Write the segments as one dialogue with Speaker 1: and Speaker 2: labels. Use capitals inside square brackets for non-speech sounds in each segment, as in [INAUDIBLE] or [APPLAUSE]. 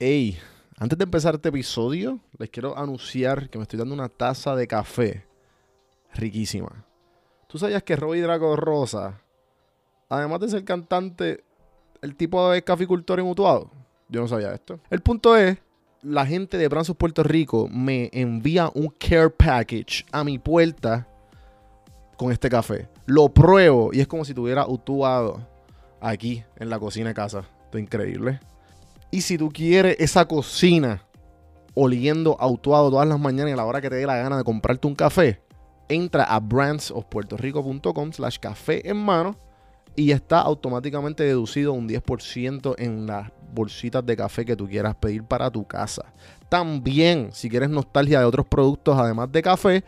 Speaker 1: Hey, antes de empezar este episodio, les quiero anunciar que me estoy dando una taza de café riquísima. ¿Tú sabías que Robbie Draco Rosa, además de ser cantante, el tipo de caficultor en Utuado? Yo no sabía esto. El punto es, la gente de Branzos Puerto Rico me envía un care package a mi puerta con este café. Lo pruebo y es como si tuviera Utuado aquí en la cocina de casa. Esto es increíble. Y si tú quieres esa cocina oliendo autuado todas las mañanas y a la hora que te dé la gana de comprarte un café, entra a brandsofpuertorico.com slash café en mano y está automáticamente deducido un 10% en las bolsitas de café que tú quieras pedir para tu casa. También, si quieres nostalgia de otros productos además de café,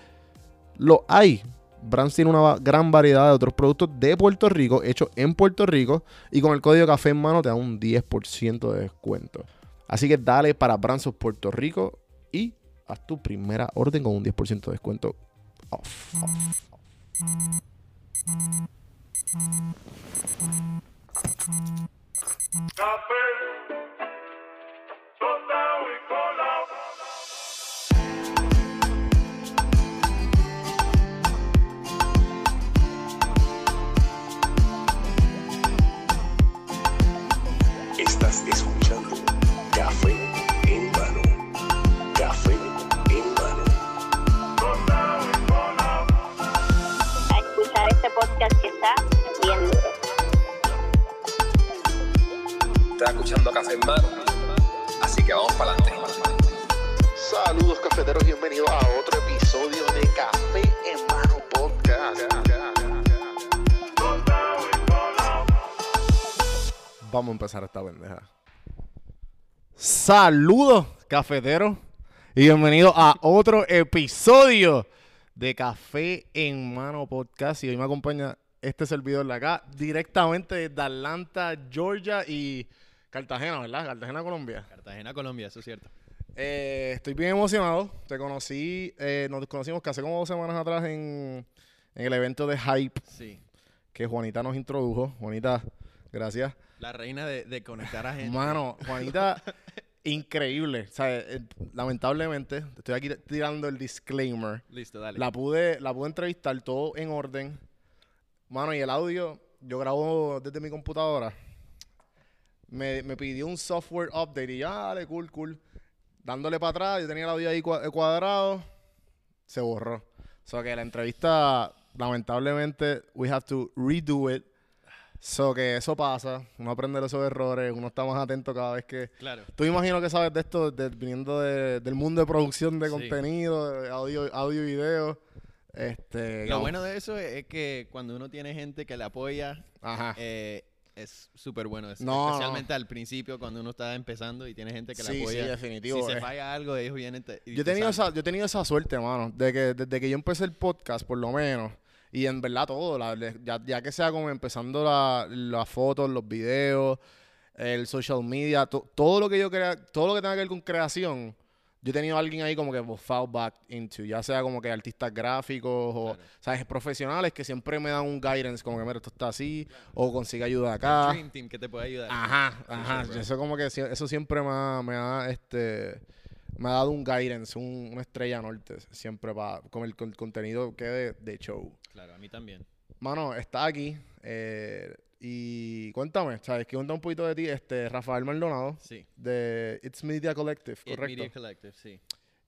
Speaker 1: lo hay. Brands tiene una gran variedad de otros productos de Puerto Rico, hechos en Puerto Rico, y con el código café en mano te da un 10% de descuento. Así que dale para Brands of Puerto Rico y haz tu primera orden con un 10% de descuento off.
Speaker 2: Y colado.
Speaker 3: Podcast que está bien duro.
Speaker 4: Estás escuchando Café en Mano. Así que vamos para adelante.
Speaker 1: Saludos cafeteros, bienvenidos a otro episodio de Café en Mano Podcast. Vamos a empezar esta pendeja. Saludos cafeteros y bienvenidos a otro episodio de Café en Mano Podcast. Y hoy me acompaña este servidor de acá, directamente desde Atlanta, Georgia y Cartagena, ¿verdad? Cartagena, Colombia.
Speaker 5: Cartagena, Colombia, eso es cierto.
Speaker 1: Eh, estoy bien emocionado. Te conocí, eh, nos conocimos que hace como dos semanas atrás en, en el evento de Hype
Speaker 5: Sí.
Speaker 1: que Juanita nos introdujo. Juanita, gracias.
Speaker 5: La reina de, de conectar a gente.
Speaker 1: Mano, Juanita, [LAUGHS] increíble. O sea, eh, lamentablemente, estoy aquí tirando el disclaimer.
Speaker 5: Listo, dale.
Speaker 1: La pude, la pude entrevistar todo en orden. Mano, y el audio, yo grabo desde mi computadora. Me, me pidió un software update y ya, dale, cool, cool. Dándole para atrás, yo tenía el audio ahí cua- cuadrado, se borró. O sea que la entrevista, lamentablemente, we have to redo it. So que eso pasa, uno aprende de esos errores, uno está más atento cada vez que...
Speaker 5: Claro.
Speaker 1: Tú imagino que sabes de esto de- viniendo de- del mundo de producción de
Speaker 5: Sí.
Speaker 1: contenido, de audio, audio y video. Este,
Speaker 5: Lo
Speaker 1: digamos-
Speaker 5: bueno de eso es, es que cuando uno tiene gente que le apoya,
Speaker 1: Ajá.
Speaker 5: eh, es súper bueno. eso.
Speaker 1: No,
Speaker 5: Especialmente al principio, cuando uno está empezando y tiene gente que
Speaker 1: Sí,
Speaker 5: le
Speaker 1: sí,
Speaker 5: apoya.
Speaker 1: definitivo,
Speaker 5: Si se
Speaker 1: eh.
Speaker 5: falla algo, ellos vienen te- y
Speaker 1: Yo he
Speaker 5: te
Speaker 1: tenido, esa, yo he tenido esa suerte, mano, de que desde que yo empecé el podcast, por lo menos, y en verdad todo, la- ya, ya que sea como empezando la- las fotos, los videos, el social media, to- todo lo que yo crea, todo lo que tenga que ver con creación, yo he tenido a alguien ahí como que fall back into, ya sea como que artistas gráficos o,
Speaker 5: Claro.
Speaker 1: sabes, profesionales que siempre me dan un guidance, como que mira, esto está así, o consigue ayuda
Speaker 5: El
Speaker 1: acá.
Speaker 5: Dream Team que te puede ayudar.
Speaker 1: Ajá, ajá.
Speaker 5: sure,
Speaker 1: eso como que eso siempre me ha, me ha, este me ha dado un guidance, un- una estrella norte, siempre para con el con- contenido que de, de show.
Speaker 5: Claro, a mí también.
Speaker 1: Mano, está aquí eh, y cuéntame, ¿sabes? Que cuenta un poquito de ti, este Rafael Maldonado
Speaker 5: Sí.
Speaker 1: de It's Media Collective, correcto.
Speaker 5: Media Collective, sí.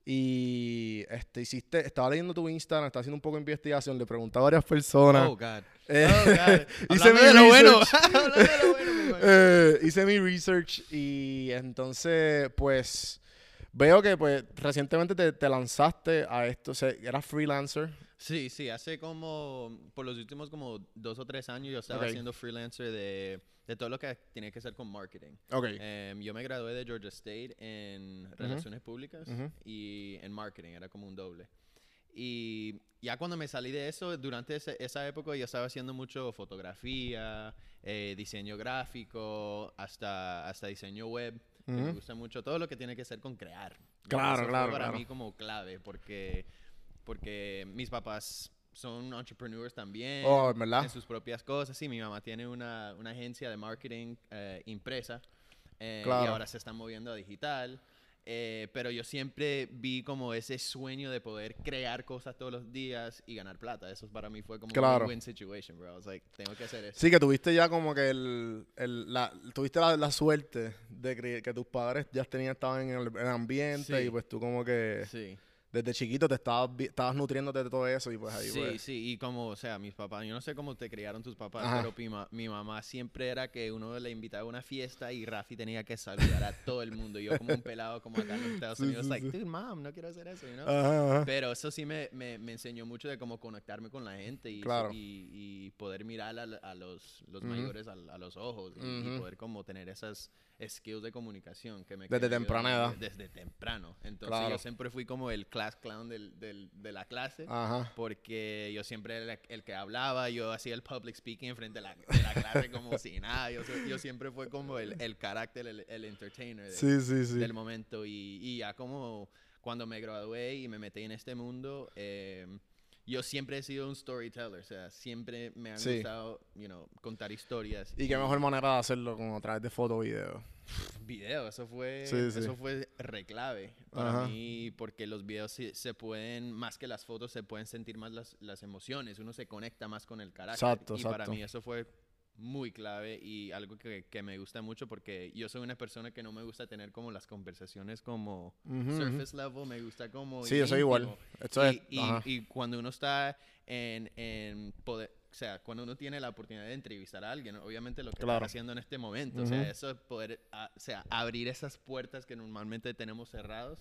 Speaker 1: Y este hiciste, estaba leyendo tu Instagram, estaba haciendo un poco de investigación, le pregunté a varias personas.
Speaker 5: Oh, God.
Speaker 1: Eh,
Speaker 5: Oh, God. [LAUGHS]
Speaker 1: hice
Speaker 5: Hablando
Speaker 1: mi
Speaker 5: de lo bueno.
Speaker 1: research. [LAUGHS]
Speaker 5: Hablando de lo bueno, mi hermano.
Speaker 1: Eh, hice mi research y entonces, pues, veo que pues recientemente te, te lanzaste a esto, o sea, eras freelancer.
Speaker 5: Sí, sí, hace como, por los últimos como dos o tres años yo estaba
Speaker 1: Ok.
Speaker 5: haciendo freelancer de, de todo lo que tiene que ser con marketing.
Speaker 1: Ok.
Speaker 5: Em, yo me gradué de Georgia State en Relaciones Públicas
Speaker 1: Ujú.
Speaker 5: y en Marketing, era como un doble. Y ya cuando me salí de eso, durante ese- esa época yo estaba haciendo mucho fotografía, eh, diseño gráfico, hasta, hasta diseño web, que me
Speaker 1: Ujú.
Speaker 5: gusta mucho, todo lo que tiene que ser con crear.
Speaker 1: Claro,
Speaker 5: Eso fue
Speaker 1: claro,
Speaker 5: Para
Speaker 1: claro.
Speaker 5: mí como clave, porque, porque mis papás son entrepreneurs también.
Speaker 1: Oh, ¿verdad?
Speaker 5: En sus propias cosas. Sí, mi mamá tiene una, una agencia de marketing eh, impresa. eh, y
Speaker 1: Claro.
Speaker 5: ahora se están moviendo a digital. Eh, pero yo siempre vi como ese sueño de poder crear cosas todos los días y ganar plata. Eso para mí fue como
Speaker 1: Claro.
Speaker 5: un win situation, bro. I was like, tengo que hacer eso.
Speaker 1: Sí, que tuviste ya como que el, el- la, tuviste la, la suerte de que, que tus padres ya tenían, estaban en el, en el ambiente
Speaker 5: Sí.
Speaker 1: y pues tú como que
Speaker 5: Sí.
Speaker 1: Desde chiquito te estabas, estabas nutriéndote de todo eso y pues ahí
Speaker 5: Sí,
Speaker 1: pues.
Speaker 5: sí, y como, o sea, mis papás, yo no sé cómo te criaron tus papás,
Speaker 1: Ajá.
Speaker 5: pero mi, ma- mi mamá siempre era que uno le invitaba a una fiesta y Rafi tenía que saludar a todo el mundo. Yo como un pelado como acá en los Estados Unidos,
Speaker 1: sí,
Speaker 5: like,
Speaker 1: sí.
Speaker 5: dude, mom, no quiero hacer eso, you know?
Speaker 1: Ajá, ajá.
Speaker 5: Pero eso sí me, me, me enseñó mucho de cómo conectarme con la gente y,
Speaker 1: Claro.
Speaker 5: y, y poder mirar a, a los, los mayores a, a los ojos y, y poder como tener esas skills de comunicación que me
Speaker 1: Desde temprana edad.
Speaker 5: Desde temprano. Entonces
Speaker 1: Claro.
Speaker 5: yo siempre fui como el class clown del, del- de la clase
Speaker 1: Ajá.
Speaker 5: porque yo siempre era el, el que hablaba, yo hacía el public speaking enfrente de la, de la clase como si nada, yo, yo siempre fue como el, el carácter, el, el entertainer de-
Speaker 1: Sí, sí, sí.
Speaker 5: del momento y, y ya como cuando me gradué y me metí en este mundo, eh, yo siempre he sido un storyteller, o sea, siempre me han
Speaker 1: Sí.
Speaker 5: gustado, you know, contar historias.
Speaker 1: Y qué mejor manera de hacerlo como a través de foto o video.
Speaker 5: Video, eso fue,
Speaker 1: Sí, sí.
Speaker 5: eso fue reclave para
Speaker 1: Ajá.
Speaker 5: mí porque los videos se pueden, más que las fotos, se pueden sentir más las, las emociones, uno se conecta más con el carácter.
Speaker 1: Exacto,
Speaker 5: y para mí eso fue muy clave y algo que, que me gusta mucho porque yo soy una persona que no me gusta tener como las conversaciones como surface level, me gusta como...
Speaker 1: Sí, yo soy igual.
Speaker 5: Y, y- y cuando uno está en, en poder, o sea, cuando uno tiene la oportunidad de entrevistar a alguien, obviamente lo que
Speaker 1: Claro.
Speaker 5: está haciendo en este momento, o sea, eso es poder, o sea, abrir esas puertas que normalmente tenemos cerrados.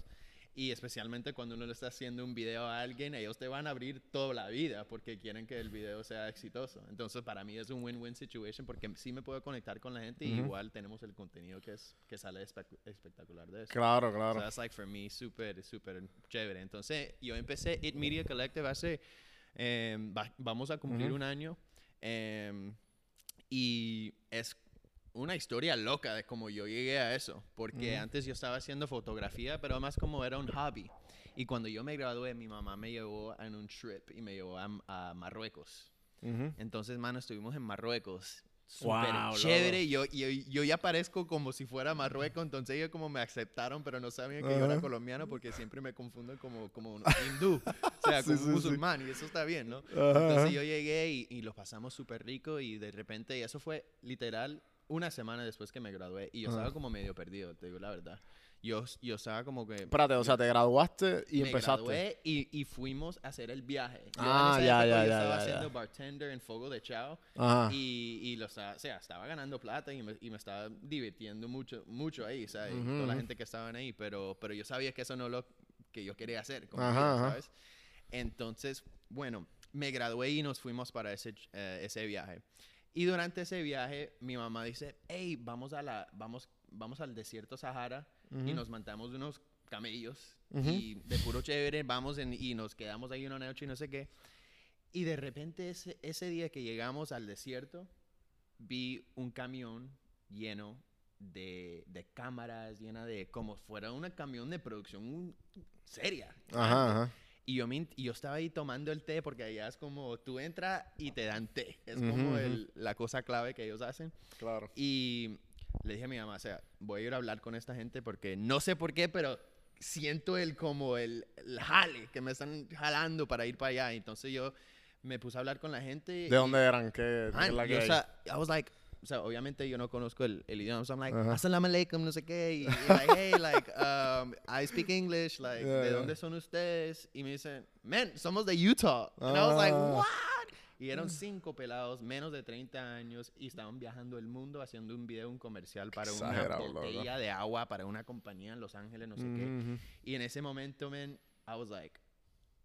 Speaker 5: Y especialmente cuando uno le está haciendo un video a alguien, ellos te van a abrir toda la vida porque quieren que el video sea exitoso. Entonces, para mí es un win-win situation porque sí me puedo conectar con la gente y
Speaker 1: Ujú.
Speaker 5: igual tenemos el contenido que, es, que sale espe- espectacular de eso.
Speaker 1: Claro,
Speaker 5: So
Speaker 1: claro.
Speaker 5: that's like for me súper, súper chévere. Entonces, yo empecé It Media Collective hace, em, va- vamos a cumplir
Speaker 1: Ujú.
Speaker 5: un año. em, y es una historia loca de cómo yo llegué a eso. Porque antes yo estaba haciendo fotografía, pero más como era un hobby. Y cuando yo me gradué, mi mamá me llevó en un trip y me llevó a, a Marruecos. Entonces, mano, estuvimos en Marruecos. Súper
Speaker 1: Wow,
Speaker 5: chévere. Yo, yo, yo ya parezco como si fuera Marruecos. Entonces, ellos como me aceptaron, pero no sabían que yo era colombiano porque siempre me confunden como, como un hindú. O sea, [LAUGHS] como
Speaker 1: sí,
Speaker 5: musulmán. Y eso está bien, ¿no?
Speaker 1: Ajá,
Speaker 5: Entonces, yo llegué y, y lo pasamos súper rico. Y de repente, y eso fue literal una semana después que me gradué. Y yo estaba como medio perdido, te digo la verdad. Yo, yo estaba como que.
Speaker 1: Espérate, o sea, te graduaste y
Speaker 5: me
Speaker 1: empezaste.
Speaker 5: gradué y, y fuimos a hacer el viaje. Yo
Speaker 1: Ah,
Speaker 5: en esa
Speaker 1: ya,
Speaker 5: época
Speaker 1: ya,
Speaker 5: yo
Speaker 1: ya,
Speaker 5: estaba
Speaker 1: ya,
Speaker 5: haciendo
Speaker 1: ya.
Speaker 5: bartender en Fogo de Chao
Speaker 1: Ajá.
Speaker 5: y, y lo estaba, o sea, estaba ganando plata y me, y me estaba divirtiendo mucho, mucho ahí, ¿sabes?
Speaker 1: Ujú,
Speaker 5: Toda la
Speaker 1: ujú.
Speaker 5: gente que estaban ahí, pero, pero yo sabía que eso no lo que yo quería hacer, con mi
Speaker 1: Ajá,
Speaker 5: vida,
Speaker 1: ajá.
Speaker 5: ¿sabes? Entonces, bueno, me gradué y nos fuimos para ese, ch- eh, ese viaje. Y durante ese viaje, mi mamá dice, hey, vamos, a la, vamos, vamos al desierto Sahara y
Speaker 1: Ujú.
Speaker 5: nos montamos unos camellos
Speaker 1: Ujú.
Speaker 5: y de puro chévere vamos en- y nos quedamos ahí una noche y no sé qué. Y de repente ese, ese día que llegamos al desierto, vi un camión lleno de, de cámaras, llena de como fuera un camión de producción un- seria.
Speaker 1: Ajá, ajá.
Speaker 5: Y yo, me y yo estaba ahí tomando el té porque allá es como tú entras y te dan té. Es como el- la cosa clave que ellos hacen.
Speaker 1: Claro.
Speaker 5: Y le dije a mi mamá, o sea, voy a ir a hablar con esta gente porque no sé por qué, pero siento el como el, el jale, que me están jalando para ir para allá. Entonces yo me puse a hablar con la gente.
Speaker 1: ¿De
Speaker 5: y-
Speaker 1: dónde eran? ¿Qué,
Speaker 5: Man,
Speaker 1: la
Speaker 5: y,
Speaker 1: que
Speaker 5: o sea, I was like, o sea, obviamente yo no conozco el, el idioma, so I'm like,
Speaker 1: Ajá.
Speaker 5: assalamu alaikum, no sé qué, y, y like, hey, like, um, I speak English, like,
Speaker 1: Yeah,
Speaker 5: ¿de
Speaker 1: yeah.
Speaker 5: dónde son ustedes? Y me dicen, man, somos de Utah. And I was like,
Speaker 1: Ah.
Speaker 5: what? Y eran cinco pelados, menos de 30 años, y estaban viajando el mundo haciendo un video, un comercial para una
Speaker 1: loco.
Speaker 5: botella de agua para una compañía en Los Ángeles, no sé qué.
Speaker 1: Ujú.
Speaker 5: Y en ese momento, man, I was like,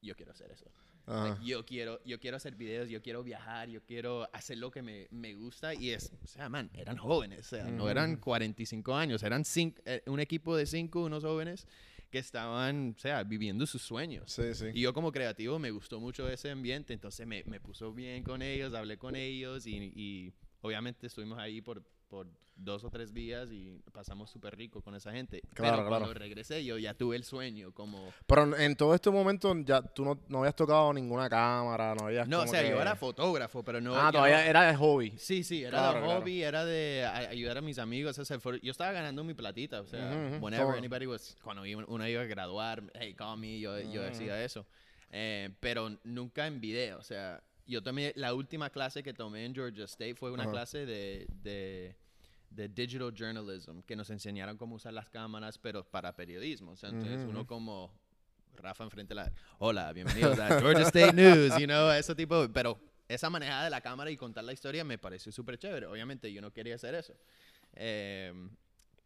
Speaker 5: yo quiero hacer eso. Like, yo quiero, yo quiero hacer videos, yo quiero viajar, yo quiero hacer lo que me, me gusta y es, o sea, man, eran jóvenes, o sea, no eran 45 años, eran cinco, eh, un equipo de cinco, unos jóvenes que estaban, o sea, viviendo sus sueños.
Speaker 1: Sí, sí.
Speaker 5: Y yo como creativo me gustó mucho ese ambiente, entonces me, me puso bien con ellos, hablé con ellos y, y obviamente estuvimos ahí por, por dos o tres días y pasamos súper rico con esa gente.
Speaker 1: Claro,
Speaker 5: Pero cuando
Speaker 1: claro.
Speaker 5: regresé yo ya tuve el sueño como...
Speaker 1: Pero en- todo este momento ya tú no, no habías tocado ninguna cámara, no habías
Speaker 5: No, o
Speaker 1: como
Speaker 5: sea,
Speaker 1: que-
Speaker 5: yo era fotógrafo, pero no...
Speaker 1: Ah, todavía
Speaker 5: no-
Speaker 1: era de hobby.
Speaker 5: Sí, sí, era
Speaker 1: Claro,
Speaker 5: de hobby, era de ayudar a mis amigos a hacer fotos. Yo estaba ganando mi platita, o sea,
Speaker 1: Ujú, ujú.
Speaker 5: whenever anybody was, cuando uno iba a graduar, hey, call me, yo, yo hacía eso. Eh, pero nunca en video, o sea, yo tomé, la última clase que tomé en Georgia State fue una clase de, de, de digital journalism, que nos enseñaron cómo usar las cámaras, pero para periodismo. O sea, entonces
Speaker 1: Ujú,
Speaker 5: uno
Speaker 1: ujú.
Speaker 5: como Rafa enfrente de la, hola, bienvenidos a [LAUGHS] Georgia State News, you know, ese tipo, pero esa manejada de la cámara y contar la historia me pareció súper chévere. Obviamente yo no quería hacer eso. Eh,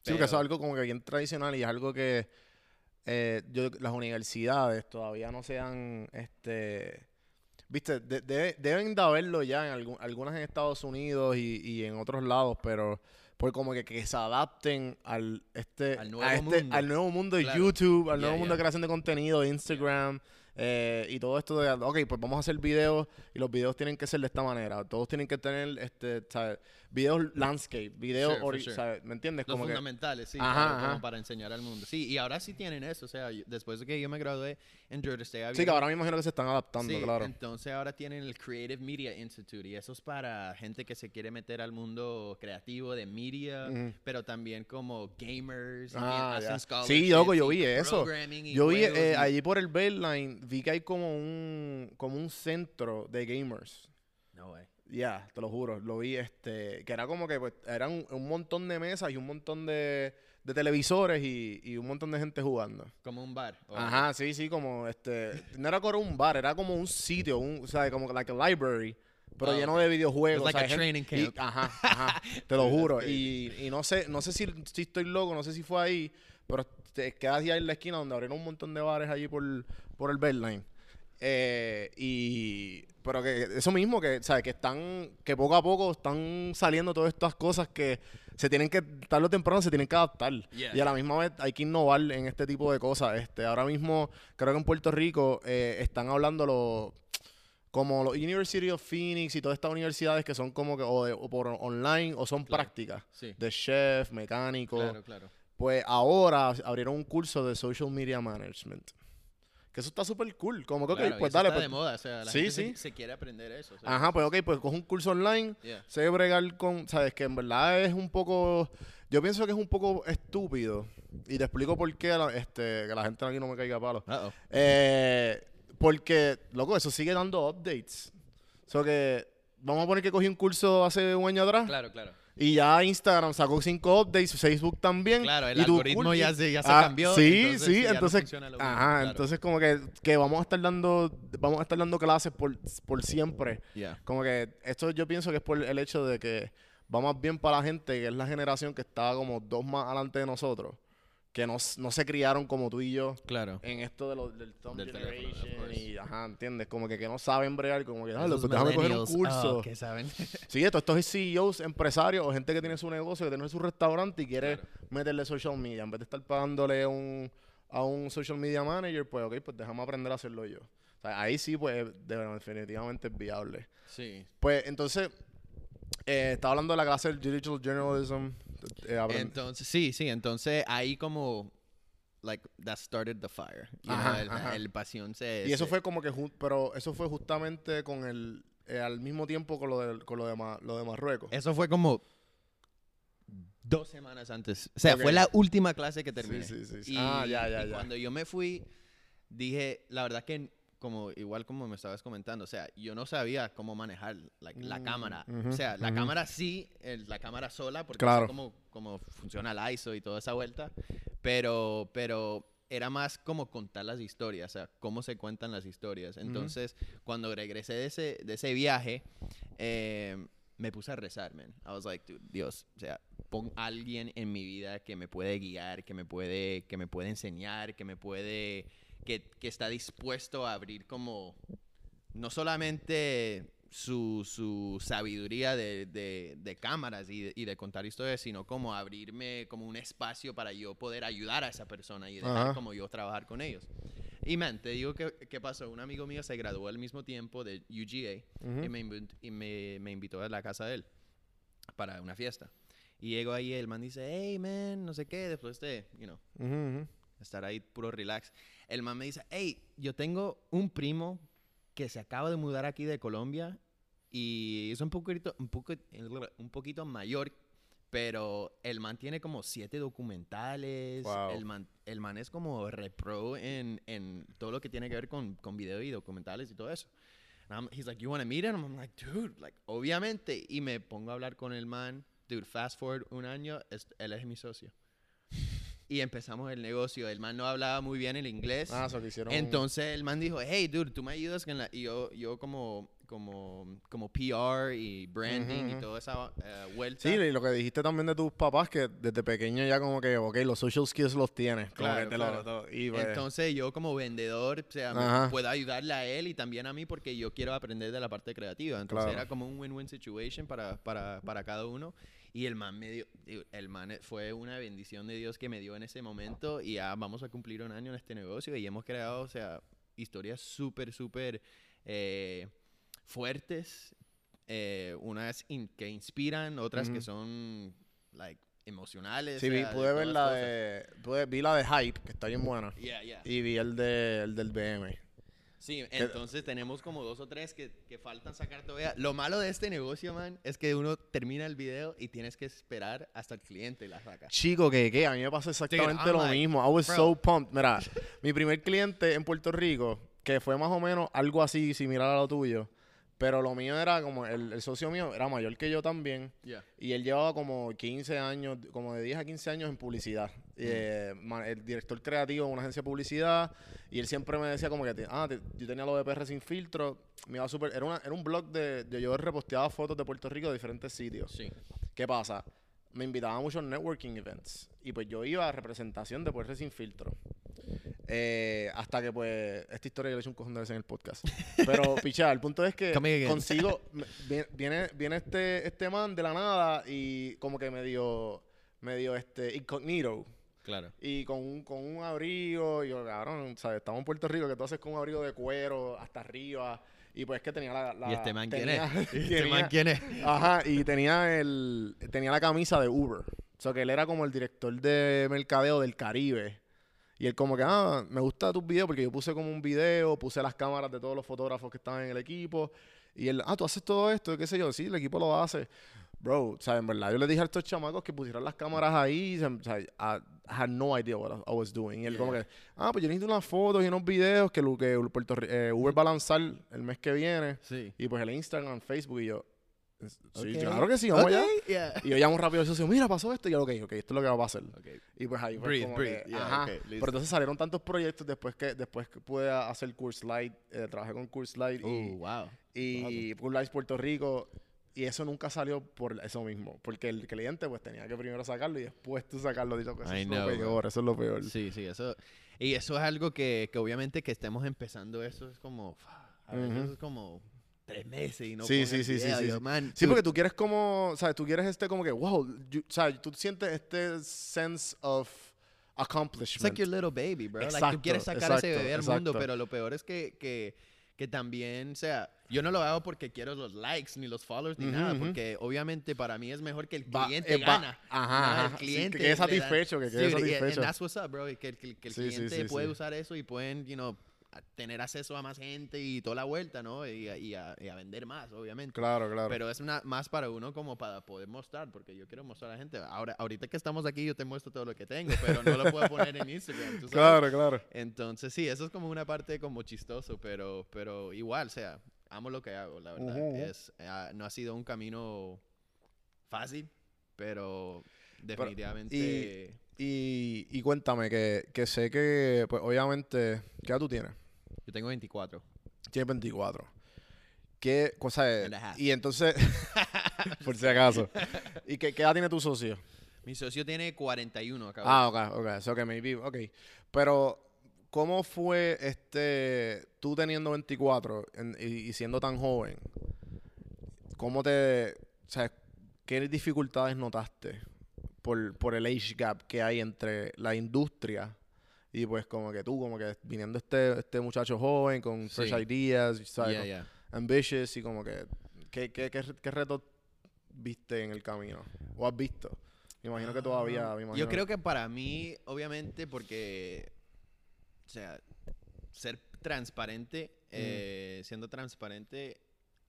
Speaker 1: Sí, porque eso es
Speaker 5: pero-
Speaker 1: algo como que bien tradicional y es algo que eh, yo, las universidades todavía no se han, este, viste, de- de- deben de haberlo ya en algún- algunas en Estados Unidos y, y en otros lados, pero por como que, que se adapten al este,
Speaker 5: Al
Speaker 1: a
Speaker 5: nuevo
Speaker 1: este-
Speaker 5: mundo.
Speaker 1: al nuevo mundo de
Speaker 5: Claro.
Speaker 1: YouTube, al nuevo mundo de creación de contenido, de Instagram. eh, y todo esto de, ok, pues vamos a hacer videos y los videos tienen que ser de esta manera. Todos tienen que tener, este, ¿sabes? Videos landscape, videos,
Speaker 5: Sure,
Speaker 1: ori-
Speaker 5: sure.
Speaker 1: ¿sabes? ¿me entiendes?
Speaker 5: Los
Speaker 1: Como que,
Speaker 5: fundamentales, sí,
Speaker 1: Ajá,
Speaker 5: como
Speaker 1: ajá.
Speaker 5: para enseñar al mundo. Sí, y ahora sí tienen eso. O sea, yo- después de que yo me gradué en Georgia State.
Speaker 1: Sí, que
Speaker 5: había-
Speaker 1: ahora me imagino que se están adaptando,
Speaker 5: Sí,
Speaker 1: claro.
Speaker 5: entonces ahora tienen el Creative Media Institute y eso es para gente que se quiere meter al mundo creativo de media,
Speaker 1: Ujú.
Speaker 5: pero también como gamers.
Speaker 1: Ah,
Speaker 5: scholarships
Speaker 1: Sí, loco, yo vi eso. Yo vi eh,
Speaker 5: y-
Speaker 1: allí por el Beltline, vi que hay como un, como un centro de gamers.
Speaker 5: No way.
Speaker 1: Ya, te lo juro, lo vi, este, que era como que pues, eran un, montón de mesas y un montón de, de televisores y, y un montón de gente jugando.
Speaker 5: Como un bar.
Speaker 1: Ajá, sí, sí, como este, no era como un bar, era como un sitio, un, o sea, como like a library, pero
Speaker 5: Ah,
Speaker 1: lleno de videojuegos.
Speaker 5: Like
Speaker 1: o sea,
Speaker 5: a
Speaker 1: gente-
Speaker 5: training
Speaker 1: y-
Speaker 5: camp.
Speaker 1: ajá, [LAUGHS] ajá, te lo juro. Y, y no sé, no sé si, si estoy loco, no sé si fue ahí, pero te quedas ahí en la esquina donde abrieron un montón de bares allí por, por el Beltline. Eh, y pero que eso mismo que sabes que están que poco a poco están saliendo todas estas cosas que se tienen que tarde o temprano se tienen que adaptar
Speaker 5: Yeah.
Speaker 1: y a la misma vez hay que innovar en este tipo de cosas este ahora mismo creo que en Puerto Rico eh, están hablando los como los University of Phoenix y todas estas universidades que son como que o, de- o por online o son
Speaker 5: Claro.
Speaker 1: prácticas
Speaker 5: Sí.
Speaker 1: de chef mecánico
Speaker 5: Claro, claro.
Speaker 1: pues ahora abrieron un curso de social media management que eso está súper cool como que
Speaker 5: Claro,
Speaker 1: pues dale
Speaker 5: está
Speaker 1: pues,
Speaker 5: de moda, o sea, la
Speaker 1: Sí,
Speaker 5: gente
Speaker 1: sí.
Speaker 5: Se, quiere aprender eso. o sea,
Speaker 1: Ajá, pues ok, pues coge un curso online,
Speaker 5: Yeah.
Speaker 1: sé bregar con, sabes, que en verdad es un poco, yo pienso que es un poco estúpido, y te explico por qué, la- este, que la gente aquí no me caiga a palo. Eh, porque, loco, eso sigue dando updates. O sea que, vamos a poner que cogí un curso hace un año atrás,
Speaker 5: Claro, claro.
Speaker 1: Y ya Instagram sacó cinco updates, Facebook también.
Speaker 5: Claro, el
Speaker 1: y
Speaker 5: algoritmo ya se- ya se
Speaker 1: Ah,
Speaker 5: cambió,
Speaker 1: Sí,
Speaker 5: entonces
Speaker 1: sí,
Speaker 5: no
Speaker 1: entonces,
Speaker 5: mismo,
Speaker 1: ajá,
Speaker 5: claro.
Speaker 1: entonces como que, que vamos a estar dando, vamos a estar dando clases por, por siempre.
Speaker 5: Yeah.
Speaker 1: Como que esto yo pienso que es por el hecho de que va más bien para la gente que es la generación que está como dos más adelante de nosotros, que no, no se criaron como tú y yo
Speaker 5: Claro.
Speaker 1: en esto de los, del
Speaker 5: of
Speaker 1: Generation
Speaker 5: course.
Speaker 1: y, ajá, ¿entiendes? Como que, que no saben bregar, como que, pues déjame coger un curso.
Speaker 5: oh, que saben. [LAUGHS]
Speaker 1: Sí, esto, estos CEOs, empresarios o gente que tiene su negocio, que tiene su restaurante y quiere
Speaker 5: Claro.
Speaker 1: meterle social media. En vez de estar pagándole un, a un social media manager, pues ok, pues déjame aprender a hacerlo yo. O sea, ahí sí, pues de- definitivamente es viable.
Speaker 5: Sí.
Speaker 1: Pues entonces, eh, estaba hablando de la clase del Digital Journalism. Eh,
Speaker 5: Entonces, sí, sí, entonces ahí como, like, that started the fire. you
Speaker 1: Ajá,
Speaker 5: know, el,
Speaker 1: ajá.
Speaker 5: el pasión se...
Speaker 1: y eso
Speaker 5: se-
Speaker 1: fue como que, pero eso fue justamente con el, eh, al mismo tiempo con lo de, con lo de, Ma- lo de Marruecos.
Speaker 5: Eso fue como dos semanas antes. O sea, fue la última clase que terminé.
Speaker 1: sí, sí, sí.
Speaker 5: Y,
Speaker 1: Ah, ya, ya,
Speaker 5: y
Speaker 1: ya.
Speaker 5: cuando yo me fui, dije, la verdad que como igual como me estabas comentando, o sea, yo no sabía cómo manejar like, la
Speaker 1: Mm,
Speaker 5: cámara.
Speaker 1: ujú,
Speaker 5: o sea, la
Speaker 1: ujú.
Speaker 5: cámara sí, el- la cámara sola, porque
Speaker 1: Claro.
Speaker 5: sé cómo, funciona el ISO y toda esa vuelta, pero, pero era más como contar las historias, o sea, cómo se cuentan las historias. Entonces, cuando regresé de ese, de ese viaje, eh, me puse a rezar, man. I was like, dude, Dios, o sea, pon alguien en mi vida que me puede guiar, que me puede, que me puede enseñar, que me puede, que, que está dispuesto a abrir como, no solamente su, su sabiduría de, de- de cámaras y de, y de contar historias, sino como abrirme como un espacio para yo poder ayudar a esa persona y dejar
Speaker 1: Ajá.
Speaker 5: como yo trabajar con ellos. Y man, te digo que, qué pasó. Un amigo mío se graduó al mismo tiempo de UGA y, me, y me, me invitó a la casa de él para una fiesta. Y llego ahí, el man dice, hey, man, no sé qué, después de, you know, estar ahí puro relax. El man me dice, hey, yo tengo un primo que se acaba de mudar aquí de Colombia y es un poquito, un poco, un poquito mayor, pero el man tiene como siete documentales.
Speaker 1: Wow.
Speaker 5: El, man, el man es como repro en, en todo lo que tiene que ver con, con video y documentales y todo eso. And I'm- he's like, you want to meet him? I'm like, dude, like, obviamente. Y me pongo a hablar con el man. Dude, fast forward un año, es- él es mi socio. Y empezamos el negocio. El man no hablaba muy bien el inglés.
Speaker 1: Ah, eso que hicieron.
Speaker 5: Entonces el man dijo, hey, dude, tú me ayudas con la... Y yo, yo como, como, como PR y branding
Speaker 1: Ujú,
Speaker 5: y
Speaker 1: ujú.
Speaker 5: toda esa eh, vuelta.
Speaker 1: Sí, y lo que dijiste también de tus papás, que desde pequeño ya como que, ok, los social skills los tienes.
Speaker 5: Claro,
Speaker 1: lo-
Speaker 5: claro.
Speaker 1: todo- y pues,
Speaker 5: Entonces yo como vendedor, o sea,
Speaker 1: Ajá.
Speaker 5: puedo ayudarle a él y también a mí porque yo quiero aprender de la parte creativa. Entonces
Speaker 1: Claro.
Speaker 5: era como un win-win situation para, para, para cada uno. Y el man me dio, el man eh, fue una bendición de Dios que me dio en ese momento y ya vamos a cumplir un año en este negocio y hemos creado, o sea, historias súper, súper eh, fuertes. eh, unas in- que inspiran, otras que son, like, emocionales.
Speaker 1: sí, vi-
Speaker 5: sea,
Speaker 1: pude ver la
Speaker 5: cosas.
Speaker 1: de, pude- vi la de Hype, que está bien buena.
Speaker 5: Yeah, yeah.
Speaker 1: Y vi el, de, el del BM.
Speaker 5: Sí, entonces tenemos como dos o tres que, que faltan sacar todavía. Lo malo de este negocio, man, es que uno termina el video y tienes que esperar hasta el cliente la saca.
Speaker 1: Chico, que, que a mí me pasó exactamente
Speaker 5: I'm
Speaker 1: lo
Speaker 5: like,
Speaker 1: mismo. I was
Speaker 5: bro.
Speaker 1: so pumped. Mira, [LAUGHS] mi primer cliente en Puerto Rico, que fue más o menos algo así similar a lo tuyo, pero lo mío era como, el, el socio mío era mayor que yo también,
Speaker 5: Yeah.
Speaker 1: y él llevaba como 15 años, como de 10 a 15 años en publicidad. Eh, ma- el director creativo de una agencia de publicidad, y él siempre me decía como que, te- ah, te- yo tenía lo de PR sin filtro, me iba súper, era, una- era un blog de, de yo reposteaba fotos de Puerto Rico de diferentes sitios.
Speaker 5: Sí.
Speaker 1: ¿Qué pasa? Me invitaba a muchos networking events. Y pues yo iba a representación de PR Sin Filtro. Eh, hasta que pues, esta historia yo le he hecho un cojón de veces en el podcast. Pero, [LAUGHS] pichá, el punto es que consigo, [LAUGHS] viene, viene este, este man de la nada y como que me dio, me dio este incognito.
Speaker 5: Claro.
Speaker 1: Y con un, con un abrigo, y yo, cabrón, ¿sabes? Estamos en Puerto Rico, que tú haces con un abrigo de cuero hasta arriba. Y pues que tenía la... la-
Speaker 5: ¿Y este man quién es? [LAUGHS] ¿Y este man quién es?
Speaker 1: Ajá, y tenía el tenía la camisa de Uber. O sea, que él era como el director de mercadeo del Caribe. Y él como que, ah, me gusta tus videos porque yo puse como un video, puse las cámaras de todos los fotógrafos que estaban en el equipo. Y él, ah, tú haces todo esto, qué sé yo. Sí, el equipo lo hace. Bro, o sea, en verdad, yo le dije a estos chamacos que pusieran las cámaras ahí. O sea, I, had no idea what I was doing. Y él como que, ah, pues yo necesito unas fotos y unos videos que, lo- que Puerto, eh, Uber va a lanzar el mes que viene.
Speaker 5: Sí.
Speaker 1: Y pues el Instagram, Facebook y yo. Sí,
Speaker 5: Ok.
Speaker 1: claro que sí, vamos
Speaker 5: Ok,
Speaker 1: allá.
Speaker 5: yeah.
Speaker 1: Y yo llamo rápido al socio, mira, pasó esto. Y yo, ok, ok, esto es lo que va a pasar.
Speaker 5: Ok.
Speaker 1: Y pues ahí fue
Speaker 5: Breathe,
Speaker 1: como
Speaker 5: breathe.
Speaker 1: que,
Speaker 5: Yeah,
Speaker 1: ajá. Pero entonces salieron tantos proyectos después que después que pude hacer Course Light. eh, trabajé con Course Light
Speaker 5: Uh,
Speaker 1: y,
Speaker 5: wow.
Speaker 1: y Course Light Puerto Rico. Y eso nunca salió por eso mismo. Porque el cliente pues tenía que primero sacarlo y después tú sacarlo. Digo, eso
Speaker 5: I
Speaker 1: es
Speaker 5: know,
Speaker 1: lo
Speaker 5: bro.
Speaker 1: peor, eso es lo peor.
Speaker 5: Sí, sí, eso. Y eso es algo que, que obviamente que estemos empezando eso es como. A veces
Speaker 1: Ujú.
Speaker 5: es como tres meses y no
Speaker 1: Sí, sí, sí,
Speaker 5: video,
Speaker 1: sí,
Speaker 5: yo,
Speaker 1: sí.
Speaker 5: man,
Speaker 1: Sí,
Speaker 5: dude,
Speaker 1: porque tú quieres como, ¿sabes? Tú quieres este como que, wow, you- sea, tú sientes este sense of
Speaker 5: It's
Speaker 1: accomplishment.
Speaker 5: like your little baby, bro. like,
Speaker 1: Exacto,
Speaker 5: tú quieres sacar ese
Speaker 1: exacto,
Speaker 5: bebé al mundo,
Speaker 1: exacto.
Speaker 5: pero lo peor es que, que, que también, o sea, yo no lo hago porque quiero los likes, ni los followers, ni
Speaker 1: Ujú,
Speaker 5: nada,
Speaker 1: ujú.
Speaker 5: porque obviamente para mí es mejor que el
Speaker 1: Va-
Speaker 5: cliente
Speaker 1: eh, va-
Speaker 5: gana.
Speaker 1: ajá,
Speaker 5: ¿no?
Speaker 1: ajá,
Speaker 5: El
Speaker 1: sí, que
Speaker 5: cliente
Speaker 1: quede satisfecho, que quede
Speaker 5: Sí, y-
Speaker 1: satisfecho.
Speaker 5: And that's what's up, bro. Que, que que el
Speaker 1: Sí,
Speaker 5: cliente puede usar eso y pueden, you know, a- tener acceso a más gente y toda la vuelta, ¿no? Y, a- y a, y a vender más, obviamente.
Speaker 1: Claro, claro.
Speaker 5: Pero es una, más para uno como para poder mostrar, porque yo quiero mostrar a la gente. Ahora, ahorita que estamos aquí, yo te muestro todo lo que tengo, pero no lo puedo [LAUGHS] poner en Instagram. ¿tú sabes?
Speaker 1: claro, claro.
Speaker 5: Entonces, sí, eso es como una parte como chistoso, pero, pero igual, o sea, amo lo que hago, la verdad. Es, ah, no ha sido un camino fácil, pero definitivamente...
Speaker 1: Y, y cuéntame, que, que sé que, pues obviamente, ¿qué edad tú tienes?
Speaker 5: Yo tengo 24.
Speaker 1: Tienes 24. ¿Qué cosa es? Y entonces, [LAUGHS] por si acaso. ¿Y qué, qué edad tiene tu socio?
Speaker 5: Mi socio tiene 41 acá.
Speaker 1: Ah, ok, ok. So que maybe, ok. Pero, ¿cómo fue este tú teniendo 24 en- y, y siendo tan joven? ¿Cómo te, o sea, qué dificultades notaste por, por el age gap que hay entre la industria y pues como que tú, como que viniendo este, este muchacho joven con fresh
Speaker 5: Sí.
Speaker 1: ideas, ¿sabes?
Speaker 5: Yeah,
Speaker 1: Con-
Speaker 5: yeah.
Speaker 1: ambitious y como que, ¿qué, qué, qué, qué retos viste en el camino? ¿O has visto? Me imagino que todavía. me imagino
Speaker 5: Yo creo que para mí, obviamente, porque, o sea, ser transparente, eh, siendo transparente,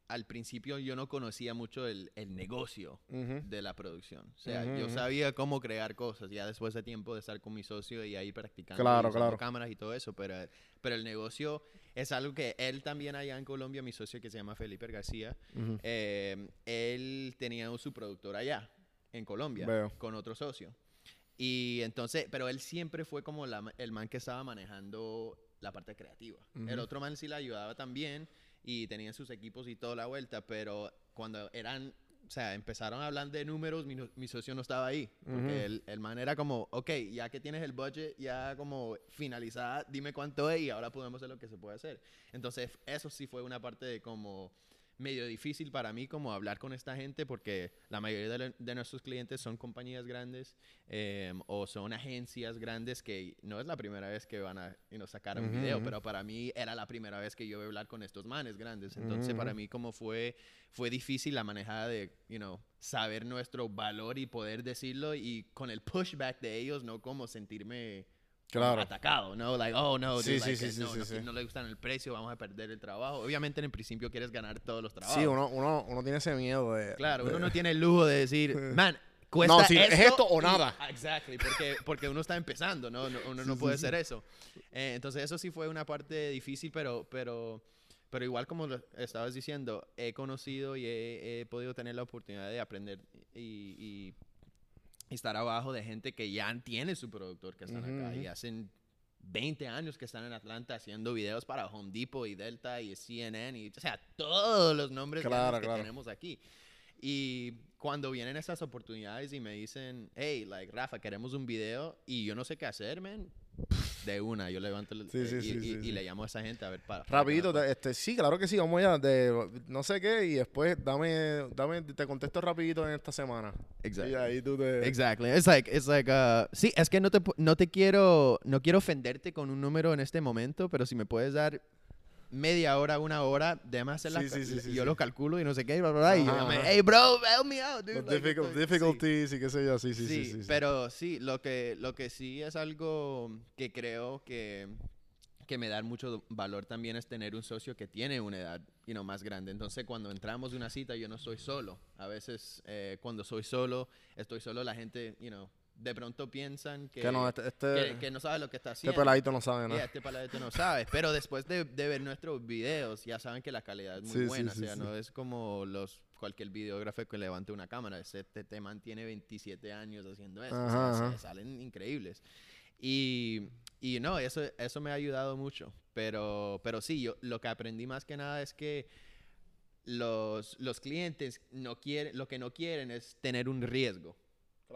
Speaker 5: al principio yo no conocía mucho el, el negocio de la producción. O sea, yo sabía cómo crear cosas, ya después de tiempo de estar con mi socio y ahí practicando
Speaker 1: Claro, claro.
Speaker 5: cámaras y todo eso, pero, pero el negocio es algo que él también allá en Colombia, mi socio que se llama Felipe García, eh, él tenía su productor allá, en Colombia,
Speaker 1: Veo.
Speaker 5: con otro socio. Y entonces, pero él siempre fue como la el man que estaba manejando la parte creativa. El otro man sí le ayudaba también y tenían sus equipos y toda la vuelta, pero cuando eran, o sea, empezaron a hablar de números, mi, mi socio no estaba ahí. Porque
Speaker 1: Ujú.
Speaker 5: el, el man era como, ok, ya que tienes el budget ya como finalizada, dime cuánto es y ahora podemos hacer lo que se puede hacer. Entonces, eso sí fue una parte de como medio difícil para mí como hablar con esta gente porque la mayoría de, de nuestros clientes son compañías grandes em, o son agencias grandes que no es la primera vez que van a you know, sacar un
Speaker 1: Ujú,
Speaker 5: video,
Speaker 1: ujú.
Speaker 5: pero para mí era la primera vez que yo iba a hablar con estos manes grandes. Entonces
Speaker 1: Ujú,
Speaker 5: para
Speaker 1: ujú.
Speaker 5: mí como fue, fue difícil la manejada de, you know, saber nuestro valor y poder decirlo y con el pushback de ellos no como sentirme
Speaker 1: Claro.
Speaker 5: atacado, ¿no? Like, oh, no, dude,
Speaker 1: sí,
Speaker 5: like,
Speaker 1: sí,
Speaker 5: eh,
Speaker 1: sí,
Speaker 5: no, no,
Speaker 1: sí.
Speaker 5: no le gustan el precio, vamos a perder el trabajo. Obviamente en el principio quieres ganar todos los trabajos.
Speaker 1: Sí, uno, uno, uno tiene ese miedo de.
Speaker 5: Claro,
Speaker 1: de-
Speaker 5: uno no tiene el lujo de decir, [LAUGHS] man, cuesta
Speaker 1: No, sí, ¿es esto o nada?
Speaker 5: Ah, Exactly, porque, porque uno está empezando, ¿no? No- Uno no puede hacer eso. Eh, entonces eso sí fue una parte difícil, pero, pero, pero igual como lo estabas diciendo, he conocido y he, he podido tener la oportunidad de aprender y- y estar abajo de gente que ya tiene su productor, que están
Speaker 1: Ujú,
Speaker 5: acá y hacen 20 años que están en Atlanta haciendo videos para Home Depot y Delta y CNN y, o sea, todos los nombres
Speaker 1: Claro,
Speaker 5: que
Speaker 1: claro.
Speaker 5: tenemos aquí. Y cuando vienen esas oportunidades y me dicen, hey, like, Rafa, queremos un video y yo no sé qué hacer, man, de una, yo levanto el,
Speaker 1: Sí, sí,
Speaker 5: y,
Speaker 1: sí,
Speaker 5: y-
Speaker 1: sí,
Speaker 5: y
Speaker 1: sí.
Speaker 5: le llamo a esa gente a ver para... para
Speaker 1: Rapidito, te- este, sí, claro que sí, vamos ya de no sé qué y después dame, dame, te contesto rapidito en esta semana.
Speaker 5: Exacto.
Speaker 1: Y ahí tú te...
Speaker 5: Exactly. It's like, it's like, uh, sí, es que no te, no te quiero, no quiero ofenderte con un número en este momento, pero si me puedes dar media hora, una hora, déjame hacer la,
Speaker 1: Sí, sí, sí, sí,
Speaker 5: yo
Speaker 1: sí.
Speaker 5: lo calculo y no sé qué, y bla, bla, bla, y yo
Speaker 1: ajá.
Speaker 5: hey, bro, help me out, dude.
Speaker 1: Los
Speaker 5: like,
Speaker 1: difficult-
Speaker 5: estoy- sí.
Speaker 1: difficulties y qué sé yo, sí, sí, sí.
Speaker 5: Sí,
Speaker 1: sí, sí.
Speaker 5: pero sí, lo que, lo que sí es algo que creo que, que me da mucho valor también es tener un socio que tiene una edad you know, más grande. Entonces, cuando entramos de una cita, yo no soy solo. A veces, eh, cuando soy solo, estoy solo, la gente, you know, de pronto piensan que,
Speaker 1: Que no, este, este,
Speaker 5: que, que no sabe lo que está
Speaker 1: este
Speaker 5: haciendo.
Speaker 1: peladito no sabe
Speaker 5: Yeah,
Speaker 1: nada.
Speaker 5: este paladito no sabe. Pero después de, de ver nuestros videos, ya saben que la calidad es muy
Speaker 1: Sí,
Speaker 5: buena.
Speaker 1: sí,
Speaker 5: o sea, no es como los cualquier videógrafo que levante una cámara. Ese te, te mantiene 27 años haciendo eso. o sea,
Speaker 1: Ajá,
Speaker 5: se-
Speaker 1: ajá.
Speaker 5: salen increíbles. Y, y no, eso, eso me ha ayudado mucho. Pero, pero sí, yo lo que aprendí más que nada es que los, los clientes no quieren, lo que no quieren es tener un riesgo.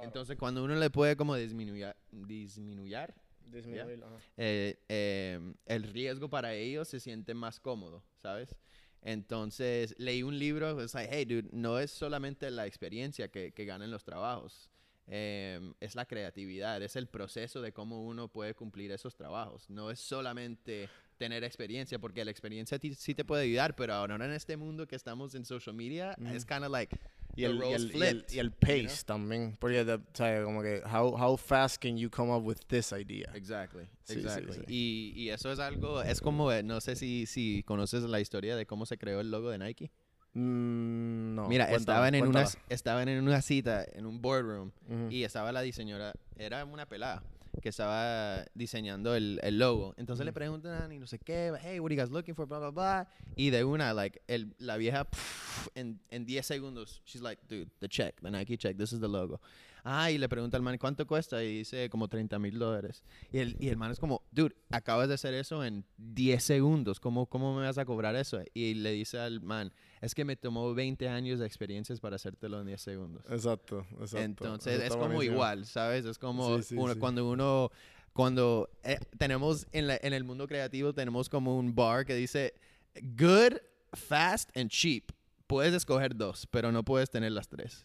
Speaker 5: Entonces, cuando uno le puede como disminuir, disminuir
Speaker 1: Disminuir, ajá.
Speaker 5: eh, eh, el riesgo para ellos se siente más cómodo, ¿sabes? Entonces, leí un libro, es like, hey, dude, no es solamente la experiencia que, que ganan los trabajos, eh, es la creatividad, es el proceso de cómo uno puede cumplir esos trabajos. No es solamente tener experiencia, porque la experiencia sí te puede ayudar, pero ahora en este mundo que estamos en social media, es kind of like
Speaker 1: Y el, y, el, y, el,
Speaker 5: flipped,
Speaker 1: y el
Speaker 5: you know?
Speaker 1: pace también. Porque, o sea, como que, how, how fast can you come up with this idea?
Speaker 5: Exactly,
Speaker 1: Sí,
Speaker 5: exactly.
Speaker 1: sí.
Speaker 5: Y, y eso es algo, es como, eh, no sé si, si conoces la historia de cómo se creó el logo de Nike.
Speaker 1: Mm, no.
Speaker 5: Mira,
Speaker 1: cuéntame,
Speaker 5: estaban, en una, estaban en una cita, en un boardroom, y estaba la diseñadora, era una pelada, que estaba diseñando el, el logo. Entonces le preguntan y no sé qué, hey, what are you guys looking for, blah, blah, blah. Y de una, like, el, la vieja, pff, en, en 10 segundos, she's like, dude, the check, the Nike check, this is the logo. Ah, y le pregunta al man, ¿cuánto cuesta? Y dice, como 30 mil dólares. Y el, y el man es como, dude, acabas de hacer eso en 10 segundos, ¿Cómo, ¿cómo me vas a cobrar eso? Y le dice al man, es que me tomó 20 años de experiencias para hacértelo en 10 segundos.
Speaker 1: Exacto, exacto.
Speaker 5: Entonces es como
Speaker 1: buenísimo.
Speaker 5: igual, ¿sabes? Es como
Speaker 1: Sí, sí,
Speaker 5: uno-
Speaker 1: sí.
Speaker 5: cuando uno, cuando eh, tenemos en, la- en el mundo creativo, tenemos como un bar que dice good, fast and cheap. Puedes escoger dos, pero no puedes tener las tres.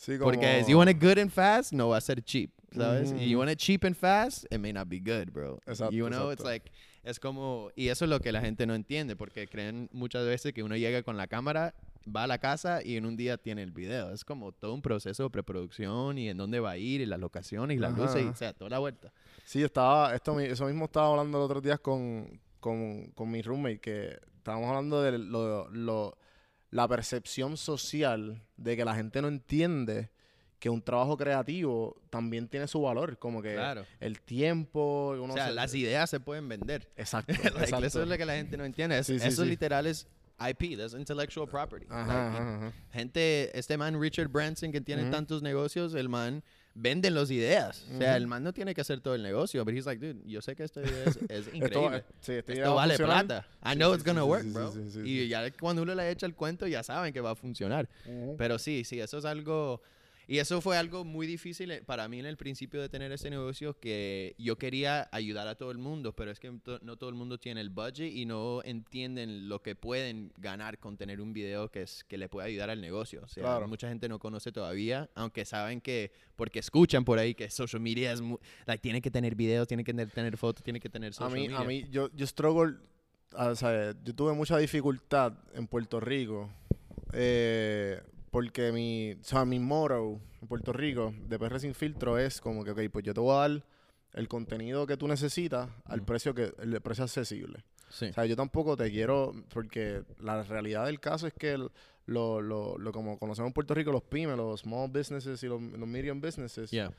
Speaker 1: Sí, como...
Speaker 5: Porque si you want it good and fast, no va a ser cheap, ¿sabes?
Speaker 1: Ujú,
Speaker 5: Y you want it cheap and fast, it may not be good, bro.
Speaker 1: Exacto,
Speaker 5: You know, it's
Speaker 1: exacto.
Speaker 5: like, es como, y eso es lo que la gente no entiende, porque creen muchas veces que uno llega con la cámara va a la casa y en un día tiene el video. Es como todo un proceso de preproducción y en dónde va a ir y las locaciones y las
Speaker 1: Ajá,
Speaker 5: luces, y, o sea, toda la vuelta.
Speaker 1: Sí, estaba, esto, eso mismo estaba hablando los otros días con, con, con mi roommate, que estábamos hablando de lo, lo- la percepción social de que la gente no entiende que un trabajo creativo también tiene su valor, como que
Speaker 5: Claro.
Speaker 1: el tiempo, uno
Speaker 5: O sea,
Speaker 1: se-
Speaker 5: las ideas se pueden vender.
Speaker 1: Exacto, [LAUGHS]
Speaker 5: Like,
Speaker 1: exacto.
Speaker 5: Eso es lo que la gente no entiende. Es-
Speaker 1: Sí, sí,
Speaker 5: eso
Speaker 1: sí.
Speaker 5: literal es IP, that's intellectual property.
Speaker 1: Ajá,
Speaker 5: Like,
Speaker 1: ajá, ajá.
Speaker 5: Gente, este man Richard Branson que tiene tantos negocios, el man vende las ideas. O sea, el man no tiene que hacer todo el negocio, pero he's like, dude, yo sé que esta idea es, [LAUGHS] es
Speaker 1: Esto,
Speaker 5: increíble.
Speaker 1: sí,
Speaker 5: Esto vale plata. I know
Speaker 1: sí,
Speaker 5: it's gonna
Speaker 1: sí,
Speaker 5: work, bro. y ya cuando uno le echa el cuento, ya saben que va a funcionar. Pero sí, sí, eso es algo... Y eso fue algo muy difícil eh, para mí en el principio de tener este negocio, que yo quería ayudar a todo el mundo, pero es que to- no todo el mundo tiene el budget y no entienden lo que pueden ganar con tener un video que, es, que le puede ayudar al negocio. O sea,
Speaker 1: Claro.
Speaker 5: mucha gente no conoce todavía, aunque saben que, porque escuchan por ahí que social media es, like, tiene que tener videos, tiene que tener, tener fotos, tiene que tener
Speaker 1: A
Speaker 5: social
Speaker 1: mí,
Speaker 5: media.
Speaker 1: a mí, yo, yo struggle, o sea, yo tuve mucha dificultad en Puerto Rico, eh, porque mi, o sea, mi motto en Puerto Rico de PR Sin Filtro es como que, ok, pues yo te voy a dar el contenido que tú necesitas al precio que, el precio accesible.
Speaker 5: Sí.
Speaker 1: O sea, yo tampoco te quiero, porque la realidad del caso es que el- lo, lo, lo como conocemos en Puerto Rico, los pymes, los small businesses y los, los medium businesses
Speaker 5: Yeah.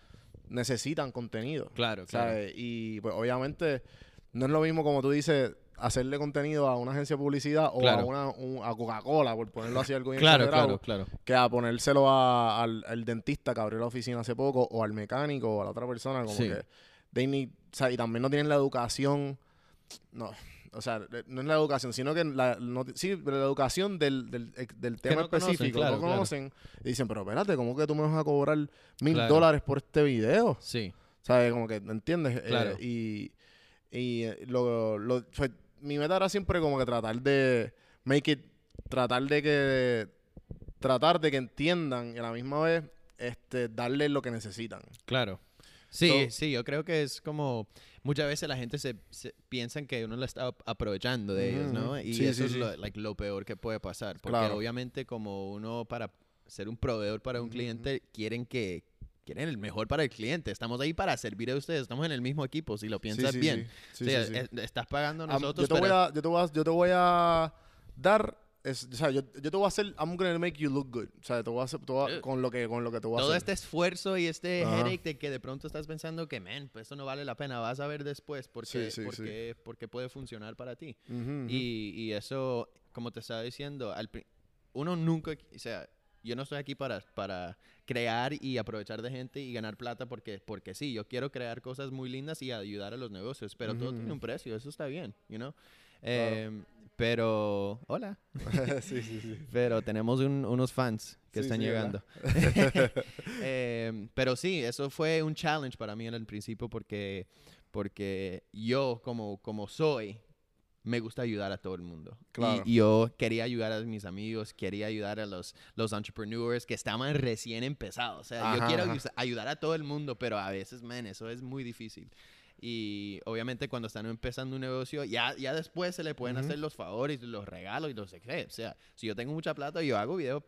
Speaker 1: necesitan contenido.
Speaker 5: Claro, claro.
Speaker 1: ¿sabes? Y pues obviamente no es lo mismo como tú dices hacerle contenido a una agencia de publicidad o
Speaker 5: Claro.
Speaker 1: a una un- a Coca-Cola por ponerlo así algo
Speaker 5: Claro, claro, claro.
Speaker 1: que a ponérselo a- al, al dentista que abrió la oficina hace poco o al mecánico o a la otra persona como
Speaker 5: Sí.
Speaker 1: que they need- o sea, y también no tienen la educación no o sea, eh, no es la educación, sino que la, no- sí, pero la educación del, del, del tema
Speaker 5: no conocen,
Speaker 1: específico,
Speaker 5: claro,
Speaker 1: no
Speaker 5: claro.
Speaker 1: conocen, y dicen, pero espérate, ¿cómo que tú me vas a cobrar mil
Speaker 5: Claro.
Speaker 1: dólares por este video?
Speaker 5: Sí.
Speaker 1: ¿Sabes? Como que, ¿entiendes? Eh,
Speaker 5: Claro.
Speaker 1: y y eh, lo, lo- fue- mi meta era siempre como que tratar de make it, tratar de que, tratar de que entiendan y a la misma vez este, darle lo que necesitan.
Speaker 5: Claro. Sí,
Speaker 1: So-
Speaker 5: sí, yo creo que es como muchas veces la gente se, se piensan que uno lo está ap- aprovechando de ellos, ¿no? Y
Speaker 1: Sí,
Speaker 5: eso
Speaker 1: sí,
Speaker 5: es
Speaker 1: sí.
Speaker 5: Lo, like, lo peor que puede pasar, porque
Speaker 1: Claro.
Speaker 5: obviamente como uno para ser un proveedor para un cliente quieren que quieren el mejor para el cliente. Estamos ahí para servir a ustedes, estamos en el mismo equipo, si lo piensas
Speaker 1: sí,
Speaker 5: bien.
Speaker 1: sí.
Speaker 5: O
Speaker 1: Sí,
Speaker 5: sea,
Speaker 1: sí, sí.
Speaker 5: es- estás pagando nosotros,
Speaker 1: yo, te voy
Speaker 5: pero-
Speaker 1: a, yo, te voy a, yo te voy a dar, es- o sea, yo, yo te voy a hacer, I'm gonna make you look good. O sea, te voy a hacer, voy a-
Speaker 5: Dude.
Speaker 1: con, lo que, con lo que te voy a
Speaker 5: todo
Speaker 1: hacer.
Speaker 5: este esfuerzo y este
Speaker 1: Ajá.
Speaker 5: headache de que de pronto estás pensando que, man, pues esto no vale la pena, vas a ver después porque,
Speaker 1: Sí, sí, sí.
Speaker 5: porque, porque puede funcionar para ti.
Speaker 1: Ujú, ujú.
Speaker 5: Y, y eso, como te estaba diciendo, al uno nunca, o sea, yo no estoy aquí para, para crear y aprovechar de gente y ganar plata porque, porque sí, yo quiero crear cosas muy lindas y ayudar a los negocios, pero todo tiene un precio, eso está bien, you know? Em, pero, hola, [LAUGHS]
Speaker 1: sí, sí, sí. [LAUGHS]
Speaker 5: pero tenemos un- unos fans que
Speaker 1: Sí,
Speaker 5: están
Speaker 1: sí,
Speaker 5: llegando. [LAUGHS] Em, pero sí, eso fue un challenge para mí en el principio porque, porque yo como, como soy, me gusta ayudar a todo el mundo.
Speaker 1: Claro.
Speaker 5: Y, yo quería ayudar a mis amigos, quería ayudar a los, los entrepreneurs que estaban recién empezados. O sea, yo
Speaker 1: Ajá,
Speaker 5: quiero
Speaker 1: ajá.
Speaker 5: ayudar a todo el mundo, pero a veces, man, eso es muy difícil. Y obviamente cuando están empezando un negocio, ya, ya después se le pueden
Speaker 1: Ujú.
Speaker 5: hacer los favores, los regalos y los qué. O sea, si yo tengo mucha plata, yo hago videos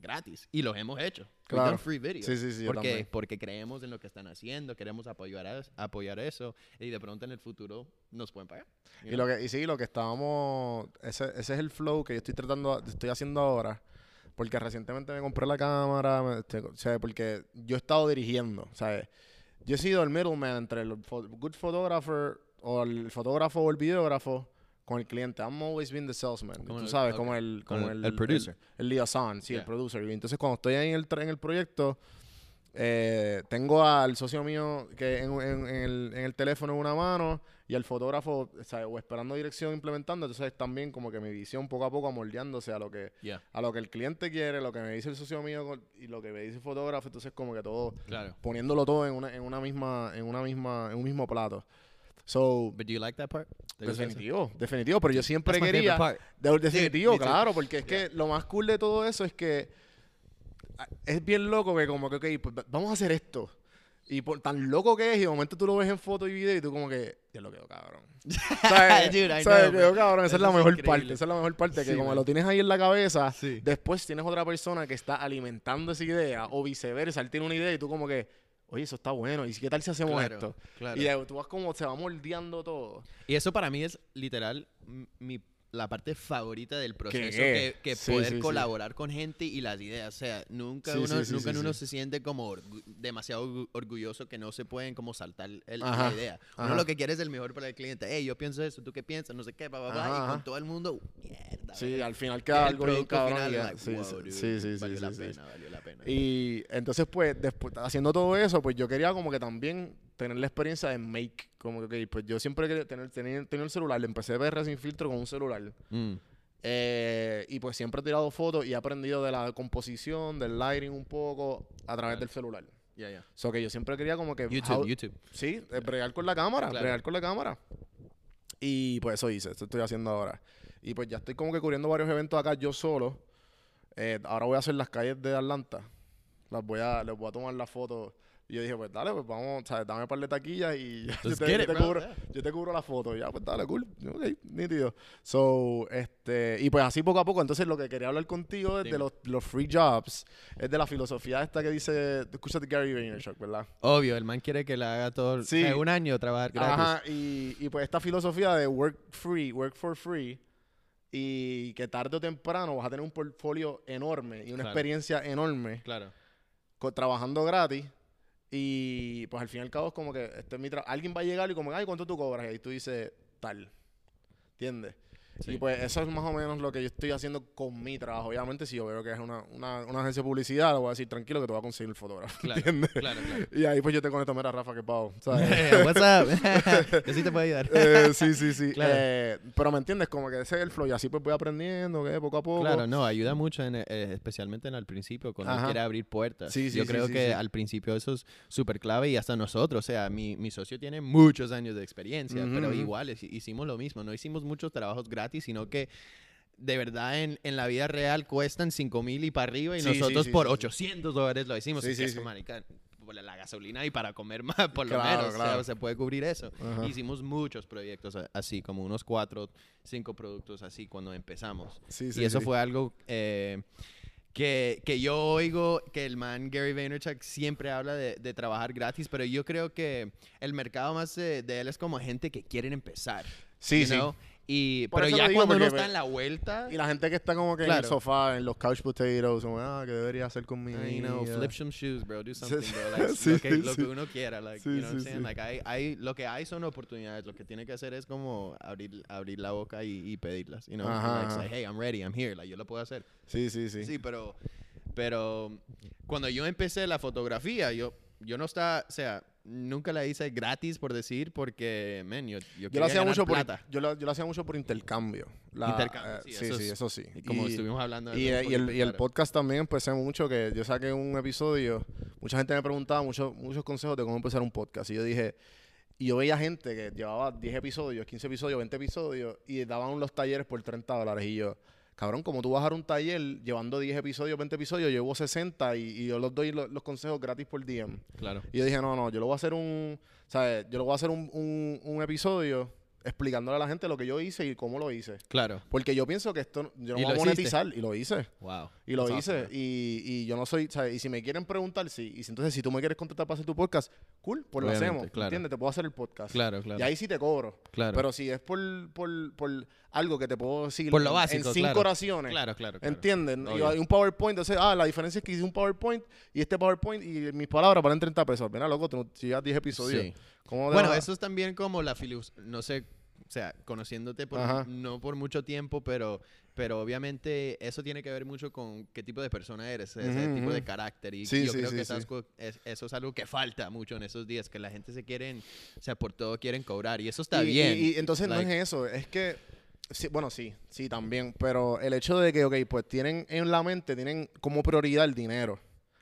Speaker 5: gratis. Y los hemos hecho.
Speaker 1: Claro.
Speaker 5: done free videos.
Speaker 1: Sí, sí, sí,
Speaker 5: porque, porque creemos en lo que están haciendo, queremos apoyar, a- apoyar eso. Y de pronto en el futuro nos pueden pagar.
Speaker 1: Y,
Speaker 5: know?
Speaker 1: lo que, y sí, lo que estábamos, ese, ese es el flow que yo estoy tratando, estoy haciendo ahora. Porque recientemente me compré la cámara, me- este, o sea, porque yo he estado dirigiendo, ¿sabes? Yo he sido el middleman entre el good photographer o el fotógrafo o el videógrafo con el cliente. I'm always been the salesman.
Speaker 5: Como
Speaker 1: tú
Speaker 5: el-
Speaker 1: sabes,
Speaker 5: ok.
Speaker 1: como el,
Speaker 5: Como
Speaker 1: como
Speaker 5: el-
Speaker 1: el,
Speaker 5: el producer.
Speaker 1: El, liaison, sí, el
Speaker 5: Yeah.
Speaker 1: producer. Y entonces cuando estoy ahí en el, en el proyecto, eh, tengo al socio mío que en, en- en el, en el teléfono en una mano y al fotógrafo o, sea, o esperando dirección implementando. Entonces también como que mi visión poco a poco amoldeándose a lo que
Speaker 5: Yeah,
Speaker 1: a lo que el cliente quiere, lo que me dice el socio mío y lo que me dice el fotógrafo. Entonces como que todo
Speaker 5: claro.
Speaker 1: poniéndolo todo en una, en una misma en una misma en un mismo plato. So
Speaker 5: But do you like that part?
Speaker 1: Definitivo, definitivo, pero yo siempre
Speaker 5: That's
Speaker 1: quería de- definitivo, claro, porque es que lo más cool de todo eso es que es bien loco que como que, ok, pues va- vamos a hacer esto. Y por tan loco que es, y de momento tú lo ves en foto y video y tú como que, Ya lo quedó cabrón. [LAUGHS] ¿Sabes?
Speaker 5: Dude, I
Speaker 1: ¿Sabes?
Speaker 5: know,
Speaker 1: Quedó cabrón. Esa es la mejor
Speaker 5: increíble.
Speaker 1: parte. Esa es la mejor parte. Que como lo tienes ahí en la cabeza,
Speaker 5: Sí.
Speaker 1: después tienes otra persona que está alimentando esa idea o viceversa. Él tiene una idea y tú como que, oye, eso está bueno. ¿Y qué tal si hacemos
Speaker 5: Claro,
Speaker 1: esto?
Speaker 5: claro.
Speaker 1: Y de- tú vas como, se va moldeando todo.
Speaker 5: Y eso para mí es literal mi, la parte favorita del proceso,
Speaker 1: es?
Speaker 5: que, que
Speaker 1: Sí,
Speaker 5: poder
Speaker 1: sí, sí.
Speaker 5: colaborar con gente y las ideas. O sea, nunca
Speaker 1: Sí,
Speaker 5: uno,
Speaker 1: sí, sí,
Speaker 5: nunca
Speaker 1: sí,
Speaker 5: uno
Speaker 1: sí.
Speaker 5: se siente como orgu- demasiado orgu- orgulloso que no se pueden como saltar el-
Speaker 1: Ajá,
Speaker 5: la idea. Uno
Speaker 1: ajá.
Speaker 5: lo que quiere es el mejor para el cliente. Hey, yo pienso eso, ¿tú qué piensas? No sé qué, pa, pa, pa",
Speaker 1: Ajá,
Speaker 5: Y con todo el mundo, mierda.
Speaker 1: Sí, al final queda algo bien
Speaker 5: producto
Speaker 1: cabrón.
Speaker 5: final,
Speaker 1: y ya-
Speaker 5: like,
Speaker 1: sí,
Speaker 5: wow,
Speaker 1: sí,
Speaker 5: dude,
Speaker 1: sí, sí, sí,
Speaker 5: valió la
Speaker 1: sí, sí.
Speaker 5: pena, valió la pena.
Speaker 1: Y entonces, pues, después, haciendo todo eso, pues yo quería como que también tener la experiencia de make. Como que, pues yo siempre quería tener, tener, tener el celular. Empecé a ver sin filtro con un celular.
Speaker 5: Mm,
Speaker 1: Eh, y pues siempre he tirado fotos y he aprendido de la composición, del lighting un poco a través
Speaker 5: Claro.
Speaker 1: del celular.
Speaker 5: ya, ya.
Speaker 1: So que yo siempre quería como que...
Speaker 5: YouTube,
Speaker 1: how-
Speaker 5: YouTube.
Speaker 1: Sí, eh, bregar con la cámara,
Speaker 5: Claro.
Speaker 1: bregar con la cámara. Y pues eso hice, eso estoy haciendo ahora. Y pues ya estoy como que cubriendo varios eventos acá yo solo. Eh, ahora voy a hacer las calles de Atlanta. Las voy a, les voy a tomar la foto. Y yo dije, pues dale, pues vamos, ¿sabes? dame un par de taquillas y [LAUGHS] yo te, yo cubro,
Speaker 5: yeah.
Speaker 1: yo te cubro la foto. Y ya, pues dale, cool. Ok, nítido. So, este, y pues así poco a poco. Entonces lo que quería hablar contigo es de los, los free jobs. Es de la filosofía esta que dice, escúchate Gary Vaynerchuk, ¿verdad?
Speaker 5: Obvio, el man quiere que le haga todo
Speaker 1: Sí.
Speaker 5: eh, un año trabajar gratis.
Speaker 1: Ajá, y, y pues esta filosofía de work free, work for free, y que tarde o temprano vas a tener un portfolio enorme y una
Speaker 5: Claro.
Speaker 1: experiencia enorme
Speaker 5: Claro.
Speaker 1: Trabajando gratis. Y pues al fin y al cabo es como que este alguien va a llegar y como, ay, ¿cuánto tú cobras? Y ahí tú dices, tal. ¿Entiendes?
Speaker 5: Sí.
Speaker 1: Y pues eso es más o menos lo que yo estoy haciendo con mi trabajo. Obviamente, si yo veo que es una, una, una agencia de publicidad, le voy a decir tranquilo que te voy a conseguir el fotógrafo.
Speaker 5: Claro,
Speaker 1: ¿Entiendes?
Speaker 5: claro, claro.
Speaker 1: Y ahí pues yo te conecto, mira, Rafa, que pavo. ¿sabes? [LAUGHS]
Speaker 5: What's up? [LAUGHS] Yo sí te puedo ayudar.
Speaker 1: Eh, sí, sí, sí.
Speaker 5: Claro.
Speaker 1: Eh, pero me entiendes, como que ese es el flow y así pues voy aprendiendo, que poco a poco.
Speaker 5: Claro, no, ayuda mucho, en, eh, especialmente en el principio, cuando quiere abrir puertas.
Speaker 1: Sí, sí,
Speaker 5: Yo
Speaker 1: sí,
Speaker 5: creo que al principio eso es súper clave y hasta nosotros, o sea, mi, mi socio tiene muchos años de experiencia,
Speaker 1: Ujú,
Speaker 5: pero
Speaker 1: ujú.
Speaker 5: igual hicimos lo mismo, no hicimos muchos trabajos gratis, sino que de verdad en, en la vida real cuestan 5 mil y para arriba y
Speaker 1: Sí,
Speaker 5: nosotros
Speaker 1: sí,
Speaker 5: por
Speaker 1: sí, sí.
Speaker 5: 800 dólares lo hicimos.
Speaker 1: Sí, sí,
Speaker 5: eso, marica, por la, la gasolina y para comer más, por lo
Speaker 1: Claro,
Speaker 5: menos, o sea,
Speaker 1: claro.
Speaker 5: se puede cubrir eso.
Speaker 1: Ajá.
Speaker 5: Hicimos muchos proyectos así, como unos cuatro, cinco productos así cuando empezamos.
Speaker 1: Sí, sí,
Speaker 5: y eso fue algo eh, que, que yo oigo que el man Gary Vaynerchuk siempre habla de, de trabajar gratis, pero yo creo que el mercado más de, de él es como gente que quieren empezar.
Speaker 1: Sí,
Speaker 5: you
Speaker 1: sí.
Speaker 5: Y,
Speaker 1: Por
Speaker 5: pero ya
Speaker 1: lo
Speaker 5: cuando uno está
Speaker 1: me-
Speaker 5: en la vuelta,
Speaker 1: Y la gente que está como que en el
Speaker 5: Claro.
Speaker 1: sofá, en los couch potatoes, como, ah, ¿qué debería hacer conmigo?
Speaker 5: you know, flip some shoes, bro, do [LAUGHS] something, bro. Like,
Speaker 1: sí,
Speaker 5: lo, que, lo
Speaker 1: sí.
Speaker 5: que uno quiera, like,
Speaker 1: Sí,
Speaker 5: you know what I'm saying? Like, hay, hay, lo que hay son oportunidades, lo que tiene que hacer es como abrir, abrir la boca y, y pedirlas, you know?
Speaker 1: Ajá,
Speaker 5: Like, say, hey, I'm ready, I'm here, like, yo lo puedo hacer.
Speaker 1: Sí, sí, sí.
Speaker 5: Sí, pero, pero cuando yo empecé la fotografía, yo, yo no estaba, o sea, nunca la hice gratis por decir, porque, man, yo, yo,
Speaker 1: Yo lo hacía mucho por
Speaker 5: plata.
Speaker 1: yo lo, yo lo hacía mucho por intercambio. La-
Speaker 5: Intercambio,
Speaker 1: eh,
Speaker 5: sí,
Speaker 1: sí,
Speaker 5: eso
Speaker 1: sí,
Speaker 5: es-
Speaker 1: eso sí.
Speaker 5: Y como
Speaker 1: Y-
Speaker 5: estuvimos hablando.
Speaker 1: Y,
Speaker 5: un
Speaker 1: eh, y el, y el podcast también empecé mucho que yo saqué un episodio, mucha gente me preguntaba muchos muchos consejos de cómo empezar un podcast y yo dije, y yo veía gente que llevaba 10 episodios, 15 episodios, 20 episodios y daban los talleres por 30 dólares y yo, cabrón, como tú vas a dar un taller llevando 10 episodios, 20 episodios, yo llevo 60 y, y yo los doy lo- los, consejos gratis por DM.
Speaker 5: Claro.
Speaker 1: Y yo dije, no, no, yo lo voy a hacer un, ¿sabes? Yo lo voy a hacer un, un, un episodio explicándole a la gente lo que yo hice y cómo lo hice.
Speaker 5: Claro.
Speaker 1: Porque yo pienso que esto, yo no
Speaker 5: ¿Y
Speaker 1: voy a
Speaker 5: hiciste?
Speaker 1: monetizar y lo hice.
Speaker 5: Wow.
Speaker 1: Y lo
Speaker 5: That's
Speaker 1: hice.
Speaker 5: awesome,
Speaker 1: y, y yo no soy, ¿sabes? Y si me quieren preguntar, sí. Y si, entonces, si tú me quieres contactar para hacer tu podcast, cool, pues lo hacemos.
Speaker 5: claro.
Speaker 1: ¿Entiendes? Te puedo hacer el podcast.
Speaker 5: Claro, claro.
Speaker 1: Y ahí sí te cobro.
Speaker 5: Claro.
Speaker 1: Pero si es por, por, por algo que te puedo decir
Speaker 5: Por lo
Speaker 1: en-
Speaker 5: básico,
Speaker 1: en cinco
Speaker 5: claro.
Speaker 1: oraciones.
Speaker 5: Claro, claro, claro.
Speaker 1: ¿Entienden? Y
Speaker 5: Obvio.
Speaker 1: hay un PowerPoint, entonces, ah, la diferencia es que hice un PowerPoint y este PowerPoint y mis palabras valen 30 pesos. Mira, loco, tú si ya 10 episodios.
Speaker 5: Sí.
Speaker 1: ¿Cómo te
Speaker 5: Bueno, eso es también como la filosofía, no sé, o sea, conociéndote por,
Speaker 1: Ajá.
Speaker 5: no por mucho tiempo, pero, pero obviamente eso tiene que ver mucho con qué tipo de persona eres, ese tipo de carácter. Y
Speaker 1: Sí,
Speaker 5: yo
Speaker 1: sí,
Speaker 5: creo
Speaker 1: sí,
Speaker 5: que esas es- eso es algo que falta mucho en esos días, que la gente se quieren, o sea, por todo quieren cobrar. Y eso está
Speaker 1: y,
Speaker 5: bien.
Speaker 1: Y, y entonces no es eso, es que, sí, bueno, sí, sí, también, pero el hecho de que, ok, pues tienen en la mente, tienen como prioridad el dinero.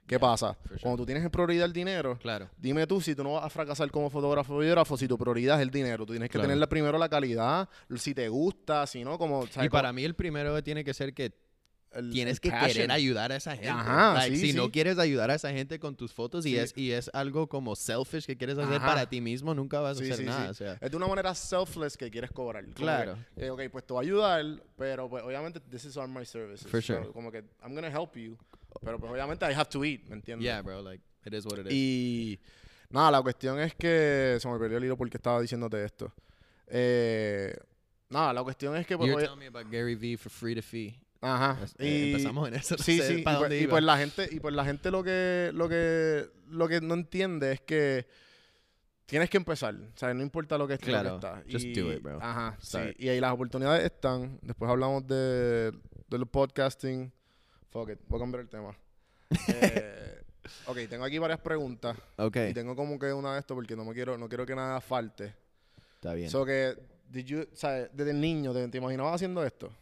Speaker 1: ¿Qué pasa?
Speaker 5: for sure.
Speaker 1: Cuando tú tienes en prioridad el dinero,
Speaker 5: Claro.
Speaker 1: dime tú si tú no vas a fracasar como fotógrafo o videógrafo si tu prioridad es el dinero. Tú tienes que
Speaker 5: Claro.
Speaker 1: tenerle primero la calidad, si te gusta, si no, como...
Speaker 5: Y
Speaker 1: ¿sabes?
Speaker 5: para mí el primero tiene que ser que
Speaker 1: el-
Speaker 5: tienes que
Speaker 1: passion.
Speaker 5: querer ayudar a esa gente.
Speaker 1: Ajá,
Speaker 5: Like,
Speaker 1: sí,
Speaker 5: si no
Speaker 1: sí.
Speaker 5: quieres ayudar a esa gente con tus fotos y,
Speaker 1: Sí.
Speaker 5: es, y es algo como selfish que quieres hacer
Speaker 1: Ajá.
Speaker 5: para ti mismo, nunca vas a hacer nada. O sea,
Speaker 1: Es de una manera selfless que quieres cobrar.
Speaker 5: Claro.
Speaker 1: Que, eh, ok, pues te voy a ayudar, pero pues obviamente this is on my services.
Speaker 5: For
Speaker 1: So,
Speaker 5: sure.
Speaker 1: como que I'm gonna help you, pero pues obviamente I have to eat, ¿me entiendes?
Speaker 5: yeah, bro, like, it is what it is.
Speaker 1: Y nada, la cuestión es que se me perdió el hilo porque estaba diciéndote esto. Eh, nada, la cuestión es que pues,
Speaker 5: you were
Speaker 1: oye-
Speaker 5: telling me about Gary Vee for free to fee.
Speaker 1: ajá,
Speaker 5: eh,
Speaker 1: y-
Speaker 5: empezamos en eso. no
Speaker 1: Sí,
Speaker 5: sé
Speaker 1: sí, y
Speaker 5: para
Speaker 1: pues,
Speaker 5: dónde
Speaker 1: y
Speaker 5: iba.
Speaker 1: pues la gente y pues la gente lo que lo que lo que no entiende es que tienes que empezar, o sea, no importa lo que esté,
Speaker 5: Claro,
Speaker 1: está.
Speaker 5: just
Speaker 1: Y-
Speaker 5: do it, bro.
Speaker 1: Ajá, sí, y ahí las oportunidades están. Después hablamos de del podcasting. Fuck it, voy a cambiar el tema. [LAUGHS] Eh, ok, tengo aquí varias preguntas
Speaker 5: Ok,
Speaker 1: y tengo como que una de esto porque no me quiero no quiero que nada falte.
Speaker 5: está bien.
Speaker 1: So que did you, sea, desde niño te, te imaginabas haciendo esto,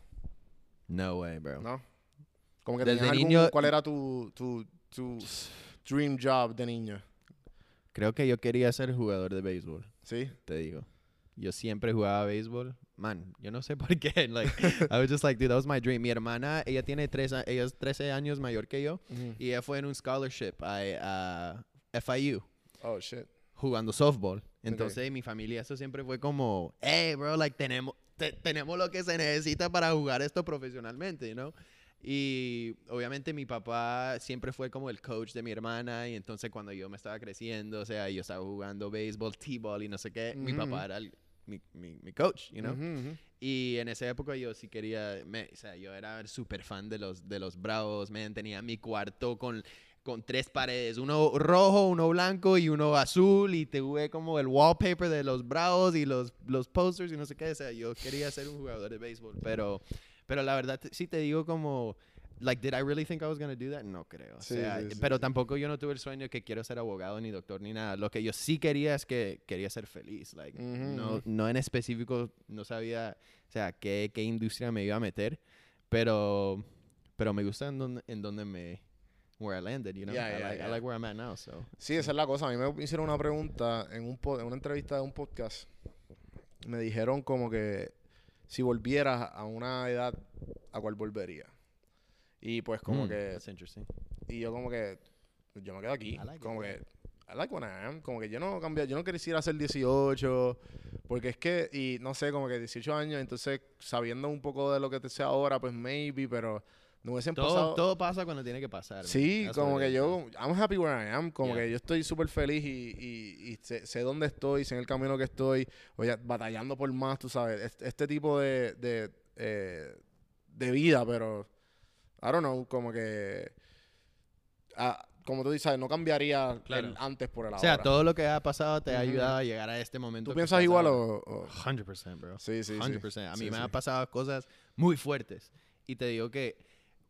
Speaker 5: no way, bro.
Speaker 1: ¿no? Como que
Speaker 5: Desde
Speaker 1: algún-
Speaker 5: niño-
Speaker 1: ¿cuál era tu, tu, tu dream job de niño?
Speaker 5: Creo que yo quería ser jugador de béisbol.
Speaker 1: ¿Sí?
Speaker 5: te digo. Yo siempre jugaba béisbol. Man, yo no sé [LAUGHS] por qué. Like, I was just like, dude, that was my dream. Mi hermana, ella tiene tres, ella es 13 años mayor que yo. Y ella fue en un scholarship a, a FIU
Speaker 1: Oh, shit.
Speaker 5: jugando softball. Entonces, mi familia, eso siempre fue como, hey, bro, like, tenemos, te- tenemos lo que se necesita para jugar esto profesionalmente, you know? Y obviamente mi papá siempre fue como el coach de mi hermana y entonces cuando yo me estaba creciendo, o sea, yo estaba jugando béisbol, t-ball y no sé qué, mi papá era el- mi, mi, mi coach, you know?
Speaker 1: Ujú, ujú.
Speaker 5: Y en esa época yo sí quería, me- o sea, yo era súper fan de los, de los Bravos, man, tenía mi cuarto con, con tres paredes, uno rojo, uno blanco y uno azul, y tuve como el wallpaper de los Bravos y los, los posters y no sé qué, o sea, yo quería ser un jugador de béisbol, pero, pero la verdad sí te digo como... Like, did I really think I was gonna do that? No creo. O
Speaker 1: Sí,
Speaker 5: sea,
Speaker 1: sí, sí,
Speaker 5: pero tampoco yo no tuve el sueño que quiero ser abogado, ni doctor, ni nada. Lo que yo sí quería es que quería ser feliz. Like, no, no en específico, no sabía, o sea, qué, qué industria me iba a meter, pero, pero me gusta en donde, en donde me, where I landed, you know?
Speaker 1: Yeah,
Speaker 5: I,
Speaker 1: yeah,
Speaker 5: like,
Speaker 1: yeah.
Speaker 5: I like where I'm at now, so.
Speaker 1: Sí, esa es la cosa. A mí me hicieron una pregunta en, un po- en una entrevista de un podcast. Me dijeron como que si volvieras a una edad, ¿a cuál volvería? Y pues como
Speaker 5: Mm,
Speaker 1: que...
Speaker 5: That's interesting.
Speaker 1: Y yo como que... Yo me quedo aquí.
Speaker 5: I like it,
Speaker 1: como
Speaker 5: yeah.
Speaker 1: que... I like what I am. Como que yo no cambié... Yo no quisiera hacer 18. Porque es que... Y no sé, como que 18 años. Entonces, sabiendo un poco de lo que te sé ahora, pues maybe, pero... No hubiesen
Speaker 5: Todo,
Speaker 1: pasado...
Speaker 5: todo pasa cuando tiene que pasar.
Speaker 1: Sí, como
Speaker 5: it
Speaker 1: que yo, I'm happy where I am, como
Speaker 5: Yeah.
Speaker 1: que yo estoy súper feliz y, y, y sé, sé dónde estoy, sé en el camino que estoy, oye, batallando por más, tú sabes, este, este tipo de, de, eh, de vida, pero, I don't know, como que, ah, como tú dices, no cambiaría
Speaker 5: Claro.
Speaker 1: el antes por el
Speaker 5: O
Speaker 1: ahora.
Speaker 5: sea, todo lo que ha pasado te ha ayudado a llegar a este momento.
Speaker 1: ¿Tú piensas igual o...? o-
Speaker 5: 100%, bro.
Speaker 1: Sí, sí, sí.
Speaker 5: 100%. A mí
Speaker 1: Sí,
Speaker 5: me
Speaker 1: sí.
Speaker 5: han pasado cosas muy fuertes. Y te digo que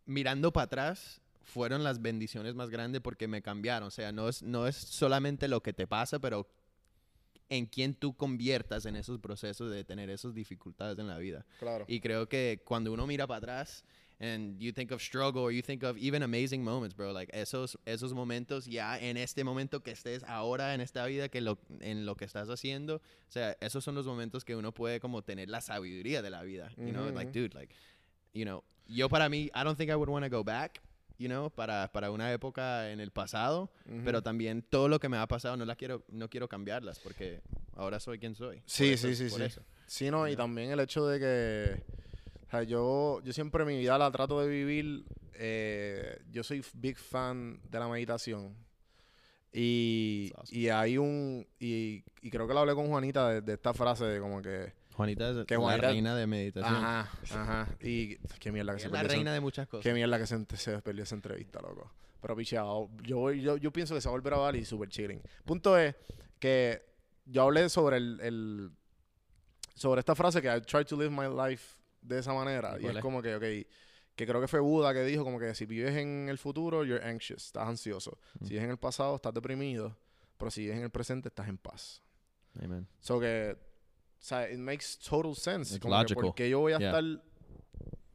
Speaker 5: mirando para atrás fueron las bendiciones más grandes porque me cambiaron. O sea, no es, no es solamente lo que te pasa, pero en quién tú conviertas en esos procesos de tener esas dificultades en la vida.
Speaker 1: Claro.
Speaker 5: Y creo que cuando uno mira para atrás and you think of struggle or you think of even amazing moments, bro, like esos esos momentos ya en este momento que estés ahora en esta vida que lo en lo que estás haciendo, o sea, esos son los momentos que uno puede como tener la sabiduría de la vida, you know,
Speaker 1: Ujú,
Speaker 5: like
Speaker 1: ujú.
Speaker 5: dude, like you know, yo para mí I don't think I would want to go back. You know, para, para una época en el pasado, pero también todo lo que me ha pasado no la quiero no quiero cambiarlas porque ahora soy quien soy.
Speaker 1: Sí,
Speaker 5: eso-
Speaker 1: sí, sí, sí.
Speaker 5: eso.
Speaker 1: Sí, no, y también el hecho de que sea, yo, yo siempre mi vida la trato de vivir. eh, yo soy big fan de la meditación. Y, y hay un. Y, y creo que lo hablé con Juanita de, de esta frase de como que.
Speaker 5: Juanita es
Speaker 1: Que
Speaker 5: la
Speaker 1: Juanita-
Speaker 5: reina de meditación.
Speaker 1: Ajá, ajá. Y qué mierda que se
Speaker 5: es la
Speaker 1: perdió. esa-
Speaker 5: reina de muchas cosas.
Speaker 1: Qué mierda que se, se perdió esa entrevista, loco. Pero picheado, yo, yo, yo pienso que se va a volver a ver y súper chilling. Punto es que yo hablé sobre el, el- sobre esta frase que I try to live my life de esa manera. Y
Speaker 5: ¿Cuál
Speaker 1: es
Speaker 5: es?
Speaker 1: como que, ok, que creo que fue Buda que dijo como que si vives en el futuro, you're anxious, estás ansioso. Si vives en el pasado, estás deprimido. Pero si vives en el presente, estás en paz.
Speaker 5: Amen.
Speaker 1: So que, o sea, it makes total sense.
Speaker 5: It's
Speaker 1: como que porque yo voy a
Speaker 5: Yeah.
Speaker 1: estar.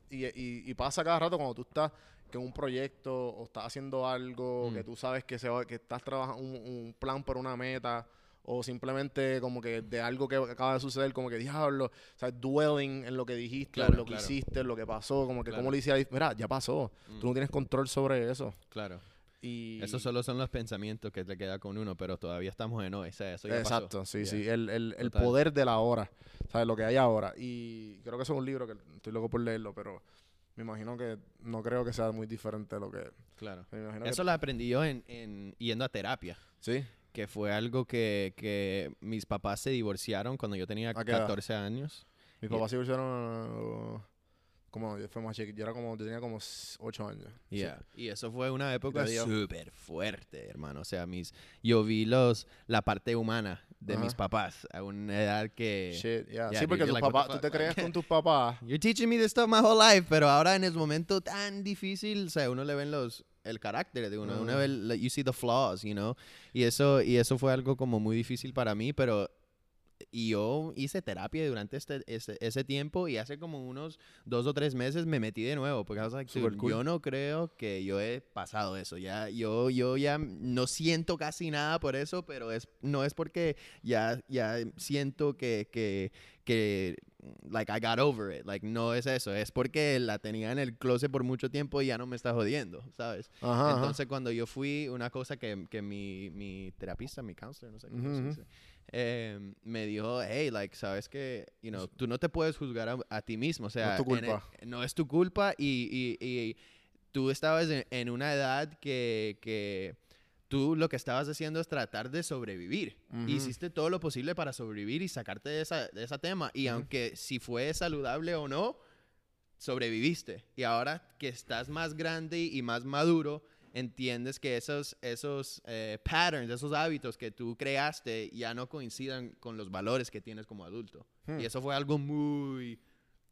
Speaker 1: Y, y, y pasa cada rato cuando tú estás que un proyecto o estás haciendo algo
Speaker 5: Mm.
Speaker 1: que tú sabes que, se va, que estás trabajando un, un plan por una meta o simplemente como que de algo que acaba de suceder, como que diablo, o sea, dwelling en lo que dijiste,
Speaker 5: Claro,
Speaker 1: en lo que
Speaker 5: claro.
Speaker 1: hiciste, en lo que pasó, como que
Speaker 5: Claro.
Speaker 1: como le hiciste, mira, ya pasó,
Speaker 5: Mm.
Speaker 1: tú no tienes control sobre eso.
Speaker 5: Claro.
Speaker 1: Y
Speaker 5: Esos solo son los pensamientos que te queda con uno, pero todavía estamos en sea, eso ya pasó.
Speaker 1: Exacto, sí, sí, el, el, el poder de la hora, ¿sabes? Lo que hay ahora. Y creo que eso es un libro que estoy loco por leerlo, pero me imagino que no creo que sea muy diferente de lo que...
Speaker 5: Claro.
Speaker 1: me imagino que-
Speaker 5: Eso lo aprendí yo en, en yendo a terapia.
Speaker 1: Sí,
Speaker 5: que fue algo que, que mis papás se divorciaron cuando yo tenía
Speaker 1: ¿A qué edad?
Speaker 5: 14 años.
Speaker 1: mis papás se divorciaron... Como, yo fue más chiquito, yo era como, yo tenía como 8 años. Sí.
Speaker 5: Yeah. Y eso fue una época súper fuerte, hermano. O sea, mis, yo vi los, la parte humana de mis papás a una edad que...
Speaker 1: Shit, yeah.
Speaker 5: Yeah,
Speaker 1: sí, porque
Speaker 5: you're
Speaker 1: tus
Speaker 5: like,
Speaker 1: papás, tú te
Speaker 5: like-
Speaker 1: con tus papás. [LAUGHS]
Speaker 5: You're teaching me this stuff my whole life, pero ahora en ese momento tan difícil, o sea, uno le ven los el carácter de uno, uno
Speaker 1: Ajá.
Speaker 5: ve, like, you see the flaws, you know, y eso y eso fue algo como muy difícil para mí, pero y yo hice terapia durante este, ese, ese tiempo y hace como unos dos o tres meses me metí de nuevo porque I was like,
Speaker 1: Super
Speaker 5: "Dude,
Speaker 1: cool.
Speaker 5: yo no creo que yo he pasado eso ya yo yo ya no siento casi nada por eso pero es no es porque ya ya siento que que que like I got over it like no es eso es porque la tenía en el closet por mucho tiempo y ya no me está jodiendo sabes
Speaker 1: Ajá, ajá.
Speaker 5: entonces, cuando yo fui, una cosa que, que mi, mi terapista, mi counselor, no sé cómo
Speaker 1: Ujú,
Speaker 5: se
Speaker 1: ujú.
Speaker 5: dice, eh, me dijo, hey, like, sabes que, you know, tú no te puedes juzgar a, a ti mismo, o sea,
Speaker 1: tu
Speaker 5: en el-
Speaker 1: culpa.
Speaker 5: no es tu culpa y, y- y tú estabas en, en una edad que, que tú lo que estabas haciendo es tratar de sobrevivir.
Speaker 1: Ujú.
Speaker 5: Hiciste todo lo posible para sobrevivir y sacarte de esa, de esa tema. Y aunque si fue saludable o no, sobreviviste. Y ahora que estás más grande y más maduro, entiendes que esos, esos eh, patterns, esos hábitos que tú creaste ya no coincidan con los valores que tienes como adulto.
Speaker 1: Hmm.
Speaker 5: Y eso fue algo muy...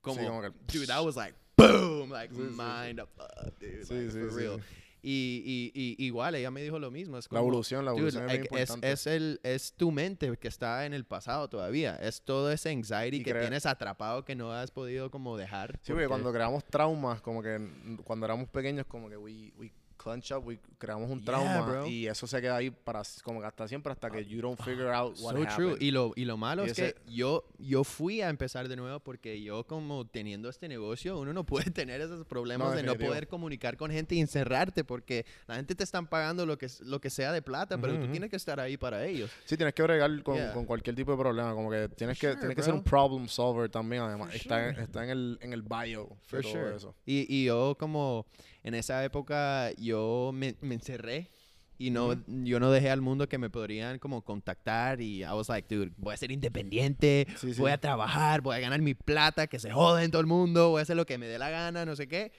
Speaker 5: Como,
Speaker 1: como que-
Speaker 5: dude, that was like, boom, like,
Speaker 1: Sí, sí, sí.
Speaker 5: mind up, uh, dude,
Speaker 1: Sí,
Speaker 5: like,
Speaker 1: sí,
Speaker 5: for
Speaker 1: sí,
Speaker 5: real.
Speaker 1: sí.
Speaker 5: Y, y, y igual, ella me dijo lo mismo. Es
Speaker 1: La
Speaker 5: como,
Speaker 1: evolución, la
Speaker 5: dude,
Speaker 1: evolución es bien
Speaker 5: like, es, es el, es tu mente que está en el pasado todavía. Es todo ese anxiety
Speaker 1: Y
Speaker 5: que tienes atrapado que no has podido como dejar.
Speaker 1: Sí, porque cuando creamos traumas, como que cuando éramos pequeños, como que we, we clench up, we creamos un
Speaker 5: Yeah,
Speaker 1: trauma
Speaker 5: bro.
Speaker 1: y eso se queda ahí para como que hasta siempre hasta que you don't figure out what
Speaker 5: So true.
Speaker 1: happened.
Speaker 5: Y lo, y lo malo
Speaker 1: Y
Speaker 5: es
Speaker 1: ese-
Speaker 5: que yo, yo fui a empezar de nuevo porque yo como teniendo este negocio, uno no puede [LAUGHS] tener esos problemas de no poder comunicar con gente y encerrarte porque la gente te están pagando lo que, lo que sea de plata, pero tú tienes que estar ahí para ellos.
Speaker 1: Sí, tienes que bregar con,
Speaker 5: Yeah.
Speaker 1: con cualquier tipo de problema, como que tienes que tienes que ser
Speaker 5: bro.
Speaker 1: un problem solver también, además.
Speaker 5: For
Speaker 1: Está,
Speaker 5: sure.
Speaker 1: está en el en el bio
Speaker 5: For sure.
Speaker 1: eso.
Speaker 5: Y, y yo como en esa época yo me, me encerré y no, yo no dejé al mundo que me podrían como contactar y I was like, dude, voy a ser independiente,
Speaker 1: Sí, sí.
Speaker 5: voy a trabajar, voy a ganar mi plata, que se joden todo el mundo, voy a hacer lo que me dé la gana, no sé qué.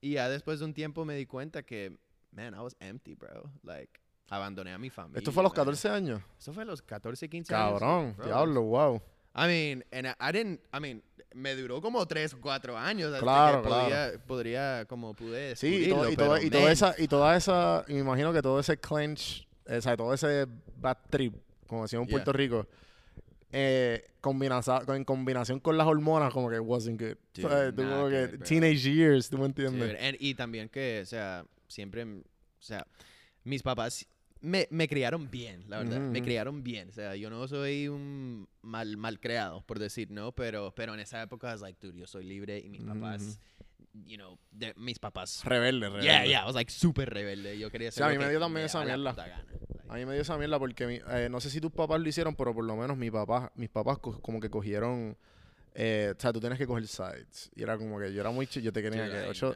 Speaker 5: Y ya después de un tiempo me di cuenta que, man, I was empty, bro. Like, abandoné a mi familia.
Speaker 1: Esto fue a los
Speaker 5: man.
Speaker 1: 14 años.
Speaker 5: Eso fue a los 14, 15 años.
Speaker 1: Cabrón, diablo, wow.
Speaker 5: I mean, and I didn't, I mean, me duró como 3 o 4 años hasta
Speaker 1: Claro,
Speaker 5: que
Speaker 1: claro.
Speaker 5: podía, podría, como pude
Speaker 1: Sí, y, todo, y, todo- y toda esa, y toda esa, me imagino que todo ese clench, o sea, todo ese bad trip, como decíamos en
Speaker 5: Yeah.
Speaker 1: Puerto Rico, eh, en combinación con las hormonas, como que wasn't good.
Speaker 5: Dude,
Speaker 1: ¿Sabes? Tú
Speaker 5: nada
Speaker 1: como
Speaker 5: que
Speaker 1: teenage years, ¿tú me entiendes?
Speaker 5: dude, and- y también que, o sea, siempre, o sea, mis papás me, me criaron bien, la verdad. Me
Speaker 1: ujú.
Speaker 5: criaron bien. O sea, yo no soy un mal, mal creado, por decir, ¿no? Pero, pero en esa época, I was like, dude, yo soy libre y mis papás, you know, de- mis papás.
Speaker 1: Rebelde, rebelde.
Speaker 5: Yeah, yeah, I was like súper rebelde. Yo quería
Speaker 1: Sí,
Speaker 5: hacer
Speaker 1: a
Speaker 5: lo
Speaker 1: mí me dio también esa mierda.
Speaker 5: Like,
Speaker 1: A mí me dio esa mierda porque mi- eh, no sé si tus papás lo hicieron, pero por lo menos mi papá, mis papás co- como que cogieron, eh, o sea, tú tienes que coger sides. Y era como que yo era muy chico, yo te
Speaker 5: dude,
Speaker 1: que ocho,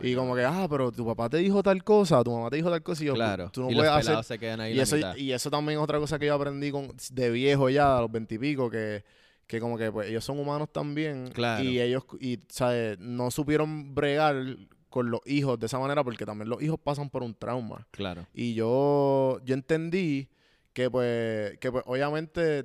Speaker 1: y como que, ah, pero tu papá te dijo tal cosa, tu mamá te dijo tal cosa y yo,
Speaker 5: Claro.
Speaker 1: tú no
Speaker 5: y
Speaker 1: puedes
Speaker 5: los
Speaker 1: hacer
Speaker 5: se quedan ahí
Speaker 1: y
Speaker 5: la
Speaker 1: eso,
Speaker 5: mitad.
Speaker 1: y eso también es otra cosa que yo aprendí con, de viejo ya, a los veintipico, que, que como que pues ellos son humanos también.
Speaker 5: Claro.
Speaker 1: Y ellos, y, ¿sabes? No supieron bregar con los hijos de esa manera porque también los hijos pasan por un trauma.
Speaker 5: Claro.
Speaker 1: Y yo, yo entendí que pues, que pues obviamente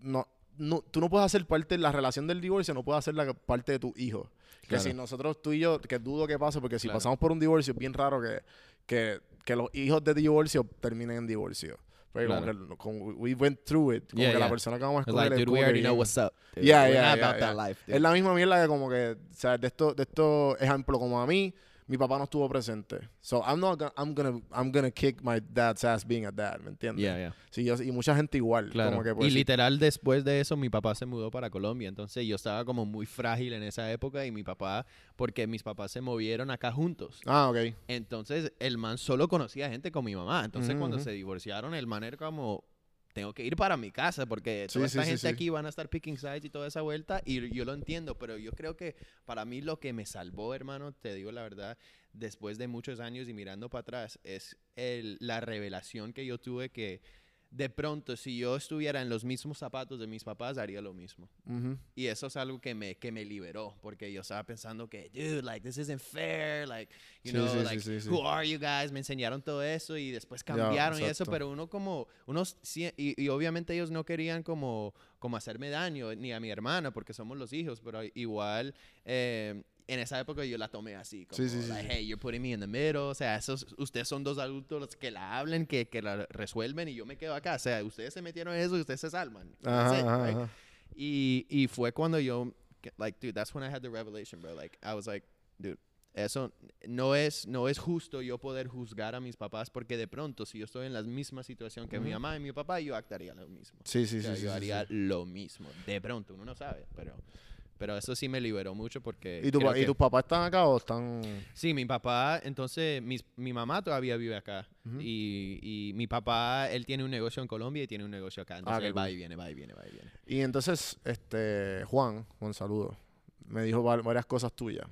Speaker 1: no, no, tú no puedes hacer parte de la relación del divorcio, no puedes hacer la parte de tu hijo. Que
Speaker 5: Claro.
Speaker 1: si nosotros, tú y yo, que dudo que pase, porque si
Speaker 5: Claro.
Speaker 1: pasamos por un divorcio, es bien raro que, que, que los hijos de divorcio terminen en divorcio. Pero como
Speaker 5: Claro.
Speaker 1: que como we went through it, como
Speaker 5: Yeah,
Speaker 1: que la
Speaker 5: yeah.
Speaker 1: persona que vamos a escoger
Speaker 5: like, dude, we already know what's up. dude.
Speaker 1: Yeah, yeah, yeah,
Speaker 5: about that
Speaker 1: yeah.
Speaker 5: life, dude.
Speaker 1: Es la misma mierda que como que, o sea, de esto, de esto ejemplo, como a mí, mi papá no estuvo presente. So I'm not gonna, I'm gonna, I'm gonna kick my dad's ass being a dad, ¿me entiendes?
Speaker 5: Yeah, yeah.
Speaker 1: Sí, yo- y mucha gente igual.
Speaker 5: Claro.
Speaker 1: Como que
Speaker 5: y
Speaker 1: pues, sí.
Speaker 5: literal después de eso mi papá se mudó para Colombia, entonces yo estaba como muy frágil en esa época y mi papá, porque mis papás se movieron acá juntos.
Speaker 1: Ah, ok.
Speaker 5: Entonces el man solo conocía gente con mi mamá. Entonces
Speaker 1: Ujú,
Speaker 5: cuando
Speaker 1: ujú.
Speaker 5: se divorciaron el man era como, tengo que ir para mi casa porque toda
Speaker 1: sí,
Speaker 5: esta
Speaker 1: sí,
Speaker 5: gente
Speaker 1: sí.
Speaker 5: aquí van a estar picking sides y toda esa vuelta y yo lo entiendo, pero yo creo que para mí lo que me salvó, hermano, te digo la verdad, después de muchos años y mirando para atrás, es el, la revelación que yo tuve que de pronto si yo estuviera en los mismos zapatos de mis papás haría lo mismo. Y eso es algo que me, que me liberó, porque yo estaba pensando que, dude, like, this isn't fair, like, you
Speaker 1: Sí,
Speaker 5: know,
Speaker 1: sí,
Speaker 5: like,
Speaker 1: sí,
Speaker 5: who are you guys? Me enseñaron todo eso y después cambiaron y eso, pero uno como, unos, y, y obviamente ellos no querían como, como hacerme daño, ni a mi hermana, porque somos los hijos, pero igual, eh, en esa época yo la tomé así, como,
Speaker 1: Sí, sí,
Speaker 5: like,
Speaker 1: sí.
Speaker 5: hey, you're putting me in the middle, o sea, esos, ustedes son dos adultos que la hablen, que, que la resuelven y yo me quedo acá, o sea, ustedes se metieron en eso y ustedes se salvan.
Speaker 1: Ajá,
Speaker 5: it,
Speaker 1: ajá,
Speaker 5: right?
Speaker 1: ajá.
Speaker 5: Y, y fue cuando yo, like, dude, that's when I had the revelation, bro. Like, I was like, dude, eso no es, no es justo yo poder juzgar a mis papás porque de pronto, si yo estoy en la misma situación que mi
Speaker 1: Ujú.
Speaker 5: mamá y mi papá, yo actuaría lo mismo.
Speaker 1: Sí, sí,
Speaker 5: O sea,
Speaker 1: sí. sí,
Speaker 5: yo
Speaker 1: sí,
Speaker 5: haría
Speaker 1: sí.
Speaker 5: lo mismo. De pronto, uno no sabe, pero, pero eso sí me liberó mucho porque...
Speaker 1: ¿Y, tu,
Speaker 5: creo
Speaker 1: pa- ¿Y
Speaker 5: que-
Speaker 1: tus papás están acá o están...?
Speaker 5: Sí, mi papá, entonces, mis- mi mamá todavía vive acá. Y, y mi papá, él tiene un negocio en Colombia y tiene un negocio acá. Entonces,
Speaker 1: qué
Speaker 5: él va y viene, va y viene, va y viene.
Speaker 1: Y entonces, este, Juan, Juan, saludo. Me dijo va- varias cosas tuyas.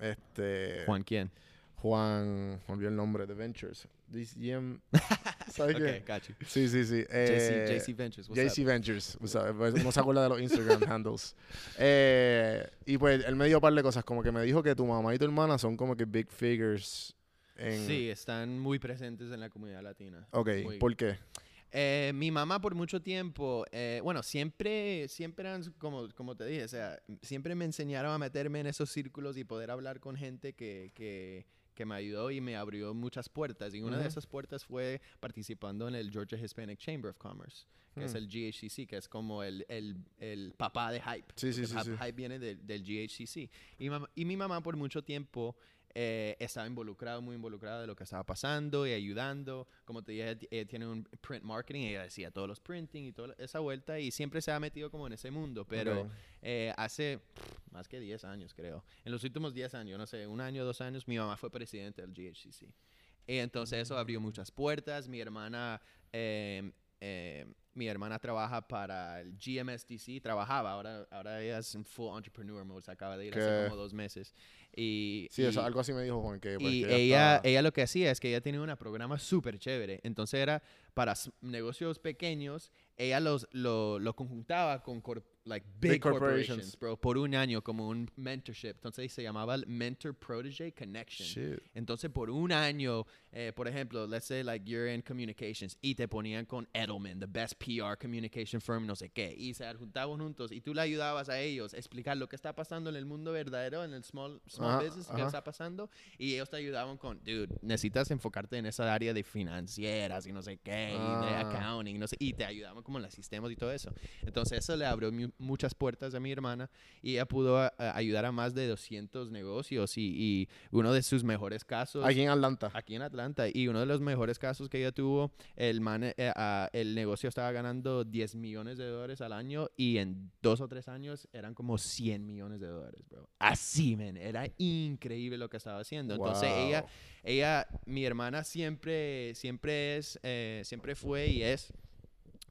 Speaker 1: Este...
Speaker 5: Juan, ¿quién?
Speaker 1: Juan, olvidé el nombre, The Ventures. GM, [LAUGHS] ¿Sabes qué?
Speaker 5: got you.
Speaker 1: Sí, sí, sí.
Speaker 5: JC,
Speaker 1: eh,
Speaker 5: JC Ventures, what's up?
Speaker 1: JC Ventures. o sea, no se acuerda de los Instagram [LAUGHS] handles. Eh, y pues él me dio un par de cosas, como que me dijo que tu mamá y tu hermana son como que big figures en...
Speaker 5: Sí, están muy presentes en la comunidad latina.
Speaker 1: Ok,
Speaker 5: Muy-
Speaker 1: ¿por qué?
Speaker 5: Eh, mi mamá por mucho tiempo, eh, bueno, siempre, siempre eran como, como te dije, o sea, siempre me enseñaron a meterme en esos círculos y poder hablar con gente que, que, que me ayudó y me abrió muchas puertas. Y una de
Speaker 1: Ujú.
Speaker 5: esas puertas fue participando en el Georgia Hispanic Chamber of Commerce, que es
Speaker 1: Hmm.
Speaker 5: el GHCC, que es como el, el, el papá de Hype.
Speaker 1: Sí, sí, sí,
Speaker 5: Hype,
Speaker 1: sí.
Speaker 5: Hype viene del, del GHCC. Y, y mi mamá por mucho tiempo eh, estaba involucrada, muy involucrada de lo que estaba pasando y ayudando. Como te dije, ella tiene un print marketing, ella decía todos los printing y toda esa vuelta y siempre se ha metido como en ese mundo. Pero
Speaker 1: Ok.
Speaker 5: eh, hace pff, más que 10 años, creo. En los últimos 10 años, no sé, un año, dos años, mi mamá fue presidente del GHCC. Y entonces eso abrió muchas puertas. Mi hermana, eh, eh, mi hermana trabaja para el GMSDC, trabajaba, ahora, ahora ella es en full entrepreneur mode, se acaba de ir hace como dos meses. Y,
Speaker 1: Sí, eso,
Speaker 5: y-
Speaker 1: algo así me dijo Juan, que, pues,
Speaker 5: y
Speaker 1: que
Speaker 5: ella,
Speaker 1: estaba-
Speaker 5: ella lo que hacía es que ella tenía un programa súper chévere. Entonces era para negocios pequeños, ella los, lo, lo conjuntaba con cor- like big,
Speaker 1: Big
Speaker 5: corporations,
Speaker 1: corporations.
Speaker 5: bro, por un año como un mentorship. Entonces se llamaba el Mentor Protege Connection.
Speaker 1: Shit.
Speaker 5: Entonces, por un año, eh, por ejemplo, let's say like you're in communications y te ponían con Edelman, the best PR communication firm, no sé qué, y se juntaban juntos y tú le ayudabas a ellos a explicar lo que está pasando en el mundo verdadero, en el small, small
Speaker 1: Ajá,
Speaker 5: business que
Speaker 1: ajá.
Speaker 5: está pasando, y ellos te ayudaban con, dude, necesitas enfocarte en esa área de financieras y no sé qué, y de
Speaker 1: Ah.
Speaker 5: accounting, no sé, y te ayudaban como en los sistemas y todo eso. Entonces, eso le abrió mu- muchas puertas a mi hermana y ella pudo a- a ayudar a más de 200 negocios y, y uno de sus mejores casos
Speaker 1: Aquí en Atlanta.
Speaker 5: aquí en Atlanta. Y uno de los mejores casos que ella tuvo, el, man, eh, el negocio estaba ganando 10 millones de dólares al año y en dos o tres años eran como 100 millones de dólares, bro. Así, man. Era increíble lo que estaba haciendo. Entonces ella, ella, mi hermana siempre, siempre es, eh, siempre fue y es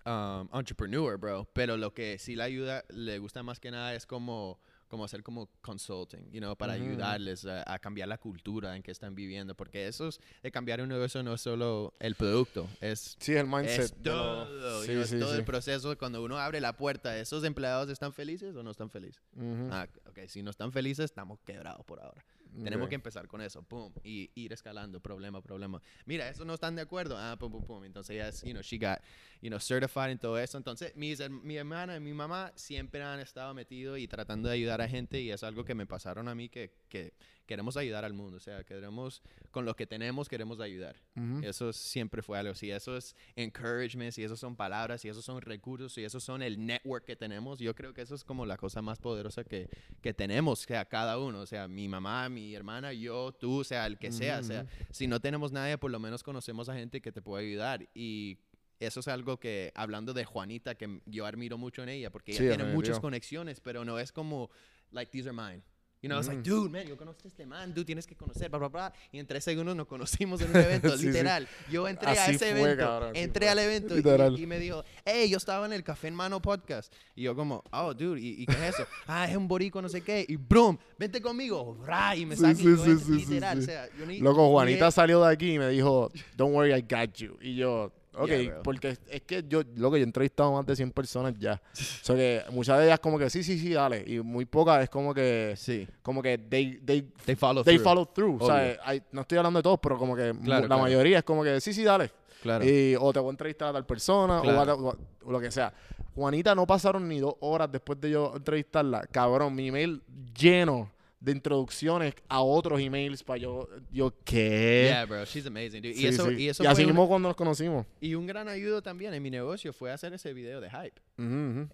Speaker 5: um, entrepreneur, bro. Pero lo que sí le ayuda, le gusta más que nada es como como hacer como consulting, you know, para
Speaker 1: Ujú.
Speaker 5: ayudarles a, a cambiar la cultura en que están viviendo, porque eso es, de cambiar un negocio no es solo el producto, es
Speaker 1: Sí, el mindset.
Speaker 5: es
Speaker 1: de lo-
Speaker 5: todo, you
Speaker 1: Sí,
Speaker 5: know,
Speaker 1: sí,
Speaker 5: es todo
Speaker 1: sí.
Speaker 5: el proceso cuando uno abre la puerta, ¿esos empleados están felices o no están felices?
Speaker 1: Ujú.
Speaker 5: Ah, ok, si no están felices, estamos quebrados por ahora. Tenemos
Speaker 1: Ok.
Speaker 5: que empezar con eso, pum, y ir escalando, problema, problema. Mira, eso no están de acuerdo, ah, pum, pum, pum. Entonces ya es, you know, she got, you know, certified en todo eso. Entonces, mis, mi hermana y mi mamá siempre han estado metidos y tratando de ayudar a gente y es algo que me pasaron a mí que, que queremos ayudar al mundo. O sea, queremos, con lo que tenemos, queremos ayudar.
Speaker 1: Ujú.
Speaker 5: Eso siempre fue algo. Si eso es encouragement, si eso son palabras, si esos son recursos, si esos son el network que tenemos, yo creo que eso es como la cosa más poderosa que, que tenemos, que a cada uno. O sea, mi mamá, mi hermana, yo, tú, o sea, el que sea. O sea, si no tenemos nadie, por lo menos conocemos a gente que te puede ayudar. Y eso es algo que, hablando de Juanita, que yo admiro mucho en ella, porque ella
Speaker 1: Sí,
Speaker 5: tiene muchas conexiones, pero no es como, like, these are mine. You know, it's like, dude, man, yo conozco a este man, tú tienes que conocer, bla, bla, bla. Y en tres segundos nos conocimos en un [LAUGHS] evento,
Speaker 1: Sí, sí.
Speaker 5: literal. Yo entré a
Speaker 1: Así
Speaker 5: ese
Speaker 1: fue,
Speaker 5: evento,
Speaker 1: cabrón,
Speaker 5: entré al evento y- y, me dijo, hey, yo estaba en el Café en Mano podcast. Y yo como, oh, dude, ¿y, y qué es eso? [LAUGHS] ah, es un borico, no sé qué. Y brum, vente conmigo, bra, y me
Speaker 1: Sí,
Speaker 5: saca y
Speaker 1: sí, sí, sí, sí,
Speaker 5: literal.
Speaker 1: sí.
Speaker 5: O sea, yo ni-
Speaker 1: Loco,
Speaker 5: ni
Speaker 1: Juanita
Speaker 5: he-
Speaker 1: salió de aquí y me dijo, don't worry, I got you. Y yo, ok,
Speaker 5: Yeah,
Speaker 1: porque es que yo, loco, yo he entrevistado a más de 100 personas ya. [LAUGHS] o sea que muchas de ellas como que sí, sí, sí, dale. Y muy pocas es como que,
Speaker 5: Sí,
Speaker 1: como que they, they,
Speaker 5: they follow
Speaker 1: they
Speaker 5: through.
Speaker 1: follow through. O sea, hay- no estoy hablando de todos, pero como que
Speaker 5: Claro,
Speaker 1: la
Speaker 5: claro.
Speaker 1: mayoría es como que sí, sí, dale.
Speaker 5: Claro.
Speaker 1: Y, o te voy a entrevistar a tal persona, o,
Speaker 5: Claro.
Speaker 1: a- o a- o lo que sea. Juanita no pasaron ni dos horas después de yo entrevistarla. Cabrón, mi email lleno de introducciones a otros emails para yo, yo, ¿qué?
Speaker 5: Yeah, bro, she's amazing, dude.
Speaker 1: Sí,
Speaker 5: y eso,
Speaker 1: sí.
Speaker 5: y eso
Speaker 1: así
Speaker 5: fue una-
Speaker 1: mismo cuando nos conocimos.
Speaker 5: y un gran ayudo también en mi negocio fue hacer ese video de hype.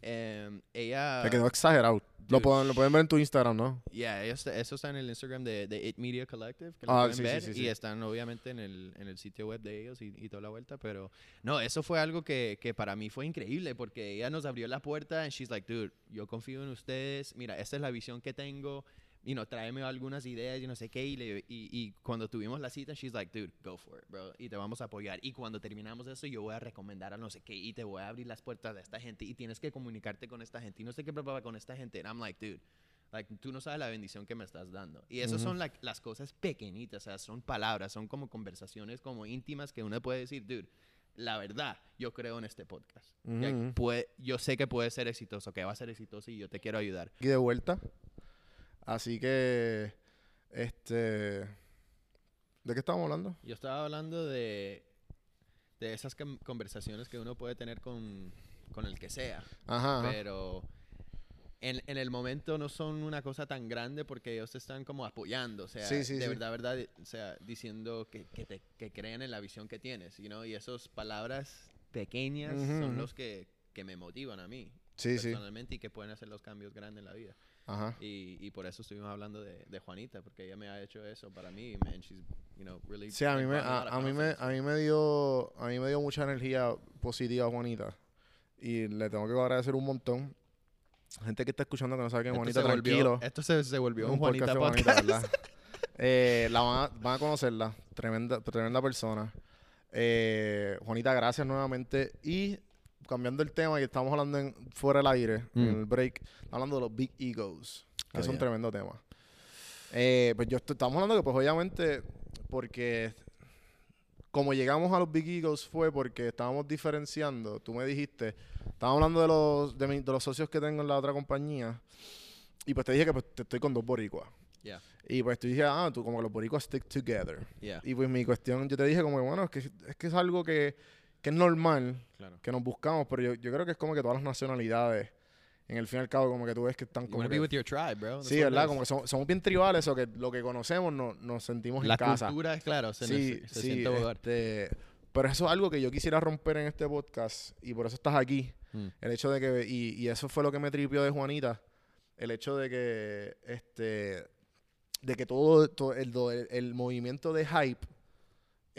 Speaker 5: Em, ella...
Speaker 1: Te quedó exagerado. Lo
Speaker 5: dude.
Speaker 1: pueden, lo pueden ver en tu Instagram, ¿no?
Speaker 5: Yeah, ellos- eso está en el Instagram de, de It Media Collective, que lo
Speaker 1: Ah,
Speaker 5: pueden
Speaker 1: sí, sí,
Speaker 5: ver, y están obviamente en el, en el sitio web de ellos y, y toda la vuelta, pero no, eso fue algo que, que para mí fue increíble, porque ella nos abrió la puerta and she's like, dude, yo confío en ustedes, mira, esta es la visión que tengo, y no, tráeme algunas ideas y no sé qué, y, le- y, y cuando tuvimos la cita, she's like, dude, go for it, bro, y te vamos a apoyar, y cuando terminamos eso, yo voy a recomendar a no sé qué, y te voy a abrir las puertas de esta gente, y tienes que comunicarte con esta gente, y no sé qué preparar con esta gente, and I'm like, dude, Like, tú no sabes la bendición que me estás dando. Y esas son like, las cosas pequeñitas, o sea, son palabras, son como conversaciones como íntimas que uno puede decir, dude, la verdad, yo creo en este podcast. Puede- yo sé que puede ser exitoso, que va a ser exitoso y yo te quiero ayudar.
Speaker 1: Y de vuelta. Así que, este... ¿De qué estábamos hablando?
Speaker 5: Yo estaba hablando de, de esas conversaciones que uno puede tener con, con el que sea.
Speaker 1: Ajá. ajá.
Speaker 5: pero en, en el momento no son una cosa tan grande porque ellos te están como apoyando, o sea,
Speaker 1: Sí, sí,
Speaker 5: de
Speaker 1: sí.
Speaker 5: verdad, verdad, o sea, diciendo que, que, te, que creen en la visión que tienes, you know? y esas palabras pequeñas son los que, que me motivan a mí
Speaker 1: Sí, sí.
Speaker 5: personalmente y que pueden hacer los cambios grandes en la vida.
Speaker 1: Ajá.
Speaker 5: Y, y por eso estuvimos hablando de, de Juanita, porque ella me ha hecho eso para mí, man, she's, you know, really
Speaker 1: Sí, a mí, me, a, a mí me, a mí me dio, a mí me dio mucha energía positiva Juanita. Y le tengo que agradecer un montón. Gente que está escuchando que no sabe que Juanita,
Speaker 5: volvió-
Speaker 1: tranquilo.
Speaker 5: esto se, se volvió un,
Speaker 1: un
Speaker 5: Juanita
Speaker 1: podcast
Speaker 5: podcast.
Speaker 1: Juanita, ¿verdad? [LAUGHS] Eh, la van a, van a conocerla. Tremenda, tremenda persona. Eh, Juanita, gracias nuevamente. Y cambiando el tema, y estamos hablando en, fuera del aire, en
Speaker 5: Mm.
Speaker 1: el break, hablando de los big egos, que
Speaker 5: Oh,
Speaker 1: es un
Speaker 5: yeah.
Speaker 1: tremendo tema. Eh, pues yo estoy- estamos hablando que, pues obviamente, porque como llegamos a los big egos fue porque estábamos diferenciando. Tú me dijiste, estábamos hablando de los, de, mi- de los socios que tengo en la otra compañía. Y pues te dije que pues, te estoy con dos boricuas.
Speaker 5: Yeah,
Speaker 1: Y pues tú dije, ah, tú como que los boricuas stick together.
Speaker 5: yeah,
Speaker 1: Y pues mi cuestión, yo te dije como que, bueno, es que es, que es algo que, que es normal,
Speaker 5: claro.
Speaker 1: que nos buscamos, pero yo, yo creo que es como que todas las nacionalidades, en el fin y al cabo, como que tú ves que están como que...
Speaker 5: be with your tribe, bro.
Speaker 1: Sí, ¿verdad? Como que somos, somos bien tribales o que lo que conocemos no, nos sentimos
Speaker 5: La
Speaker 1: en casa.
Speaker 5: cultura, es claro, se,
Speaker 1: sí,
Speaker 5: se
Speaker 1: sí,
Speaker 5: siente
Speaker 1: este, pero eso es algo que yo quisiera romper en este podcast y por eso estás aquí.
Speaker 5: Mm.
Speaker 1: El hecho de que, y, y eso fue lo que me tripió de Juanita, el hecho de que, este, de que todo, todo el, el, el movimiento de hype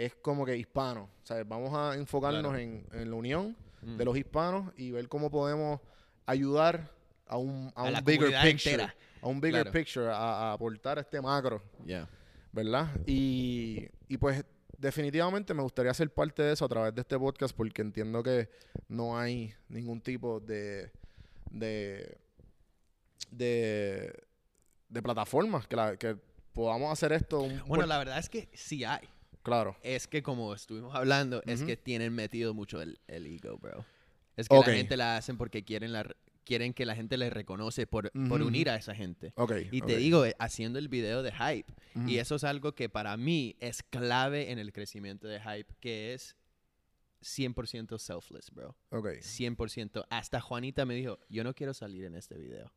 Speaker 1: es como que hispano. O sea, vamos a enfocarnos
Speaker 5: Claro.
Speaker 1: en, en la unión
Speaker 5: Mm.
Speaker 1: de los hispanos y ver cómo podemos ayudar a un, a
Speaker 5: A
Speaker 1: un
Speaker 5: la
Speaker 1: bigger picture.
Speaker 5: entera.
Speaker 1: A un bigger
Speaker 5: Claro.
Speaker 1: picture, a, a aportar a este macro.
Speaker 5: Yeah.
Speaker 1: ¿verdad? Y, y pues definitivamente me gustaría ser parte de eso a través de este podcast porque entiendo que no hay ningún tipo de de de, de plataformas que, la- que podamos hacer esto un-
Speaker 5: Bueno, la verdad es que sí hay.
Speaker 1: Claro
Speaker 5: Es que como estuvimos hablando, es que tienen metido mucho el, el ego, bro. Es que la gente la hacen porque quieren la quieren que la gente les reconoce por, por unir a esa gente.
Speaker 1: ok
Speaker 5: Y te digo, eh, haciendo el video de hype. Y eso es algo que para mí es clave en el crecimiento de hype, que es 100% selfless, bro.
Speaker 1: Ok.
Speaker 5: 100%. Hasta Juanita me dijo, yo no quiero salir en este video.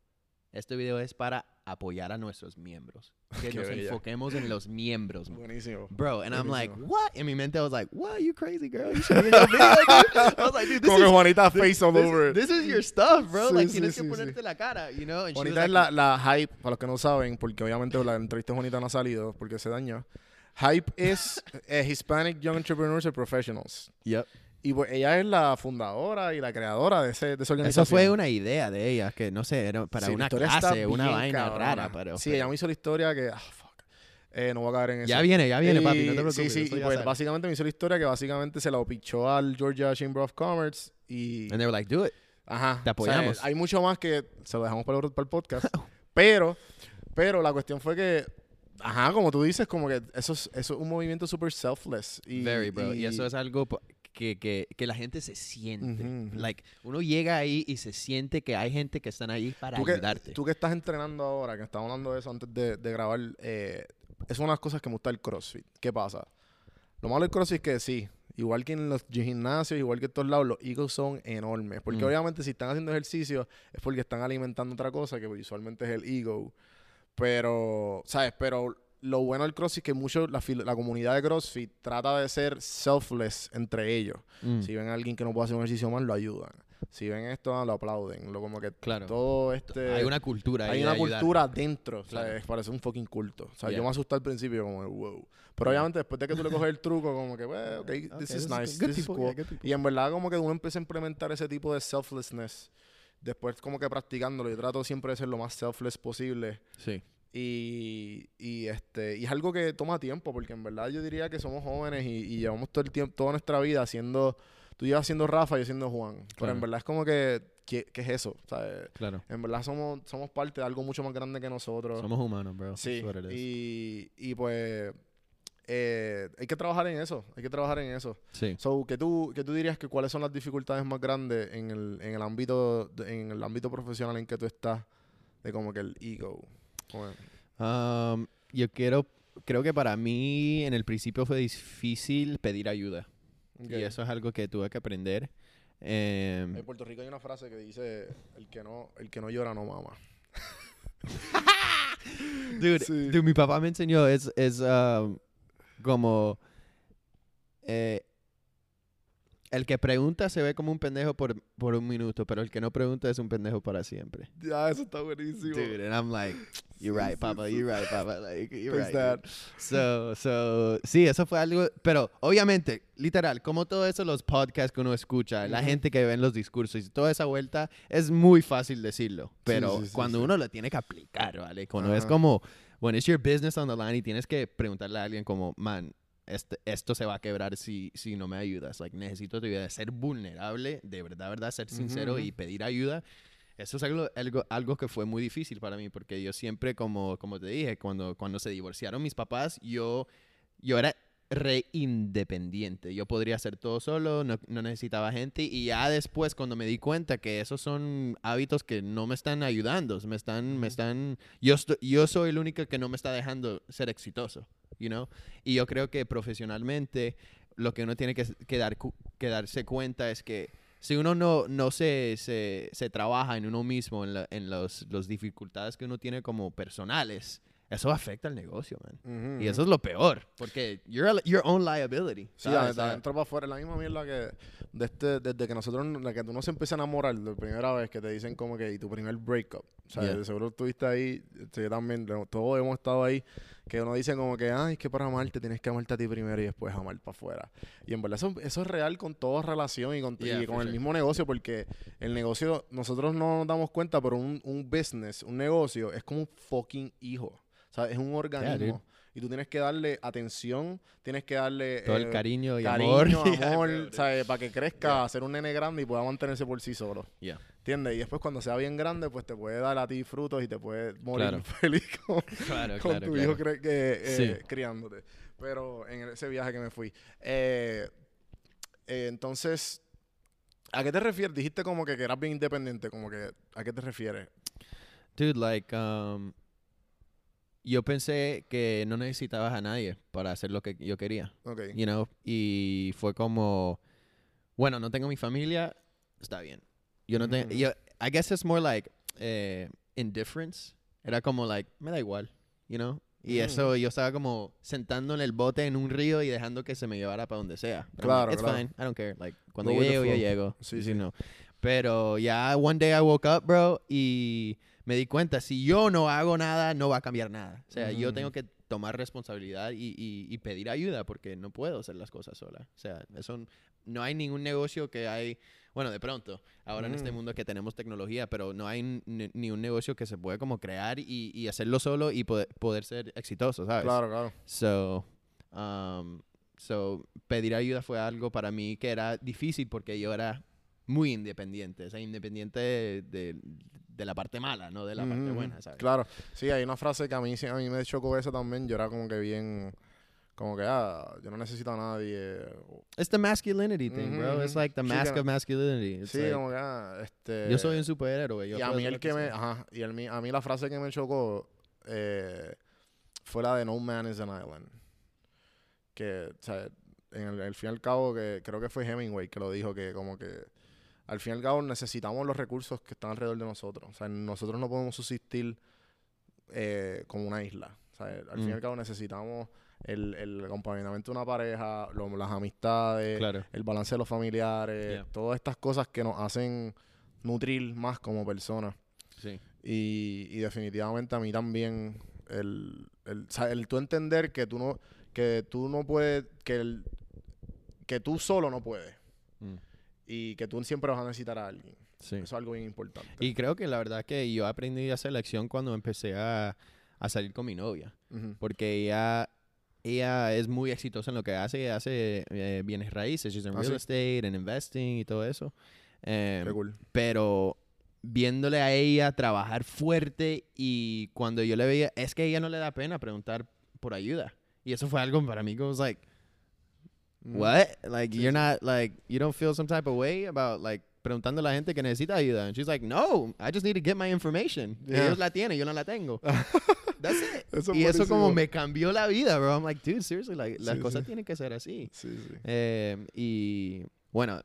Speaker 5: Este video es para apoyar a nuestros miembros. [LAUGHS] Que
Speaker 1: Qué
Speaker 5: nos
Speaker 1: bella.
Speaker 5: enfoquemos en los miembros.
Speaker 1: Buenísimo.
Speaker 5: Bro, and I'm like,
Speaker 1: Buenísimo.
Speaker 5: what? En mi mente, I was like, what? You crazy, girl? You should be in video, dude. I was like, dude, this
Speaker 1: Como que
Speaker 5: is,
Speaker 1: Juanita face all
Speaker 5: this,
Speaker 1: over it.
Speaker 5: this is your stuff, bro.
Speaker 1: Sí,
Speaker 5: like,
Speaker 1: sí,
Speaker 5: tienes
Speaker 1: sí,
Speaker 5: que ponerte la cara, you know? And
Speaker 1: Juanita es
Speaker 5: like,
Speaker 1: la, la hype, para los que no saben, porque obviamente la entrevista de Juanita no ha salido porque se dañó. Hype es eh, Hispanic Young Entrepreneurs and Professionals.
Speaker 5: Yep.
Speaker 1: Y pues, ella es la fundadora y la creadora de, ese, de esa organización.
Speaker 5: Eso fue una idea de ella, que no sé, era para
Speaker 1: Sí,
Speaker 5: una clase, una vaina
Speaker 1: cabrona.
Speaker 5: rara, pero...
Speaker 1: Sí, ella me hizo la historia que... ah, fuck. Eh, no voy a caer en eso.
Speaker 5: Ya viene, ya viene, papi, no te
Speaker 1: Y-
Speaker 5: preocupes.
Speaker 1: Sí, sí, y pues básicamente me hizo la historia que básicamente se la pichó al Georgia Chamber of Commerce y...
Speaker 5: And they were like, do it.
Speaker 1: Ajá.
Speaker 5: Te
Speaker 1: o sea,
Speaker 5: apoyamos.
Speaker 1: hay mucho más que se lo dejamos para el, para el podcast. [LAUGHS] pero, pero la cuestión fue que, ajá, como tú dices, como que eso es, eso es un movimiento súper selfless. Y,
Speaker 5: Very, bro. Y, eso es algo que, que, que la gente se siente. Like, uno llega ahí y se siente que hay gente que están ahí para
Speaker 1: tú que,
Speaker 5: ayudarte.
Speaker 1: tú que estás entrenando ahora, que estábamos hablando de eso antes de, de grabar, eh, es una de las cosas que me gusta del CrossFit. ¿Qué pasa? Lo malo del CrossFit es que sí, igual que en los gimnasios, igual que en todos lados, los egos son enormes. Porque
Speaker 5: Mm.
Speaker 1: obviamente si están haciendo ejercicio es porque están alimentando otra cosa que usualmente es el ego. Pero, ¿sabes? Pero lo bueno del CrossFit es que mucho la, la comunidad de CrossFit trata de ser selfless entre ellos.
Speaker 5: Mm,
Speaker 1: Si ven a alguien que no puede hacer un ejercicio más, lo ayudan. Si ven esto, ah, lo aplauden. Lo como que
Speaker 5: Claro.
Speaker 1: todo este...
Speaker 5: hay una cultura
Speaker 1: Hay una cultura dentro,
Speaker 5: Claro.
Speaker 1: es- parece un fucking culto. O sea,
Speaker 5: Yeah.
Speaker 1: yo me asusté al principio como, wow. Pero obviamente después de que tú le coges el [LAUGHS] truco, como que, well, ok,
Speaker 5: Okay,
Speaker 1: this is nice, this is cool.
Speaker 5: yeah.
Speaker 1: Y en verdad como que uno empieza a implementar ese tipo de selflessness. Después como que practicándolo, yo trato siempre de ser lo más selfless posible.
Speaker 5: Sí.
Speaker 1: Y, y este y es algo que toma tiempo, porque en verdad yo diría que somos jóvenes y, y llevamos todo el tiempo, toda nuestra vida haciendo, tú llevas siendo Rafa y yo siendo Juan. Pero
Speaker 5: Claro.
Speaker 1: en verdad es como que, ¿qué, qué es eso? Sea,
Speaker 5: Claro.
Speaker 1: en verdad somos, somos parte de algo mucho más grande que nosotros.
Speaker 5: Somos humanos, bro.
Speaker 1: sí. Y, y pues eh, hay que trabajar en eso. Hay que trabajar en eso.
Speaker 5: Sí.
Speaker 1: So, ¿qué tú, qué tú dirías que cuáles son las dificultades más grandes en el, en el ámbito en el ámbito profesional en que tú estás? De como que el ego.
Speaker 5: Um, yo quiero, creo que para mí en el principio fue difícil pedir ayuda.
Speaker 1: ok.
Speaker 5: Y eso es algo que tuve que aprender. Em,
Speaker 1: En Puerto Rico hay una frase que dice el que no, el que no llora no mama. [LAUGHS]
Speaker 5: Dude,
Speaker 1: Sí.
Speaker 5: dude, mi papá me enseñó, es, es um, como... eh, el que pregunta se ve como un pendejo por, por un minuto, pero el que no pregunta es un pendejo para siempre.
Speaker 1: Ya, eso está buenísimo.
Speaker 5: Dude, and I'm like, [LAUGHS] you're right, papa, you're right, papa, like, you're right. So, so, sí, eso fue algo, pero obviamente, literal, como todo eso, los podcasts que uno escucha, la
Speaker 1: Ujú.
Speaker 5: gente que ve en los discursos y toda esa vuelta, es muy fácil decirlo, pero
Speaker 1: sí, sí,
Speaker 5: cuando
Speaker 1: sí.
Speaker 5: uno lo tiene que aplicar, ¿vale? Cuando es
Speaker 1: Ajá.
Speaker 5: como, when it's your business on the line y tienes que preguntarle a alguien como, man, este, esto se va a quebrar si, si no me ayudas. Like, necesito tu ayuda. Ser vulnerable, de verdad, verdad, ser sincero
Speaker 1: ujú.
Speaker 5: y pedir ayuda. Eso es algo, algo, algo que fue muy difícil para mí, porque yo siempre, como, como te dije, cuando, cuando se divorciaron mis papás, yo, yo era re independiente. Yo podría hacer todo solo, no, no necesitaba gente. Y ya después, cuando me di cuenta que esos son hábitos que no me están ayudando, me están, me están, yo, esto- yo soy el único que no me está dejando ser exitoso, you know? Y yo creo que profesionalmente lo que uno tiene que, que dar, que darse cuenta es que si uno no, no se, se, se trabaja en uno mismo, en, la- en los, los dificultades que uno tiene como personales, eso afecta al negocio, man. Y eso es lo peor, porque you're a- your own liability.
Speaker 1: Sí,
Speaker 5: ¿sabes?
Speaker 1: de, adentro para afuera, la misma mierda que de este, desde que nosotros, la que uno se empieza a enamorar, la primera vez que te dicen como que y tu primer breakup. O sea,
Speaker 5: Yeah.
Speaker 1: seguro estuviste ahí, también, todos hemos estado ahí, que uno dice como que, ay, es que para amarte tienes que amarte a ti primero y después amar para afuera. Y en verdad eso, eso es real con toda relación y con, y
Speaker 5: Yeah,
Speaker 1: con
Speaker 5: for
Speaker 1: el
Speaker 5: sure.
Speaker 1: mismo negocio, porque el negocio, nosotros no nos damos cuenta, pero un, un business, un negocio, es como un fucking hijo. O sea, es un organismo. y tú tienes que darle atención, tienes que darle
Speaker 5: todo el
Speaker 1: eh,
Speaker 5: cariño y
Speaker 1: cariño,
Speaker 5: amor. [LAUGHS]
Speaker 1: amor,
Speaker 5: Yeah.
Speaker 1: Para que crezca, ser un nene grande y pueda mantenerse por sí solo.
Speaker 5: Yeah.
Speaker 1: ¿Entiendes? Y después cuando sea bien grande, pues te puede dar a ti frutos y te puede morir
Speaker 5: Claro. [LAUGHS]
Speaker 1: feliz con,
Speaker 5: Claro,
Speaker 1: con
Speaker 5: claro,
Speaker 1: tu hijo cre- que, eh,
Speaker 5: Sí.
Speaker 1: criándote. Pero en ese viaje que me fui. Eh, eh, entonces, ¿a qué te refieres? Dijiste como que, que eras bien independiente, como que, ¿a qué te refieres?
Speaker 5: Dude, like, um, yo pensé que no necesitabas a nadie para hacer lo que yo quería. You know, y fue como, bueno, no tengo mi familia, está bien. Yo no tengo, yo, I guess it's more like eh, indifference. Era como like, me da igual, you know? Y
Speaker 1: Ujú.
Speaker 5: eso, yo estaba como sentando en el bote en un río y dejando que se me llevara para donde sea. I'm
Speaker 1: Claro,
Speaker 5: like, It's
Speaker 1: claro.
Speaker 5: fine, I don't care. Like, cuando
Speaker 1: Go
Speaker 5: yo llego, yo llego.
Speaker 1: Sí,
Speaker 5: si
Speaker 1: sí.
Speaker 5: no. Pero ya one day I woke up, bro, y me di cuenta, si yo no hago nada, no va a cambiar nada. O sea, yo
Speaker 1: Ujú.
Speaker 5: tengo que tomar responsabilidad y, y- y pedir ayuda porque no puedo hacer las cosas sola. O sea, eso no hay ningún negocio que hay, bueno, de pronto, ahora en este
Speaker 1: Mm.
Speaker 5: mundo que tenemos tecnología, pero no hay ni, un negocio que se puede como crear y, y hacerlo solo y poder, poder ser exitoso, ¿sabes?
Speaker 1: Claro, claro.
Speaker 5: So, um, so, pedir ayuda fue algo para mí que era difícil porque yo era muy independiente, o sea, independiente de, de- de la parte mala, no de la parte
Speaker 1: Ujú,
Speaker 5: buena, ¿sabes?
Speaker 1: Claro. Sí, hay una frase que a mí, a mí me chocó eso también. Yo era como que bien... Como que, ah, yo no necesito a nadie.
Speaker 5: It's the masculinity thing, bro.
Speaker 1: Ujú,
Speaker 5: It's like the
Speaker 1: sí,
Speaker 5: mask
Speaker 1: que-
Speaker 5: of masculinity. It's
Speaker 1: Sí,
Speaker 5: like,
Speaker 1: como que, ah, este...
Speaker 5: yo soy un superhéroe. Yo
Speaker 1: Y a mí el
Speaker 5: lo
Speaker 1: que me... Ajá. Y el, a mí la frase que me chocó eh, fue la de No man is an island. Que, o sea, en el, el fin y al cabo, que creo que fue Hemingway que lo dijo, que como que al fin y al cabo necesitamos los recursos que están alrededor de nosotros. O sea, nosotros no podemos subsistir eh, como una isla. O sea, al fin y
Speaker 5: Mm.
Speaker 1: al cabo necesitamos el, el acompañamiento de una pareja, lo- las amistades,
Speaker 5: Claro.
Speaker 1: el balance de los familiares,
Speaker 5: Yeah.
Speaker 1: todas estas cosas que nos hacen nutrir más como personas.
Speaker 5: Sí.
Speaker 1: Y, y definitivamente a mí también el, el, o sea, el tú entender que tú no, que tú no puedes, que el, que tú solo no puedes.
Speaker 5: Mm.
Speaker 1: Y que tú siempre vas a necesitar a alguien.
Speaker 5: Sí.
Speaker 1: Eso es algo bien importante.
Speaker 5: Y creo que la verdad que yo aprendí esa lección cuando empecé a, a salir con mi novia. Porque ella, ella es muy exitosa en lo que hace, ella hace eh, bienes raíces, she's in
Speaker 1: Ah,
Speaker 5: real
Speaker 1: sí.
Speaker 5: estate, en investing y todo eso.
Speaker 1: Qué cool.
Speaker 5: pero viéndole a ella trabajar fuerte y cuando yo le veía, es que a ella no le da pena preguntar por ayuda. Y eso fue algo para mí que was like,
Speaker 1: Mm.
Speaker 5: what? Like, you're not, like, you don't feel some type of way about, like, preguntando a la gente que necesita ayuda. And she's like, no, I just need to get my information.
Speaker 1: Yeah.
Speaker 5: Ellos la tienen, yo no la tengo. [LAUGHS] That's it.
Speaker 1: Eso
Speaker 5: y eso como me cambió la vida, bro. I'm like, dude, seriously, like, las
Speaker 1: Sí,
Speaker 5: cosas tienen que ser así.
Speaker 1: Sí, sí.
Speaker 5: Eh, y bueno,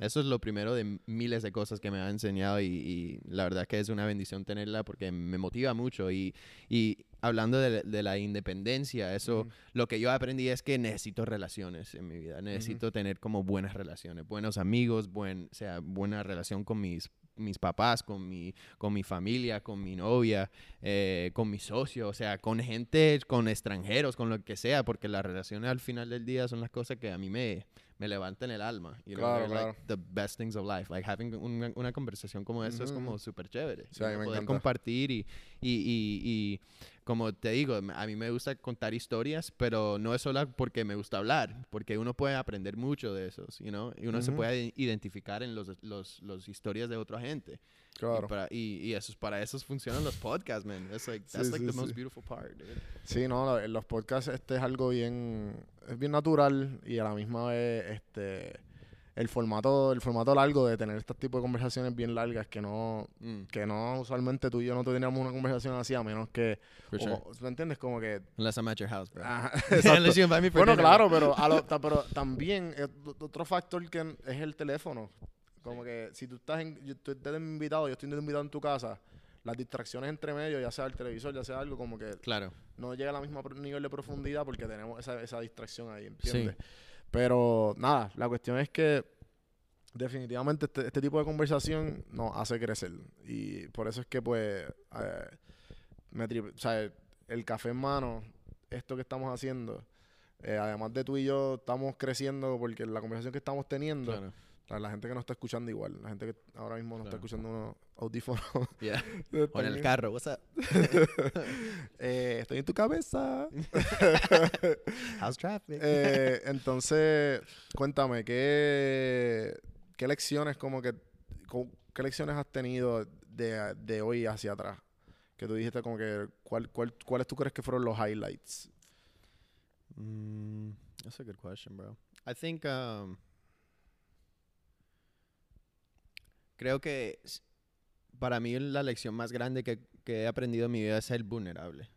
Speaker 5: eso es lo primero de miles de cosas que me ha enseñado y, y la verdad que es una bendición tenerla porque me motiva mucho y, y hablando de, de la independencia, eso lo que yo aprendí es que necesito relaciones en mi vida, necesito tener como buenas relaciones, buenos amigos, buen, o sea, buena relación con mis mis papás, con mi, con mi familia, con mi novia, eh, con mi socio, o sea, con gente, con extranjeros, con lo que sea, porque las relaciones al final del día son las cosas que a mí me, me levantan el alma. You know,
Speaker 1: Claro,
Speaker 5: they're, like,
Speaker 1: claro.
Speaker 5: the best things of life. Like having una, una conversación como esa es
Speaker 1: Ujú,
Speaker 5: como
Speaker 1: ujú.
Speaker 5: súper chévere.
Speaker 1: Sí,
Speaker 5: poder
Speaker 1: encanta.
Speaker 5: compartir y, y, y, y como te digo, a mí me gusta contar historias, pero no es solo porque me gusta hablar, porque uno puede aprender mucho de esos, you know? y uno se
Speaker 1: Ujú.
Speaker 5: puede identificar en los, los, los historias de otra gente. Y,
Speaker 1: Claro.
Speaker 5: para, y, y eso, para eso funcionan los podcasts, man. That's like,
Speaker 1: Sí,
Speaker 5: that's like
Speaker 1: sí,
Speaker 5: the most
Speaker 1: sí.
Speaker 5: beautiful part, dude.
Speaker 1: Sí, no, los podcasts este es algo bien, es bien natural y a la misma vez este el formato, el formato largo de tener este tipo de conversaciones bien largas que no,
Speaker 5: Mm,
Speaker 1: que no usualmente tú y yo no teníamos una conversación así a menos que, o-
Speaker 5: sure.
Speaker 1: ¿me entiendes? Como que,
Speaker 5: Unless I'm at your house, bro.
Speaker 1: ajá, [LAUGHS] [LAUGHS]
Speaker 5: Unless you invite me for
Speaker 1: Bueno,
Speaker 5: dinner,
Speaker 1: claro, pero, a lo- [LAUGHS] ta- pero también eh, otro factor que es el teléfono. Como que si tú estás en, yo, tú estás invitado, yo estoy invitado en tu casa, las distracciones entre medio, ya sea el televisor, ya sea algo, como que
Speaker 5: Claro.
Speaker 1: no llega al mismo nivel de profundidad porque tenemos esa, esa distracción ahí,
Speaker 5: Sí.
Speaker 1: ¿entiendes? Pero nada, la cuestión es que definitivamente este, este tipo de conversación nos hace crecer. Y por eso es que, pues, eh, me tri- o sea, el café en mano, esto que estamos haciendo, eh, además de tú y yo, estamos creciendo porque la conversación que estamos teniendo,
Speaker 5: Claro.
Speaker 1: La, la gente que nos está escuchando igual, la gente que ahora mismo está
Speaker 5: Claro.
Speaker 1: escuchando unos audífonos. [LAUGHS]
Speaker 5: Yeah. [LAUGHS] O en el carro, what's up? [LAUGHS]
Speaker 1: eh, estoy en tu cabeza.
Speaker 5: How's traffic?
Speaker 1: Eh, entonces, cuéntame, ¿qué, qué lecciones como que, qué lecciones has tenido de, de hoy hacia atrás? Que tú dijiste como que, ¿cuál, cuál, ¿cuáles tú crees que fueron los highlights?
Speaker 5: Mm, that's a good question, bro. I think um, creo que para mí la lección más grande que, que he aprendido en mi vida es ser vulnerable.